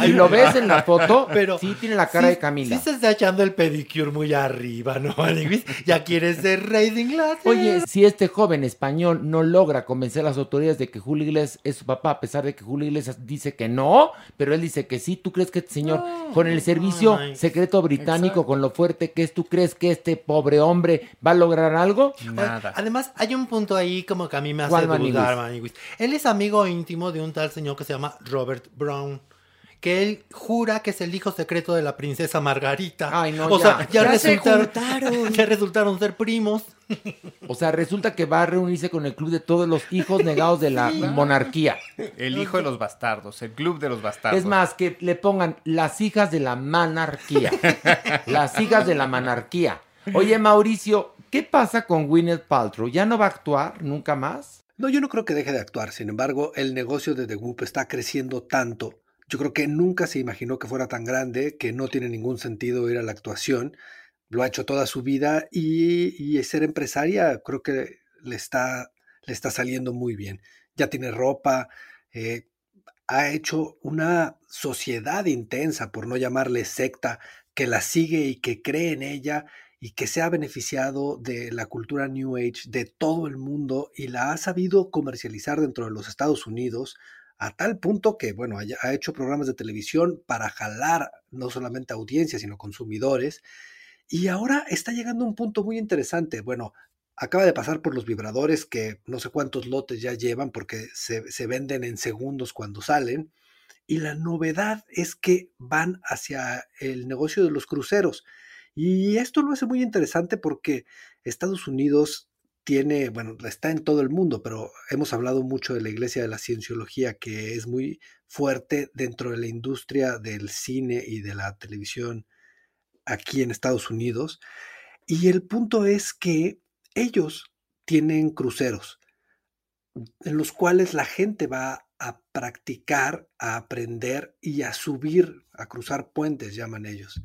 [SPEAKER 4] Si lo ves en la foto,
[SPEAKER 5] Pero
[SPEAKER 4] sí tiene la cara
[SPEAKER 5] sí-
[SPEAKER 4] de Camila.
[SPEAKER 5] Sí se está echando el pedicure muy arriba, ¿no, Maniwis? Ya quieres ser rey de Inglaterra.
[SPEAKER 4] Oye, si este joven español no logra convencer a las autoridades de que Julio Iglesias es su papá, a pesar de que Julio Iglesias dice que no, pero él dice que sí, ¿tú crees que este señor, con el servicio secreto británico, con lo fuerte que es, ¿tú crees que este pobre hombre va a lograr algo?
[SPEAKER 5] Oye, Además, hay un punto ahí como que a mí me hace
[SPEAKER 4] ¿Cuál,
[SPEAKER 5] dudar. Él es amigo íntimo de un tal señor que se llama Robert Brown. Que él jura que es el hijo secreto de la princesa Margarita.
[SPEAKER 4] Ay, no,
[SPEAKER 5] o
[SPEAKER 4] ya.
[SPEAKER 5] sea, ya,
[SPEAKER 4] Ya se
[SPEAKER 5] resultaron,
[SPEAKER 6] juntaron.
[SPEAKER 5] ya resultaron ser primos.
[SPEAKER 4] O sea, resulta que va a reunirse con el club de todos los hijos negados de la monarquía.
[SPEAKER 7] El hijo de los bastardos, el club de los bastardos.
[SPEAKER 4] Es más, que le pongan las hijas de la monarquía. las hijas de la monarquía. Oye, Mauricio, ¿qué pasa con Gwyneth Paltrow? ¿Ya no va a actuar nunca más?
[SPEAKER 8] No, yo no creo que deje de actuar. Sin embargo, el negocio de The Goop está creciendo tanto. Yo creo que nunca se imaginó que fuera tan grande, que no tiene ningún sentido ir a la actuación. Lo ha hecho toda su vida y, ser empresaria creo que le está, le está saliendo muy bien. Ya tiene ropa, eh, ha hecho una sociedad intensa, por no llamarle secta, que la sigue y que cree en ella y que se ha beneficiado de la cultura New Age de todo el mundo y la ha sabido comercializar dentro de los Estados Unidos a tal punto que, bueno, ha hecho programas de televisión para jalar no solamente audiencias, sino consumidores. Y ahora está llegando a un punto muy interesante. Bueno, acaba de pasar por los vibradores que no sé cuántos lotes ya llevan porque se venden en segundos cuando salen. Y la novedad es que van hacia el negocio de los cruceros. Y esto lo hace muy interesante porque Estados Unidos tiene, bueno, está en todo el mundo, pero hemos hablado mucho de la Iglesia de la Cienciología, que es muy fuerte dentro de la industria del cine y de la televisión aquí en Estados Unidos. Y el punto es que ellos tienen cruceros en los cuales la gente va a practicar, a aprender y a subir, a cruzar puentes, llaman ellos.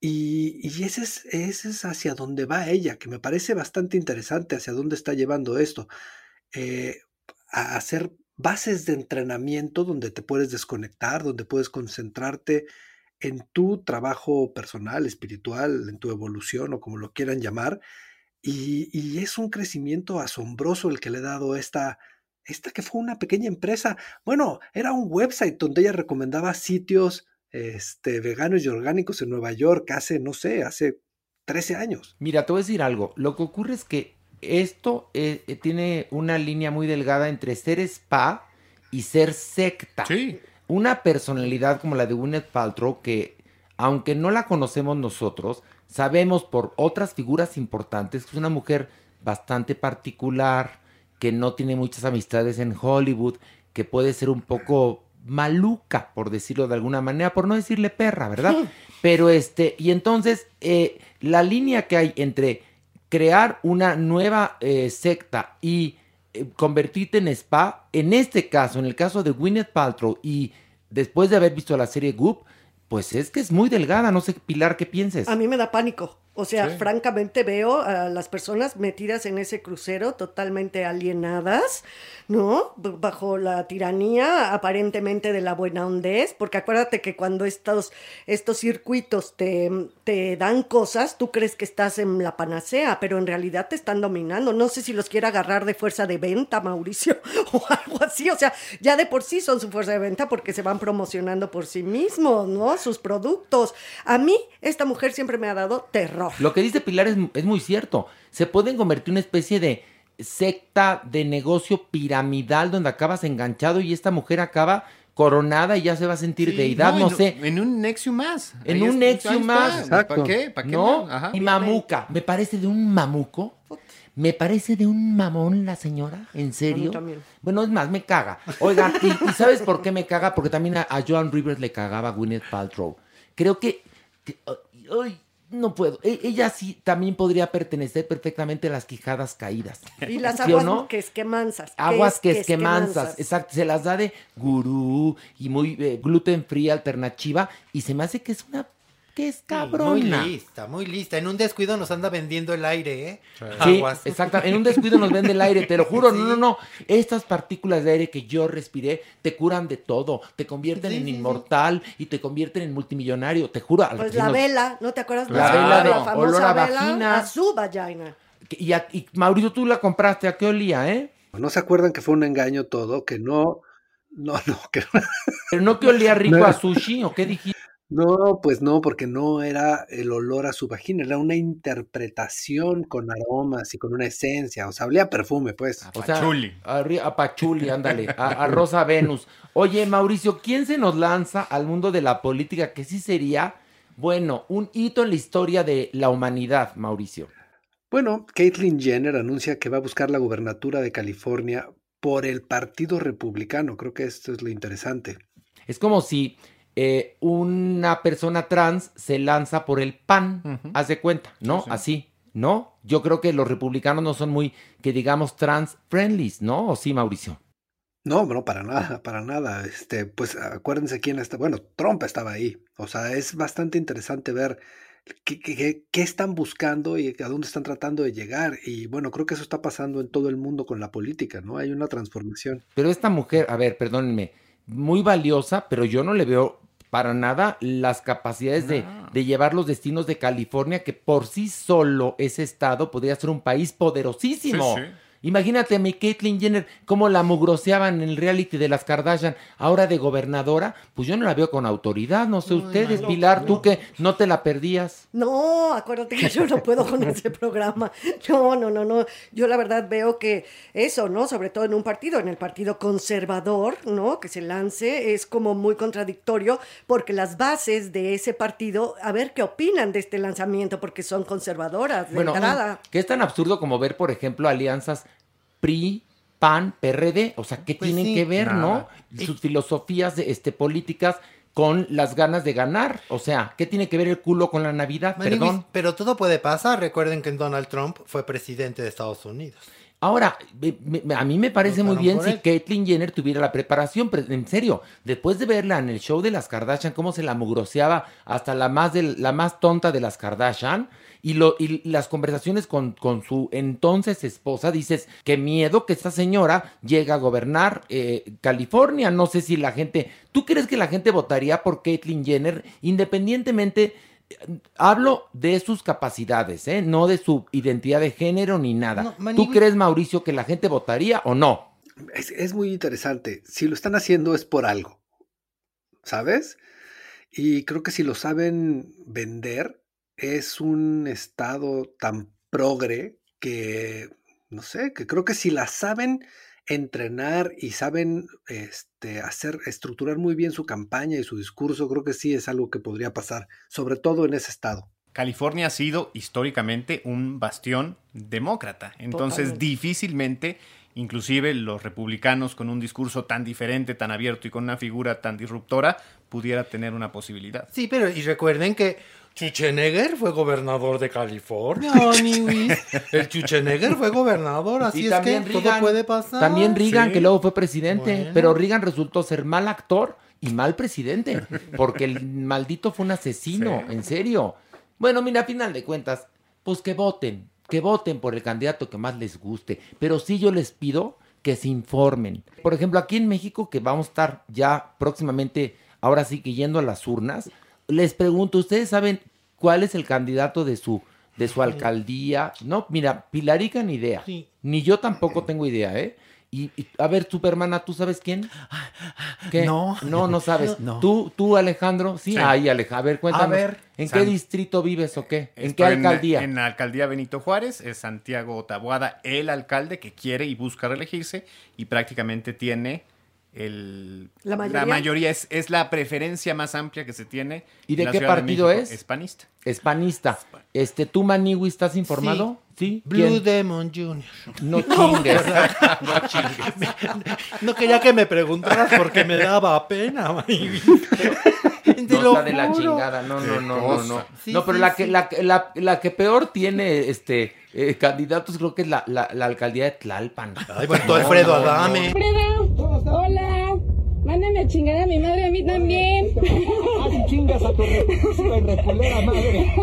[SPEAKER 8] Y, ese, es, hacia donde va ella, que me parece bastante interesante hacia dónde está llevando esto. Eh, a hacer bases de entrenamiento donde te puedes desconectar, donde puedes concentrarte en tu trabajo personal, espiritual, en tu evolución o como lo quieran llamar. Y, y es un crecimiento asombroso el que le he dado esta, esta que fue una pequeña empresa. Bueno, era un website donde ella recomendaba sitios este, veganos y orgánicos en Nueva York hace, no sé, hace 13 años.
[SPEAKER 4] Mira, te voy a decir algo. Lo que ocurre es que esto eh, eh, tiene una línea muy delgada entre ser spa y ser secta.
[SPEAKER 7] Sí.
[SPEAKER 4] Una personalidad como la de Gwyneth Paltrow que, aunque no la conocemos nosotros, sabemos por otras figuras importantes que es una mujer bastante particular, que no tiene muchas amistades en Hollywood, que puede ser un poco maluca, por decirlo de alguna manera, por no decirle perra, ¿verdad? Pero este, y entonces eh, la línea que hay entre crear una nueva eh, secta y eh, convertirte en spa, en este caso, en el caso de Gwyneth Paltrow y después de haber visto la serie Goop, pues es que es muy delgada, no sé, Pilar, ¿qué pienses?
[SPEAKER 6] A mí me da pánico. O sea,
[SPEAKER 4] Sí.
[SPEAKER 6] francamente veo a las personas metidas en ese crucero totalmente alienadas, ¿no? Bajo la tiranía aparentemente de la buena hondez, porque acuérdate que cuando estos, estos circuitos te, te dan cosas, tú crees que estás en la panacea, pero en realidad te están dominando. No sé si los quiere agarrar de fuerza de venta, Mauricio, o algo así. O sea, ya de por sí son su fuerza de venta porque se van promocionando por sí mismos, ¿no? Sus productos. A mí, esta mujer siempre me ha dado terror.
[SPEAKER 4] Lo que dice Pilar es, es muy cierto. Se pueden convertir en una especie de secta de negocio piramidal donde acabas enganchado y esta mujer acaba coronada y ya se va a sentir deidad, no,
[SPEAKER 7] en,
[SPEAKER 4] sé.
[SPEAKER 7] En un Nexium más.
[SPEAKER 4] En
[SPEAKER 7] Ahí
[SPEAKER 4] un Nexium más.
[SPEAKER 7] ¿Para qué? ¿Para qué
[SPEAKER 4] ¿No?
[SPEAKER 7] Ajá.
[SPEAKER 4] Y mamuca. Me parece de un mamuco. Me parece de un mamón la señora. ¿En serio?
[SPEAKER 6] también.
[SPEAKER 4] Bueno, es más, me caga. Oigan, ¿y, y sabes por qué me caga? Porque también a, a Joan Rivers le cagaba Gwyneth Paltrow. Creo que... que- ay, no puedo. E- ella sí también podría pertenecer perfectamente a las quijadas caídas.
[SPEAKER 6] Y las
[SPEAKER 4] ¿Sí o
[SPEAKER 6] aguas
[SPEAKER 4] no?
[SPEAKER 6] que es que mansas.
[SPEAKER 4] Aguas que es
[SPEAKER 6] que
[SPEAKER 4] que mansas, exacto, se las da de gurú y muy eh, gluten free alternativa y se me hace que es una que es
[SPEAKER 5] Muy
[SPEAKER 4] cabrona.
[SPEAKER 5] lista, muy lista. En un descuido nos anda vendiendo el aire, ¿eh?
[SPEAKER 4] Sí,
[SPEAKER 5] Aguas.
[SPEAKER 4] exacto. En un descuido nos vende el aire, te lo juro. No, no, no. Estas partículas de aire que yo respiré te curan de todo. Te convierten en inmortal y te convierten en multimillonario. Te juro.
[SPEAKER 6] Pues la
[SPEAKER 4] nos-
[SPEAKER 6] vela, ¿no te acuerdas?
[SPEAKER 4] La
[SPEAKER 6] de
[SPEAKER 4] vela de
[SPEAKER 6] la famosa
[SPEAKER 4] olor a
[SPEAKER 6] vela
[SPEAKER 4] vagina.
[SPEAKER 6] a su vagina.
[SPEAKER 4] Y, a- y, Mauricio, tú la compraste. ¿A qué olía, eh?
[SPEAKER 8] ¿No se acuerdan que fue un engaño todo? Que no, no, no, que
[SPEAKER 4] Pero no que olía rico
[SPEAKER 8] No.
[SPEAKER 4] a sushi o qué dijiste.
[SPEAKER 8] No, pues no, porque no era el olor a su vagina, era una interpretación con aromas y con una esencia, o sea, olía a perfume, pues.
[SPEAKER 4] O sea, A, a Pachuli, ándale. A, a Rosa Venus. Oye, Mauricio, ¿quién se nos lanza al mundo de la política que sí sería, bueno, un hito en la historia de la humanidad, Mauricio?
[SPEAKER 8] Bueno, Caitlyn Jenner anuncia que va a buscar la gubernatura de California por el Partido Republicano, creo que esto es lo interesante.
[SPEAKER 4] Es como si eh, una persona trans se lanza por el PAN, haz de cuenta, ¿no?
[SPEAKER 8] Sí, sí.
[SPEAKER 4] Así, ¿no? Yo creo que los republicanos no son muy, que digamos, trans friendly, ¿no? ¿O sí, Mauricio?
[SPEAKER 8] No, no, para nada, para nada. Este, pues acuérdense quién está. Bueno, Trump estaba ahí. O sea, es bastante interesante ver qué- qué están buscando y a dónde están tratando de llegar. Y bueno, creo que eso está pasando en todo el mundo con la política, ¿no? Hay una transformación.
[SPEAKER 4] Pero esta mujer, a ver, perdónenme, muy valiosa, pero yo no le veo para nada las capacidades de, de llevar los destinos de California, que por sí solo ese estado podría ser un país poderosísimo.
[SPEAKER 19] Sí, sí.
[SPEAKER 4] Imagínate a mi Caitlyn Jenner, cómo la mugroseaban en el reality de las Kardashian, ahora de gobernadora, pues yo no la veo con autoridad, no sé ustedes,
[SPEAKER 6] no,
[SPEAKER 4] Pilar,
[SPEAKER 6] no.
[SPEAKER 4] tú que no te la perdías.
[SPEAKER 6] No, acuérdate que yo no puedo con ese programa. No, no, no, no. Yo la verdad veo que eso, ¿no? Sobre todo en un partido, en el partido conservador, ¿no? Que se lance, es como muy contradictorio porque las bases de ese partido, a ver qué opinan de este lanzamiento, porque son conservadoras de
[SPEAKER 4] Bueno,
[SPEAKER 6] entrada.
[SPEAKER 4] que es tan absurdo como ver, por ejemplo, alianzas PRI, PAN, PRD, o sea, ¿qué
[SPEAKER 5] Pues
[SPEAKER 4] tienen
[SPEAKER 5] sí.
[SPEAKER 4] que ver,
[SPEAKER 5] Nada.
[SPEAKER 4] no? Sus filosofías este, políticas con las ganas de ganar, o sea, ¿qué tiene que ver el culo con la Navidad? Perdón.
[SPEAKER 5] Pero todo puede pasar. Recuerden que Donald Trump fue presidente de Estados Unidos.
[SPEAKER 4] Ahora, a mí me parece muy bien si. Caitlyn Jenner tuviera la preparación, pero en serio, después de verla en el show de las Kardashian, cómo se la mugroseaba hasta la más, del- la más tonta de las Kardashian, y, lo, y las conversaciones con, con su entonces esposa, dices, qué miedo que esta señora llegue a gobernar eh, California. No sé si la gente, ¿tú crees que la gente votaría por Caitlyn Jenner independientemente? Hablo de sus capacidades, ¿eh? no de su identidad de género ni nada.
[SPEAKER 8] No,
[SPEAKER 4] ¿Tú crees, Mauricio, que la gente votaría o no?
[SPEAKER 8] Es, es muy interesante. Si lo están haciendo es por algo, ¿sabes? Y creo que si lo saben vender, es un estado tan progre que, no sé, que creo que si la saben entrenar y saben este, hacer, estructurar muy bien su campaña y su discurso, creo que sí es algo que podría pasar, sobre todo en ese estado.
[SPEAKER 7] California ha sido históricamente un bastión demócrata. Entonces,
[SPEAKER 6] Totalmente.
[SPEAKER 7] difícilmente, inclusive los republicanos con un discurso tan diferente, tan abierto y con una figura tan disruptora, pudiera tener una posibilidad.
[SPEAKER 5] Sí, pero y recuerden que Schwarzenegger fue gobernador de California, Maniwis. El Schwarzenegger fue gobernador, así
[SPEAKER 4] Y
[SPEAKER 5] es que
[SPEAKER 4] Reagan-
[SPEAKER 5] todo puede pasar.
[SPEAKER 4] También Reagan,
[SPEAKER 5] Sí.
[SPEAKER 4] que luego fue presidente,
[SPEAKER 5] Bueno.
[SPEAKER 4] pero Reagan resultó ser mal actor y mal presidente, porque el maldito fue un asesino, en serio. Bueno, mira, a final de cuentas, pues que voten, que voten por el candidato que más les guste, pero sí yo les pido que se informen. Por ejemplo, aquí en México, que vamos a estar ya próximamente, ahora sí que yendo a las urnas, les pregunto, ¿ustedes saben cuál es el candidato de su, de su alcaldía? No, mira, Pilarica ni idea. Ni yo tampoco tengo idea, ¿eh? Y, y, a ver, Supermana, ¿tú sabes quién? ¿Qué?
[SPEAKER 7] No.
[SPEAKER 4] No, no sabes.
[SPEAKER 7] No.
[SPEAKER 4] ¿Tú, tú, Alejandro? Sí.
[SPEAKER 7] Sí.
[SPEAKER 4] Ahí, Alejandro. A ver, cuéntanos.
[SPEAKER 7] A ver.
[SPEAKER 4] ¿En qué
[SPEAKER 7] San-
[SPEAKER 4] distrito vives o qué? ¿En
[SPEAKER 7] Estoy
[SPEAKER 4] qué alcaldía?
[SPEAKER 7] En, la alcaldía Benito Juárez, es Santiago Taboada, el alcalde que quiere y busca reelegirse y prácticamente tiene el...
[SPEAKER 6] ¿La mayoría?
[SPEAKER 7] es, es la preferencia más amplia que se tiene.
[SPEAKER 4] ¿Y
[SPEAKER 7] en
[SPEAKER 4] de
[SPEAKER 7] la
[SPEAKER 4] qué
[SPEAKER 7] Ciudad
[SPEAKER 4] partido
[SPEAKER 7] México.
[SPEAKER 4] es?
[SPEAKER 7] Hispanista.
[SPEAKER 4] Hispanista. Este, ¿tú, Maniwi, estás informado? Sí.
[SPEAKER 5] Blue
[SPEAKER 4] ¿Quién?
[SPEAKER 5] Demon Jr.
[SPEAKER 4] No chingues.
[SPEAKER 5] no chingues. No quería que me preguntaras porque me daba pena,
[SPEAKER 4] No está de la chingada, no, no, no, no, no.
[SPEAKER 5] Sí,
[SPEAKER 4] no, pero
[SPEAKER 5] sí,
[SPEAKER 4] la, que,
[SPEAKER 5] sí.
[SPEAKER 4] la, que- la, la que peor tiene este eh, candidatos creo que es la, la, la alcaldía de Tlalpan.
[SPEAKER 5] Ay, bueno, tú, Alfredo Adame.
[SPEAKER 20] Hola, mándame
[SPEAKER 19] a chingar a mi madre a mí también.
[SPEAKER 20] Así chingas a tu reculera madre.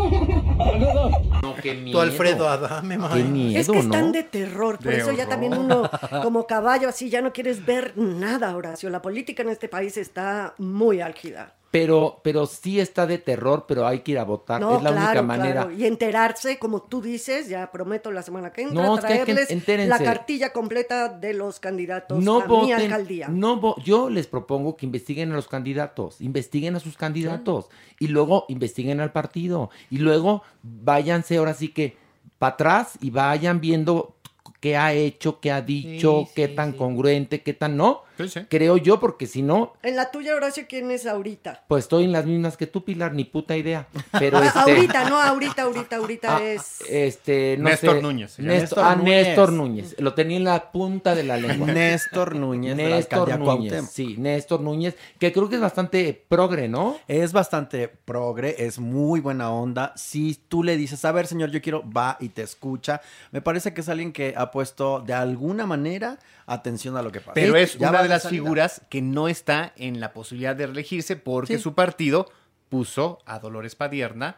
[SPEAKER 20] Saludos.
[SPEAKER 4] No, qué
[SPEAKER 5] Tu Alfredo Adame,
[SPEAKER 4] Qué miedo,
[SPEAKER 6] Es que están
[SPEAKER 4] ¿no?
[SPEAKER 6] de terror, por
[SPEAKER 4] De
[SPEAKER 6] eso ya también uno, como caballo así, ya no quieres ver nada, Horacio. La política en este país está muy álgida.
[SPEAKER 4] Pero, pero sí está de terror, pero hay que ir a votar.
[SPEAKER 6] No,
[SPEAKER 4] es la
[SPEAKER 6] claro,
[SPEAKER 4] única manera.
[SPEAKER 6] claro. Y enterarse, como tú dices, ya prometo la semana que entra,
[SPEAKER 4] No, es que hay que
[SPEAKER 6] traerles
[SPEAKER 4] entérense.
[SPEAKER 6] la cartilla completa de los candidatos
[SPEAKER 4] No
[SPEAKER 6] a mi alcaldía.
[SPEAKER 4] no vo- yo les propongo que investiguen a los candidatos, investiguen a sus candidatos y luego investiguen al partido y luego váyanse ahora sí que para atrás y vayan viendo qué ha hecho, qué ha dicho,
[SPEAKER 6] Sí,
[SPEAKER 4] qué
[SPEAKER 6] sí,
[SPEAKER 4] tan
[SPEAKER 6] sí.
[SPEAKER 4] congruente, qué tan no. Creo yo porque si no,
[SPEAKER 6] En la tuya, Horacio, ¿quién es ahorita?
[SPEAKER 4] pues estoy en las mismas que tú, Pilar, ni puta idea. Pero
[SPEAKER 6] Ah,
[SPEAKER 4] este,
[SPEAKER 6] Ahorita, no, ahorita, ahorita, ahorita
[SPEAKER 4] Ah,
[SPEAKER 6] es...
[SPEAKER 4] este, no
[SPEAKER 7] Néstor
[SPEAKER 4] sé,
[SPEAKER 7] Núñez.
[SPEAKER 4] Néstor,
[SPEAKER 18] Néstor
[SPEAKER 4] ah,
[SPEAKER 18] Núñez.
[SPEAKER 4] Néstor Núñez. Lo tenía en la punta de la lengua.
[SPEAKER 18] Néstor Núñez, de la
[SPEAKER 4] Néstor Núñez.
[SPEAKER 18] Cuauhtémoc.
[SPEAKER 4] Sí, Néstor Núñez, que creo que es bastante progre, ¿no?
[SPEAKER 18] Es bastante progre, es muy buena onda. Si tú le dices, a ver, señor, yo quiero, va y te escucha. Me parece que es alguien que ha puesto de alguna manera atención a lo que pasa.
[SPEAKER 7] Pero es
[SPEAKER 18] Ya
[SPEAKER 7] una de las
[SPEAKER 18] salida.
[SPEAKER 7] figuras que no está en la posibilidad de reelegirse porque
[SPEAKER 18] Sí.
[SPEAKER 7] su partido puso a Dolores Padierna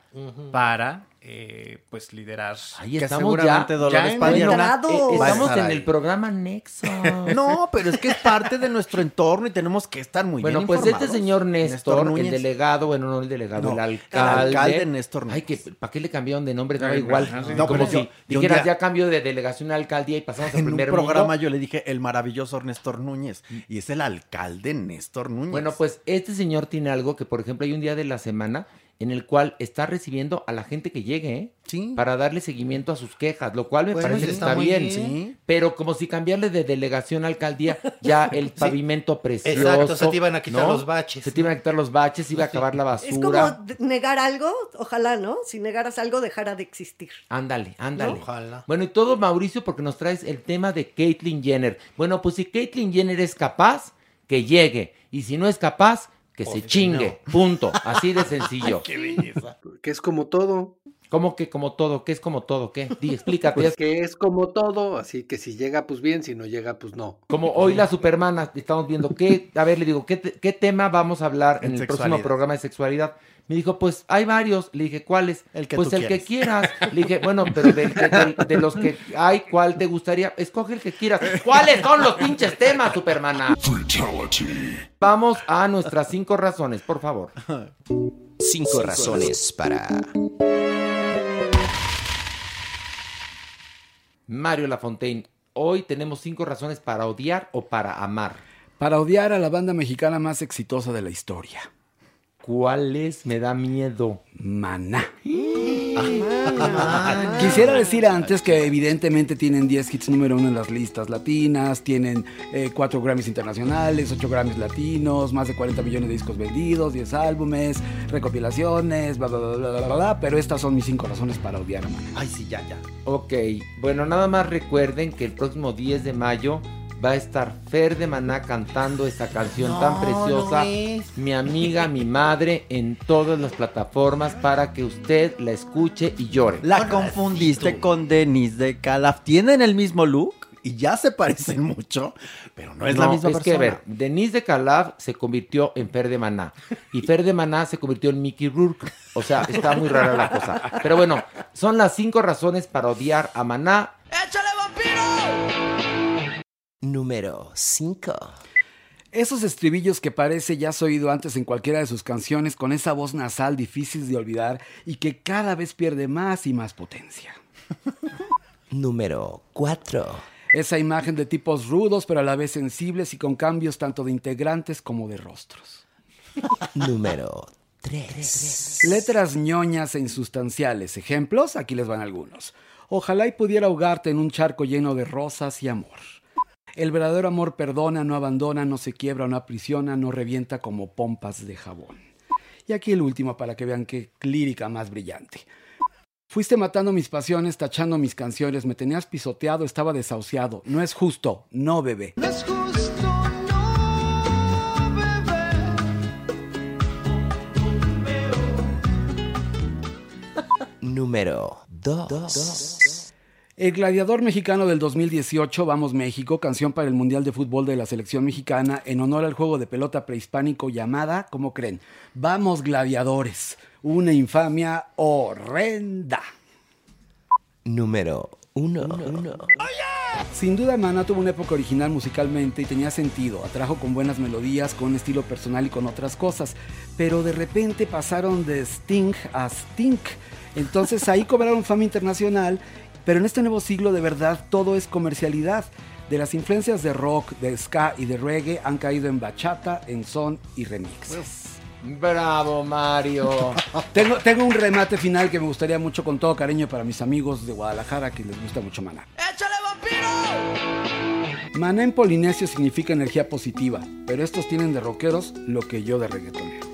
[SPEAKER 7] para eh, pues liderar.
[SPEAKER 4] Ahí
[SPEAKER 18] Que
[SPEAKER 4] estamos ya.
[SPEAKER 18] seguramente Dolores
[SPEAKER 4] ya
[SPEAKER 18] Padierna
[SPEAKER 4] eh,
[SPEAKER 18] va a
[SPEAKER 4] estamos en
[SPEAKER 18] ahí.
[SPEAKER 4] el programa Nexo.
[SPEAKER 18] No, pero es que es parte de nuestro entorno y tenemos que estar muy
[SPEAKER 4] bueno,
[SPEAKER 18] bien
[SPEAKER 4] pues este señor Néstor, el
[SPEAKER 18] Núñez.
[SPEAKER 4] delegado, bueno, no el delegado,
[SPEAKER 18] No,
[SPEAKER 4] el
[SPEAKER 18] el
[SPEAKER 4] alcalde.
[SPEAKER 18] alcalde Néstor
[SPEAKER 4] Ay, que ¿para qué le cambiaron de nombre?
[SPEAKER 18] Ay,
[SPEAKER 4] igual. No,
[SPEAKER 18] No,
[SPEAKER 4] como si dijeras ya cambio de delegación a alcaldía y pasamos al
[SPEAKER 18] En un
[SPEAKER 4] primer
[SPEAKER 18] programa
[SPEAKER 4] mundo.
[SPEAKER 18] yo le dije el maravilloso Néstor Núñez y es el alcalde Néstor Núñez.
[SPEAKER 4] Bueno, pues este señor tiene algo que, por ejemplo, hay un día de la semana en el cual está recibiendo a la gente que llegue, ¿eh?
[SPEAKER 18] Sí.
[SPEAKER 4] Para darle seguimiento a sus quejas, lo cual me
[SPEAKER 5] Bueno,
[SPEAKER 4] parece que
[SPEAKER 5] está
[SPEAKER 4] bien.
[SPEAKER 5] bien.
[SPEAKER 4] Sí. Pero como si cambiarle de delegación a alcaldía, ya el pavimento precioso.
[SPEAKER 5] Exacto, se te iban a quitar
[SPEAKER 4] ¿no?
[SPEAKER 5] los baches.
[SPEAKER 4] Se te iban a quitar los baches, iba a acabar la
[SPEAKER 6] Es como
[SPEAKER 4] basura.
[SPEAKER 6] negar algo, ojalá, ¿no? Si negaras algo, dejara de existir.
[SPEAKER 4] Ándale, ándale.
[SPEAKER 6] ¿No?
[SPEAKER 5] Ojalá.
[SPEAKER 4] Bueno, y todo, Mauricio, porque nos traes el tema de Caitlyn Jenner. Bueno, pues si Caitlyn Jenner es capaz, que llegue. Y si no es capaz, que se chingue. Punto. Así de sencillo.
[SPEAKER 5] Qué belleza.
[SPEAKER 8] Que es como todo.
[SPEAKER 4] ¿Cómo que como todo? ¿Qué es como todo? ¿Qué? Di, explícate.
[SPEAKER 8] Pues que es como todo, así que si llega, pues bien, si no llega, pues no.
[SPEAKER 4] Como hoy la Supermana, estamos viendo qué, a ver, le digo, ¿qué, te- qué tema vamos a hablar en,
[SPEAKER 18] En
[SPEAKER 4] el próximo programa de sexualidad? Me dijo, pues hay varios. Le dije, ¿cuáles?
[SPEAKER 18] El que
[SPEAKER 4] pues
[SPEAKER 18] tú
[SPEAKER 4] el que
[SPEAKER 18] quieras.
[SPEAKER 4] Le dije, bueno, pero del que- del- de, los que hay, ¿cuál te gustaría? Escoge el que quieras. ¿Cuáles son los pinches temas, Supermana? Vamos a nuestras cinco razones, por favor.
[SPEAKER 21] Cinco razones para...
[SPEAKER 4] Mario Lafontaine, hoy tenemos cinco razones para odiar o para amar.
[SPEAKER 9] Para odiar a la banda mexicana más exitosa de la historia.
[SPEAKER 4] ¿Cuáles me da miedo?
[SPEAKER 9] Maná. Quisiera decir antes que evidentemente tienen 10 hits número uno en las listas latinas, tienen 4 Grammys internacionales, 8 Grammys latinos, más de 40 millones de discos vendidos, 10 álbumes, recopilaciones, bla, bla, bla, bla, bla, bla, pero estas son mis 5 razones para odiar a Maná.
[SPEAKER 18] Ay, sí, ya, ya.
[SPEAKER 4] Ok, bueno, nada más recuerden que el próximo 10 de mayo va a estar Fer de Maná cantando esta canción
[SPEAKER 16] No,
[SPEAKER 4] tan preciosa, mi amiga, mi madre, en todas las plataformas para que usted la escuche y llore.
[SPEAKER 18] La confundiste con Denise de Calaf. Tienen el mismo look y ya se parecen mucho, pero no es la misma
[SPEAKER 4] es
[SPEAKER 18] persona.
[SPEAKER 4] que, a ver, Denise de Calaf se convirtió en Fer de Maná y Fer de Maná se convirtió en Mickey Rourke. O sea, está muy rara la cosa. Pero bueno, son las cinco razones para odiar a Maná.
[SPEAKER 21] Número 5.
[SPEAKER 9] Esos estribillos que parece ya has oído antes en cualquiera de sus canciones con esa voz nasal difícil de olvidar y que cada vez pierde más y más potencia.
[SPEAKER 21] Número 4.
[SPEAKER 9] Esa imagen de tipos rudos pero a la vez sensibles y con cambios tanto de integrantes como de rostros.
[SPEAKER 21] Número 3.
[SPEAKER 9] Letras ñoñas e insustanciales. Ejemplos, aquí les van algunos. Ojalá y pudiera ahogarte en un charco lleno de rosas y amor. El verdadero amor perdona, no abandona, no se quiebra, no aprisiona, no revienta como pompas de jabón. Y aquí el último para que vean qué lírica más brillante. Fuiste matando mis pasiones, tachando mis canciones, me tenías pisoteado, estaba desahuciado. No es justo, no bebé.
[SPEAKER 10] No es justo, no, bebé.
[SPEAKER 21] Número 2.
[SPEAKER 9] El gladiador mexicano del 2018, Vamos México, canción para el Mundial de Fútbol de la selección mexicana en honor al juego de pelota prehispánico llamada, ¿cómo creen? Vamos gladiadores, una infamia horrenda.
[SPEAKER 21] Número 1.
[SPEAKER 9] Sin duda Maná tuvo una época original musicalmente y tenía sentido, atrajo con buenas melodías, con un estilo personal y con otras cosas, pero de repente pasaron de Sting a Stink, entonces ahí cobraron fama internacional, pero en este nuevo siglo de verdad todo es comercialidad. De las influencias de rock, de ska y de reggae han caído en bachata, en son y remixes.
[SPEAKER 4] Bravo, Mario.
[SPEAKER 9] tengo, tengo un remate final que me gustaría mucho con todo cariño para mis amigos de Guadalajara que les gusta mucho Maná.
[SPEAKER 10] ¡Échale, vampiro!
[SPEAKER 9] Maná en polinesio significa energía positiva, pero estos tienen de rockeros lo que yo de reggaetonero.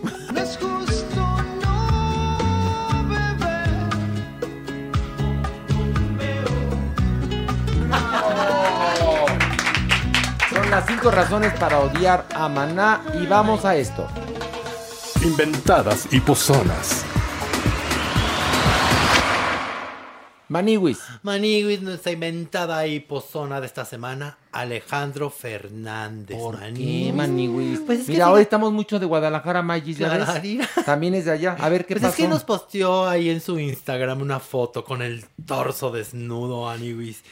[SPEAKER 4] Las cinco razones para odiar a Maná y vamos a esto.
[SPEAKER 3] Inventadas y pozonas.
[SPEAKER 4] Maniwis.
[SPEAKER 5] Maniwis, nuestra inventada y pozona de esta semana, Alejandro Fernández.
[SPEAKER 4] ¿Por
[SPEAKER 5] Maniwis.
[SPEAKER 4] qué, Maniwis?
[SPEAKER 5] Pues es que
[SPEAKER 4] Mira,
[SPEAKER 5] diga-
[SPEAKER 4] hoy estamos mucho de Guadalajara, Magis, ¿ya ves? También es de allá. A ver, ¿qué
[SPEAKER 5] Pues
[SPEAKER 4] pasó?
[SPEAKER 5] es que nos posteó ahí en su Instagram una foto con el torso desnudo, Aniwis,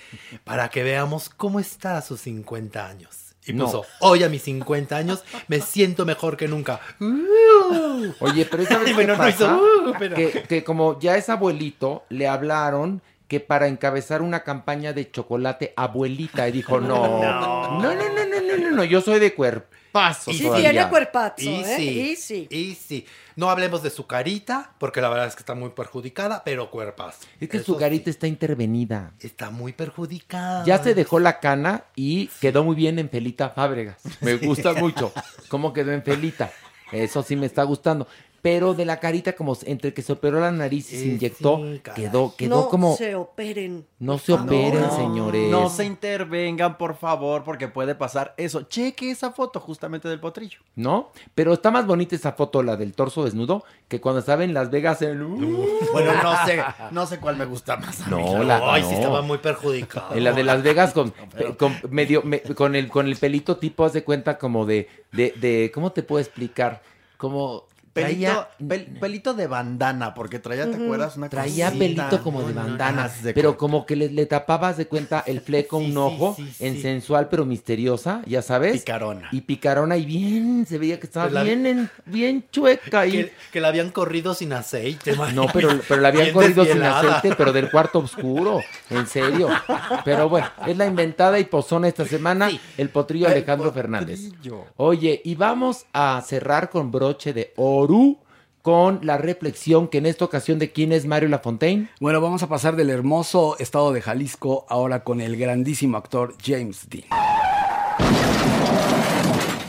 [SPEAKER 5] para que veamos cómo está a sus 50 años. Y
[SPEAKER 4] No.
[SPEAKER 5] puso, hoy a mis 50 años me siento mejor que nunca.
[SPEAKER 4] Oye, pero ¿sabes
[SPEAKER 5] Y
[SPEAKER 4] qué
[SPEAKER 5] bueno, no hizo, "Uh", pero-
[SPEAKER 4] que, que como ya es abuelito, le hablaron que para encabezar una campaña de chocolate abuelita y dijo, no, no, no, no, no, no, no, no, yo soy de cuerpazo
[SPEAKER 5] Y
[SPEAKER 6] Sí, tiene cuerpazo,
[SPEAKER 5] Y
[SPEAKER 6] ¿eh?
[SPEAKER 5] sí,
[SPEAKER 6] Y sí.
[SPEAKER 5] y sí. No hablemos de su carita, porque la verdad es que está muy perjudicada, pero cuerpazo.
[SPEAKER 4] Es que
[SPEAKER 5] Eso
[SPEAKER 4] su carita está intervenida.
[SPEAKER 5] Está muy perjudicada.
[SPEAKER 4] Ya se dejó la cana y quedó muy bien en Felita Fábregas. Me gusta mucho cómo quedó en Felita. Eso sí me está gustando. Pero de la carita, como entre que se operó la nariz y se
[SPEAKER 5] Eh,
[SPEAKER 4] inyectó,
[SPEAKER 5] sí,
[SPEAKER 4] quedó, quedó
[SPEAKER 6] no
[SPEAKER 4] como.
[SPEAKER 6] se operen.
[SPEAKER 4] No se operen,
[SPEAKER 18] No,
[SPEAKER 4] señores.
[SPEAKER 18] No se intervengan, por favor, porque puede pasar eso. Cheque esa foto justamente del potrillo.
[SPEAKER 4] ¿No? Pero está más bonita esa foto, la del torso desnudo, que cuando estaba en Las Vegas en...
[SPEAKER 18] Bueno, no sé, no sé cuál me gusta más. a mí.
[SPEAKER 4] No, la,
[SPEAKER 5] Ay,
[SPEAKER 4] no.
[SPEAKER 5] sí estaba muy perjudicada.
[SPEAKER 4] En la de Las Vegas con, con medio me- con el con el pelito tipo haz de cuenta como de de, de ¿cómo te puedo explicar? Como
[SPEAKER 18] Pelito,
[SPEAKER 4] traía
[SPEAKER 18] pel- pelito de bandana, porque traía, ¿te acuerdas? Una
[SPEAKER 4] traía
[SPEAKER 18] cosita.
[SPEAKER 4] pelito como de
[SPEAKER 18] No, no,
[SPEAKER 4] bandana,
[SPEAKER 18] de
[SPEAKER 4] pero como que le, le tapabas de cuenta el fleco un ojo en sensual pero misteriosa, ya sabes.
[SPEAKER 18] Picarona.
[SPEAKER 4] Y picarona y bien, se veía que estaba
[SPEAKER 5] Pues la-
[SPEAKER 4] bien en- bien chueca y
[SPEAKER 5] Que, que la habían corrido sin aceite.
[SPEAKER 4] no, pero, pero la habían
[SPEAKER 5] Bien
[SPEAKER 4] corrido sin aceite, pero del cuarto oscuro. En serio. Pero bueno, es la inventada y pozona esta semana, el potrillo
[SPEAKER 18] El
[SPEAKER 4] Alejandro Fernández. Oye, y vamos a cerrar con broche de oro con la reflexión que en esta ocasión de quién es Mario Lafontaine.
[SPEAKER 9] Bueno, vamos a pasar del hermoso estado de Jalisco ahora con el grandísimo actor James Dean.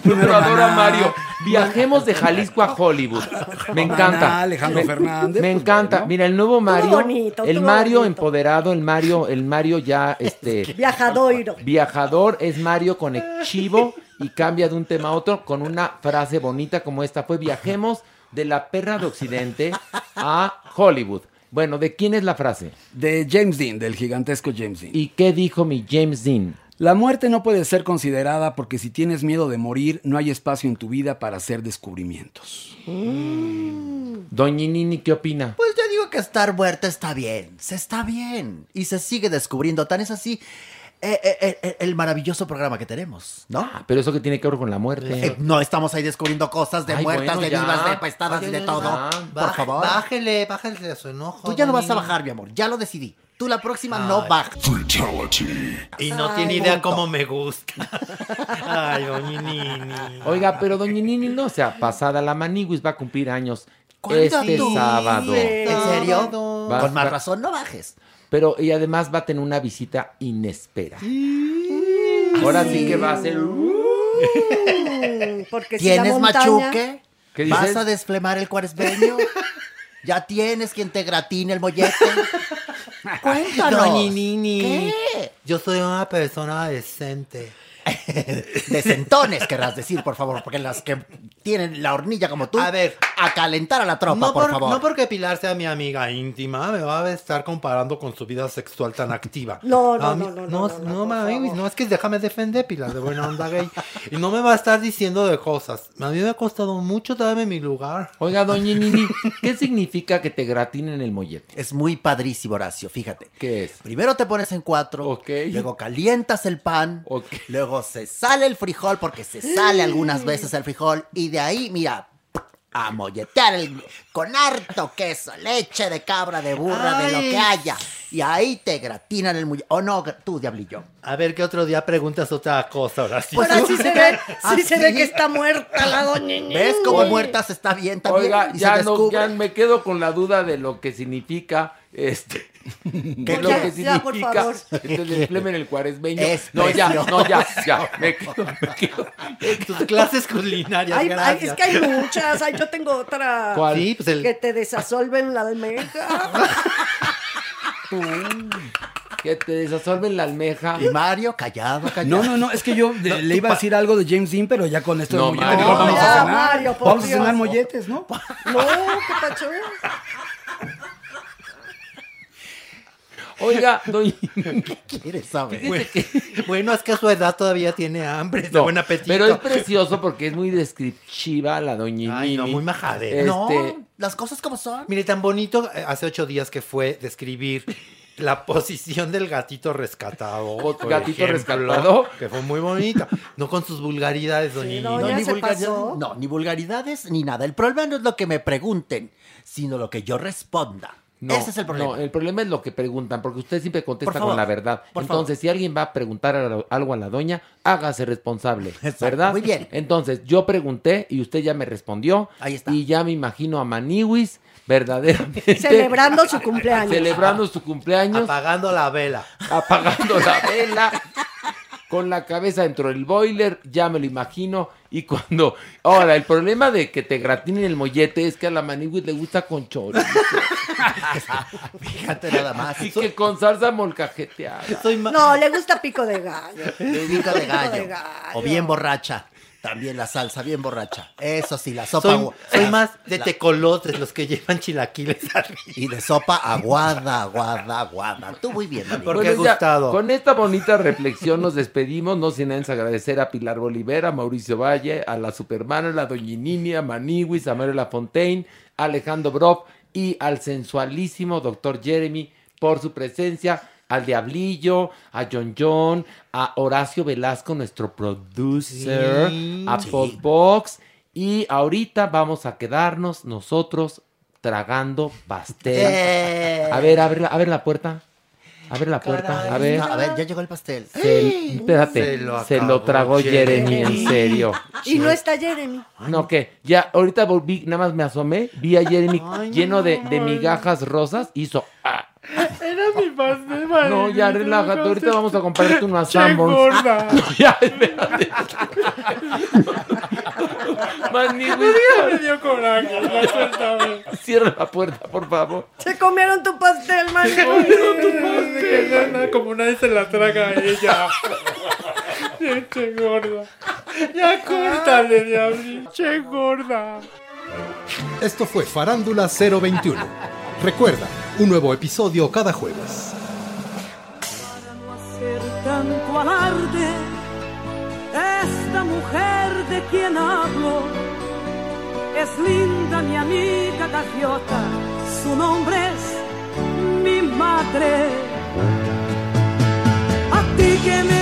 [SPEAKER 4] Primero adoro a. Mario. Viajemos de Jalisco a Hollywood. Me encanta.
[SPEAKER 9] Alejandro
[SPEAKER 4] me,
[SPEAKER 9] Fernández,
[SPEAKER 4] Me
[SPEAKER 9] pues,
[SPEAKER 4] encanta. Mira, el nuevo Mario.
[SPEAKER 6] bonito,
[SPEAKER 4] el Mario
[SPEAKER 6] bonito.
[SPEAKER 4] empoderado, el Mario, el Mario ya este
[SPEAKER 6] Viajadoiro.
[SPEAKER 4] Viajador es Mario conectivo y cambia de un tema a otro con una frase bonita como esta fue viajemos de la perra de Occidente a Hollywood. Bueno, ¿de quién es la frase?
[SPEAKER 9] De James Dean, del gigantesco James Dean.
[SPEAKER 4] ¿Y qué dijo mi James Dean?
[SPEAKER 9] La muerte no puede ser considerada porque si tienes miedo de morir, no hay espacio en tu vida para hacer descubrimientos.
[SPEAKER 4] Doña Nini, ¿qué opina?
[SPEAKER 16] Pues yo digo que estar muerto está bien, se está bien y se sigue descubriendo. Tan es así eh, eh, eh, el maravilloso programa que tenemos, ¿no?
[SPEAKER 4] Ah, pero eso que tiene que ver con la muerte.
[SPEAKER 16] Eh, no estamos ahí descubriendo cosas de
[SPEAKER 4] Ay,
[SPEAKER 16] muertas,
[SPEAKER 4] bueno,
[SPEAKER 16] de
[SPEAKER 4] ya.
[SPEAKER 16] vivas, de pestadas y de todo. Por favor.
[SPEAKER 5] Bájele, bájele a su enojo.
[SPEAKER 16] Tú ya no vas a bajar, mi amor. Ya lo decidí. Tú la próxima
[SPEAKER 5] Ay.
[SPEAKER 16] no bajas.
[SPEAKER 5] Y no
[SPEAKER 16] Ay,
[SPEAKER 5] tiene idea
[SPEAKER 16] punto.
[SPEAKER 5] cómo me gusta. Ay, doña Nini.
[SPEAKER 4] Oiga, pero Doña Nini no sea pasada, la Maniguis va a cumplir años
[SPEAKER 16] ¿Cuándo
[SPEAKER 4] este
[SPEAKER 16] tú?
[SPEAKER 4] sábado.
[SPEAKER 16] ¿En serio?
[SPEAKER 4] Va-
[SPEAKER 16] Con más
[SPEAKER 4] va-
[SPEAKER 16] razón no bajes.
[SPEAKER 4] Pero y además va a tener una visita inesperada. Ahora sí que va a ser.
[SPEAKER 6] Mm, Porque si la
[SPEAKER 16] ¿Tienes
[SPEAKER 6] montaña-
[SPEAKER 16] machuque?
[SPEAKER 4] ¿Qué
[SPEAKER 16] ¿Vas a desflemar el cuaresmeño? ¿Ya tienes quien te gratine el mollete? Cuéntanos.
[SPEAKER 5] Doña Nini.
[SPEAKER 16] ¿Qué?
[SPEAKER 5] Yo soy una persona decente.
[SPEAKER 16] de centones, querrás decir, por favor, porque las que tienen la hornilla como tú,
[SPEAKER 5] A ver.
[SPEAKER 16] a calentar a la tropa,
[SPEAKER 5] No,
[SPEAKER 16] por,
[SPEAKER 5] por-
[SPEAKER 16] favor.
[SPEAKER 5] no porque Pilar sea mi amiga íntima, me va a estar comparando con su vida sexual tan activa.
[SPEAKER 6] No, no,
[SPEAKER 5] mí-
[SPEAKER 6] no, no,
[SPEAKER 5] no,
[SPEAKER 6] no, no,
[SPEAKER 5] mami, no, es que déjame defender, Pilar, de buena onda gay. Y no me va a estar diciendo de cosas. A mí me ha costado mucho darme mi lugar.
[SPEAKER 4] Oiga, doña Nini, ¿qué significa que te gratinen el mollete?
[SPEAKER 16] Es muy padrísimo, Horacio, fíjate.
[SPEAKER 4] ¿Qué es?
[SPEAKER 16] Primero te pones en cuatro,
[SPEAKER 4] Ok.
[SPEAKER 16] luego calientas el pan, luego se sale el frijol, porque se sale algunas veces el frijol, y de ahí, mira, a molletear el- con harto queso, leche de cabra, de burra, de lo que haya. Y ahí te gratinan el muelle. O no, tú, diablillo.
[SPEAKER 5] A ver qué otro día preguntas otra cosa, ahora sí.
[SPEAKER 6] Pues así se ve,
[SPEAKER 16] ¿Ah,
[SPEAKER 6] sí se ve que está muerta la doña
[SPEAKER 16] ¿Ves cómo muertas está bien también?
[SPEAKER 4] Oiga,
[SPEAKER 16] y
[SPEAKER 4] ya,
[SPEAKER 16] se
[SPEAKER 4] no, ya me quedo con la duda de lo que significa este. ¿Qué es lo
[SPEAKER 6] Ya,
[SPEAKER 4] que
[SPEAKER 6] ya, por
[SPEAKER 4] significa
[SPEAKER 6] favor.
[SPEAKER 4] despleme el cuaresmeño?
[SPEAKER 16] Es
[SPEAKER 4] no, ya, no, ya, ya. Me quedo, me quedo.
[SPEAKER 5] Tus clases culinarias,
[SPEAKER 6] Ay, ay,
[SPEAKER 5] gracias.
[SPEAKER 6] es que hay muchas. Ay, yo tengo otra.
[SPEAKER 4] ¿Cuál?
[SPEAKER 5] Sí, pues el-
[SPEAKER 6] Que te desasolven la almeja.
[SPEAKER 4] Que te desasolven la almeja.
[SPEAKER 16] Y Mario, callado, callado.
[SPEAKER 9] No, no, no, es que yo de- le iba a decir algo de James Dean, pero ya con esto
[SPEAKER 4] No,
[SPEAKER 9] mollete
[SPEAKER 4] Mario.
[SPEAKER 9] mejor vamos
[SPEAKER 6] No,
[SPEAKER 9] a
[SPEAKER 6] ya,
[SPEAKER 9] cenar.
[SPEAKER 6] Mario, por
[SPEAKER 9] vamos a cenar molletes, ¿no?
[SPEAKER 6] No, ¿qué pacho?
[SPEAKER 4] Oiga, doña
[SPEAKER 16] ¿Qué quieres saber?
[SPEAKER 5] Bueno, bueno, es que a su edad todavía tiene hambre, de
[SPEAKER 4] No,
[SPEAKER 5] buen apetito.
[SPEAKER 4] Pero es precioso porque es muy descriptiva la doña
[SPEAKER 5] Ay, no, muy majadera.
[SPEAKER 4] Este,
[SPEAKER 16] No, las cosas como son.
[SPEAKER 5] Mire, tan bonito eh, hace ocho días que fue describir la posición del gatito rescatado. por
[SPEAKER 4] ¿Gatito
[SPEAKER 5] ejemplo,
[SPEAKER 4] rescatado?
[SPEAKER 5] Que fue muy bonita. No con sus vulgaridades, doña
[SPEAKER 6] no,
[SPEAKER 5] Nini.
[SPEAKER 6] ya
[SPEAKER 16] ni
[SPEAKER 6] se
[SPEAKER 16] vulgaridades,
[SPEAKER 6] pasó.
[SPEAKER 16] no, ni vulgaridades ni nada. El problema no es lo que me pregunten, sino lo que yo responda.
[SPEAKER 4] No,
[SPEAKER 16] Ese es el problema.
[SPEAKER 4] No, el problema es lo que preguntan, porque usted siempre contesta
[SPEAKER 16] favor,
[SPEAKER 4] con la verdad. Entonces, si alguien va a preguntar a- algo a la doña, hágase responsable,
[SPEAKER 16] Exacto,
[SPEAKER 4] ¿verdad?
[SPEAKER 16] muy bien.
[SPEAKER 4] Entonces, yo pregunté y usted ya me respondió.
[SPEAKER 16] Ahí está.
[SPEAKER 4] Y ya me imagino a Maniwis verdaderamente
[SPEAKER 6] Celebrando su cumpleaños.
[SPEAKER 4] celebrando su cumpleaños,
[SPEAKER 5] Apagando la vela.
[SPEAKER 4] apagando la vela, con la cabeza dentro del boiler, ya me lo imagino. Y cuando. Ahora, el problema de que te gratinen el mollete es que a la Maniwis le gusta con chorizo.
[SPEAKER 16] Fíjate nada más.
[SPEAKER 4] y que con salsa molcajeteada.
[SPEAKER 5] Soy ma-
[SPEAKER 6] No, le gusta pico de gallo.
[SPEAKER 16] Pico de gallo.
[SPEAKER 6] de gallo.
[SPEAKER 16] O bien borracha. También la salsa, bien borracha. Eso sí, la sopa.
[SPEAKER 5] soy, soy
[SPEAKER 16] la-
[SPEAKER 5] más de
[SPEAKER 16] la-
[SPEAKER 5] tecolotes, los que llevan chilaquiles arriba.
[SPEAKER 16] Y de sopa aguada, aguada, aguada. Tú muy bien, Dani.
[SPEAKER 5] Por-
[SPEAKER 4] Bueno,
[SPEAKER 5] Porque ha
[SPEAKER 4] ya,
[SPEAKER 5] gustado.
[SPEAKER 4] Con esta bonita reflexión nos despedimos, no sin antes agradecer a Pilar Bolivera, a Mauricio Valle, a la Supermana, a la Doña Nini, a Maniwis, a Mario Lafontaine, a Alejandro Broff y al sensualísimo doctor Jeremy por su presencia, al Diablillo, a John John, a Horacio Velasco, nuestro producer,
[SPEAKER 5] Sí.
[SPEAKER 4] a
[SPEAKER 16] Sí.
[SPEAKER 4] Podbox y ahorita vamos a quedarnos nosotros tragando pastel.
[SPEAKER 16] Eh.
[SPEAKER 4] A ver, abre, la- abre la puerta. Abre la puerta. A ver.
[SPEAKER 16] A ver, ya llegó el pastel.
[SPEAKER 4] Se- espérate.
[SPEAKER 5] Se
[SPEAKER 4] Se
[SPEAKER 5] lo
[SPEAKER 4] lo,
[SPEAKER 5] acabó
[SPEAKER 4] tragó Jeremy,
[SPEAKER 6] Jeremy.
[SPEAKER 4] en serio.
[SPEAKER 6] Y no está Jeremy.
[SPEAKER 4] No, que ya ahorita volví, nada más me asomé, vi a Jeremy lleno de, de migajas rosas, hizo. ah.
[SPEAKER 7] Era mi pastel,
[SPEAKER 4] No, ya relájate, ahorita vamos a comprarte unas Sanborns.
[SPEAKER 7] gorda.
[SPEAKER 4] ya, espérate. Manigüis,
[SPEAKER 7] Me dio coraje, suéltame.
[SPEAKER 4] cierra la puerta, por favor.
[SPEAKER 6] Se comieron tu pastel, man.
[SPEAKER 7] Que nada, como nadie se la traga a ella. Che gorda. Ya córtale, diablo. Che gorda.
[SPEAKER 3] Esto fue Farándula 021. Recuerda, un nuevo episodio cada jueves.
[SPEAKER 22] hacer tanto alarde. Esta mujer de quien hablo es linda mi amiga gaviota, su nombre es mi madre. A ti que me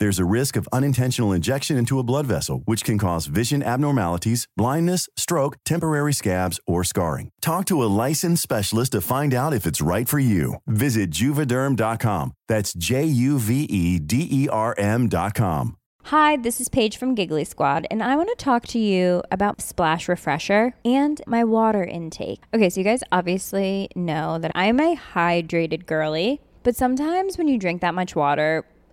[SPEAKER 23] There's a risk of unintentional injection into a blood vessel, which can cause vision abnormalities, blindness, stroke, temporary scabs, or scarring. Talk to a licensed specialist to find out if it's right for you. Visit juvederm.com. That's J U V E D E R M.com.
[SPEAKER 24] Hi, this is Paige from Giggly Squad, and I want to talk to you about Splash Refresher and my water intake. Okay, so you guys obviously know that I'm a hydrated girly, but sometimes when you drink that much water,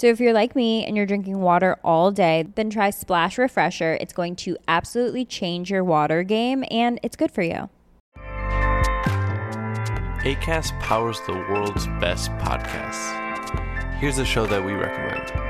[SPEAKER 24] So if you're like me and you're drinking water all day, then try Splash Refresher. It's going to absolutely change your water game and it's good for you.
[SPEAKER 25] ACAST powers the world's best podcasts. Here's a show that we recommend.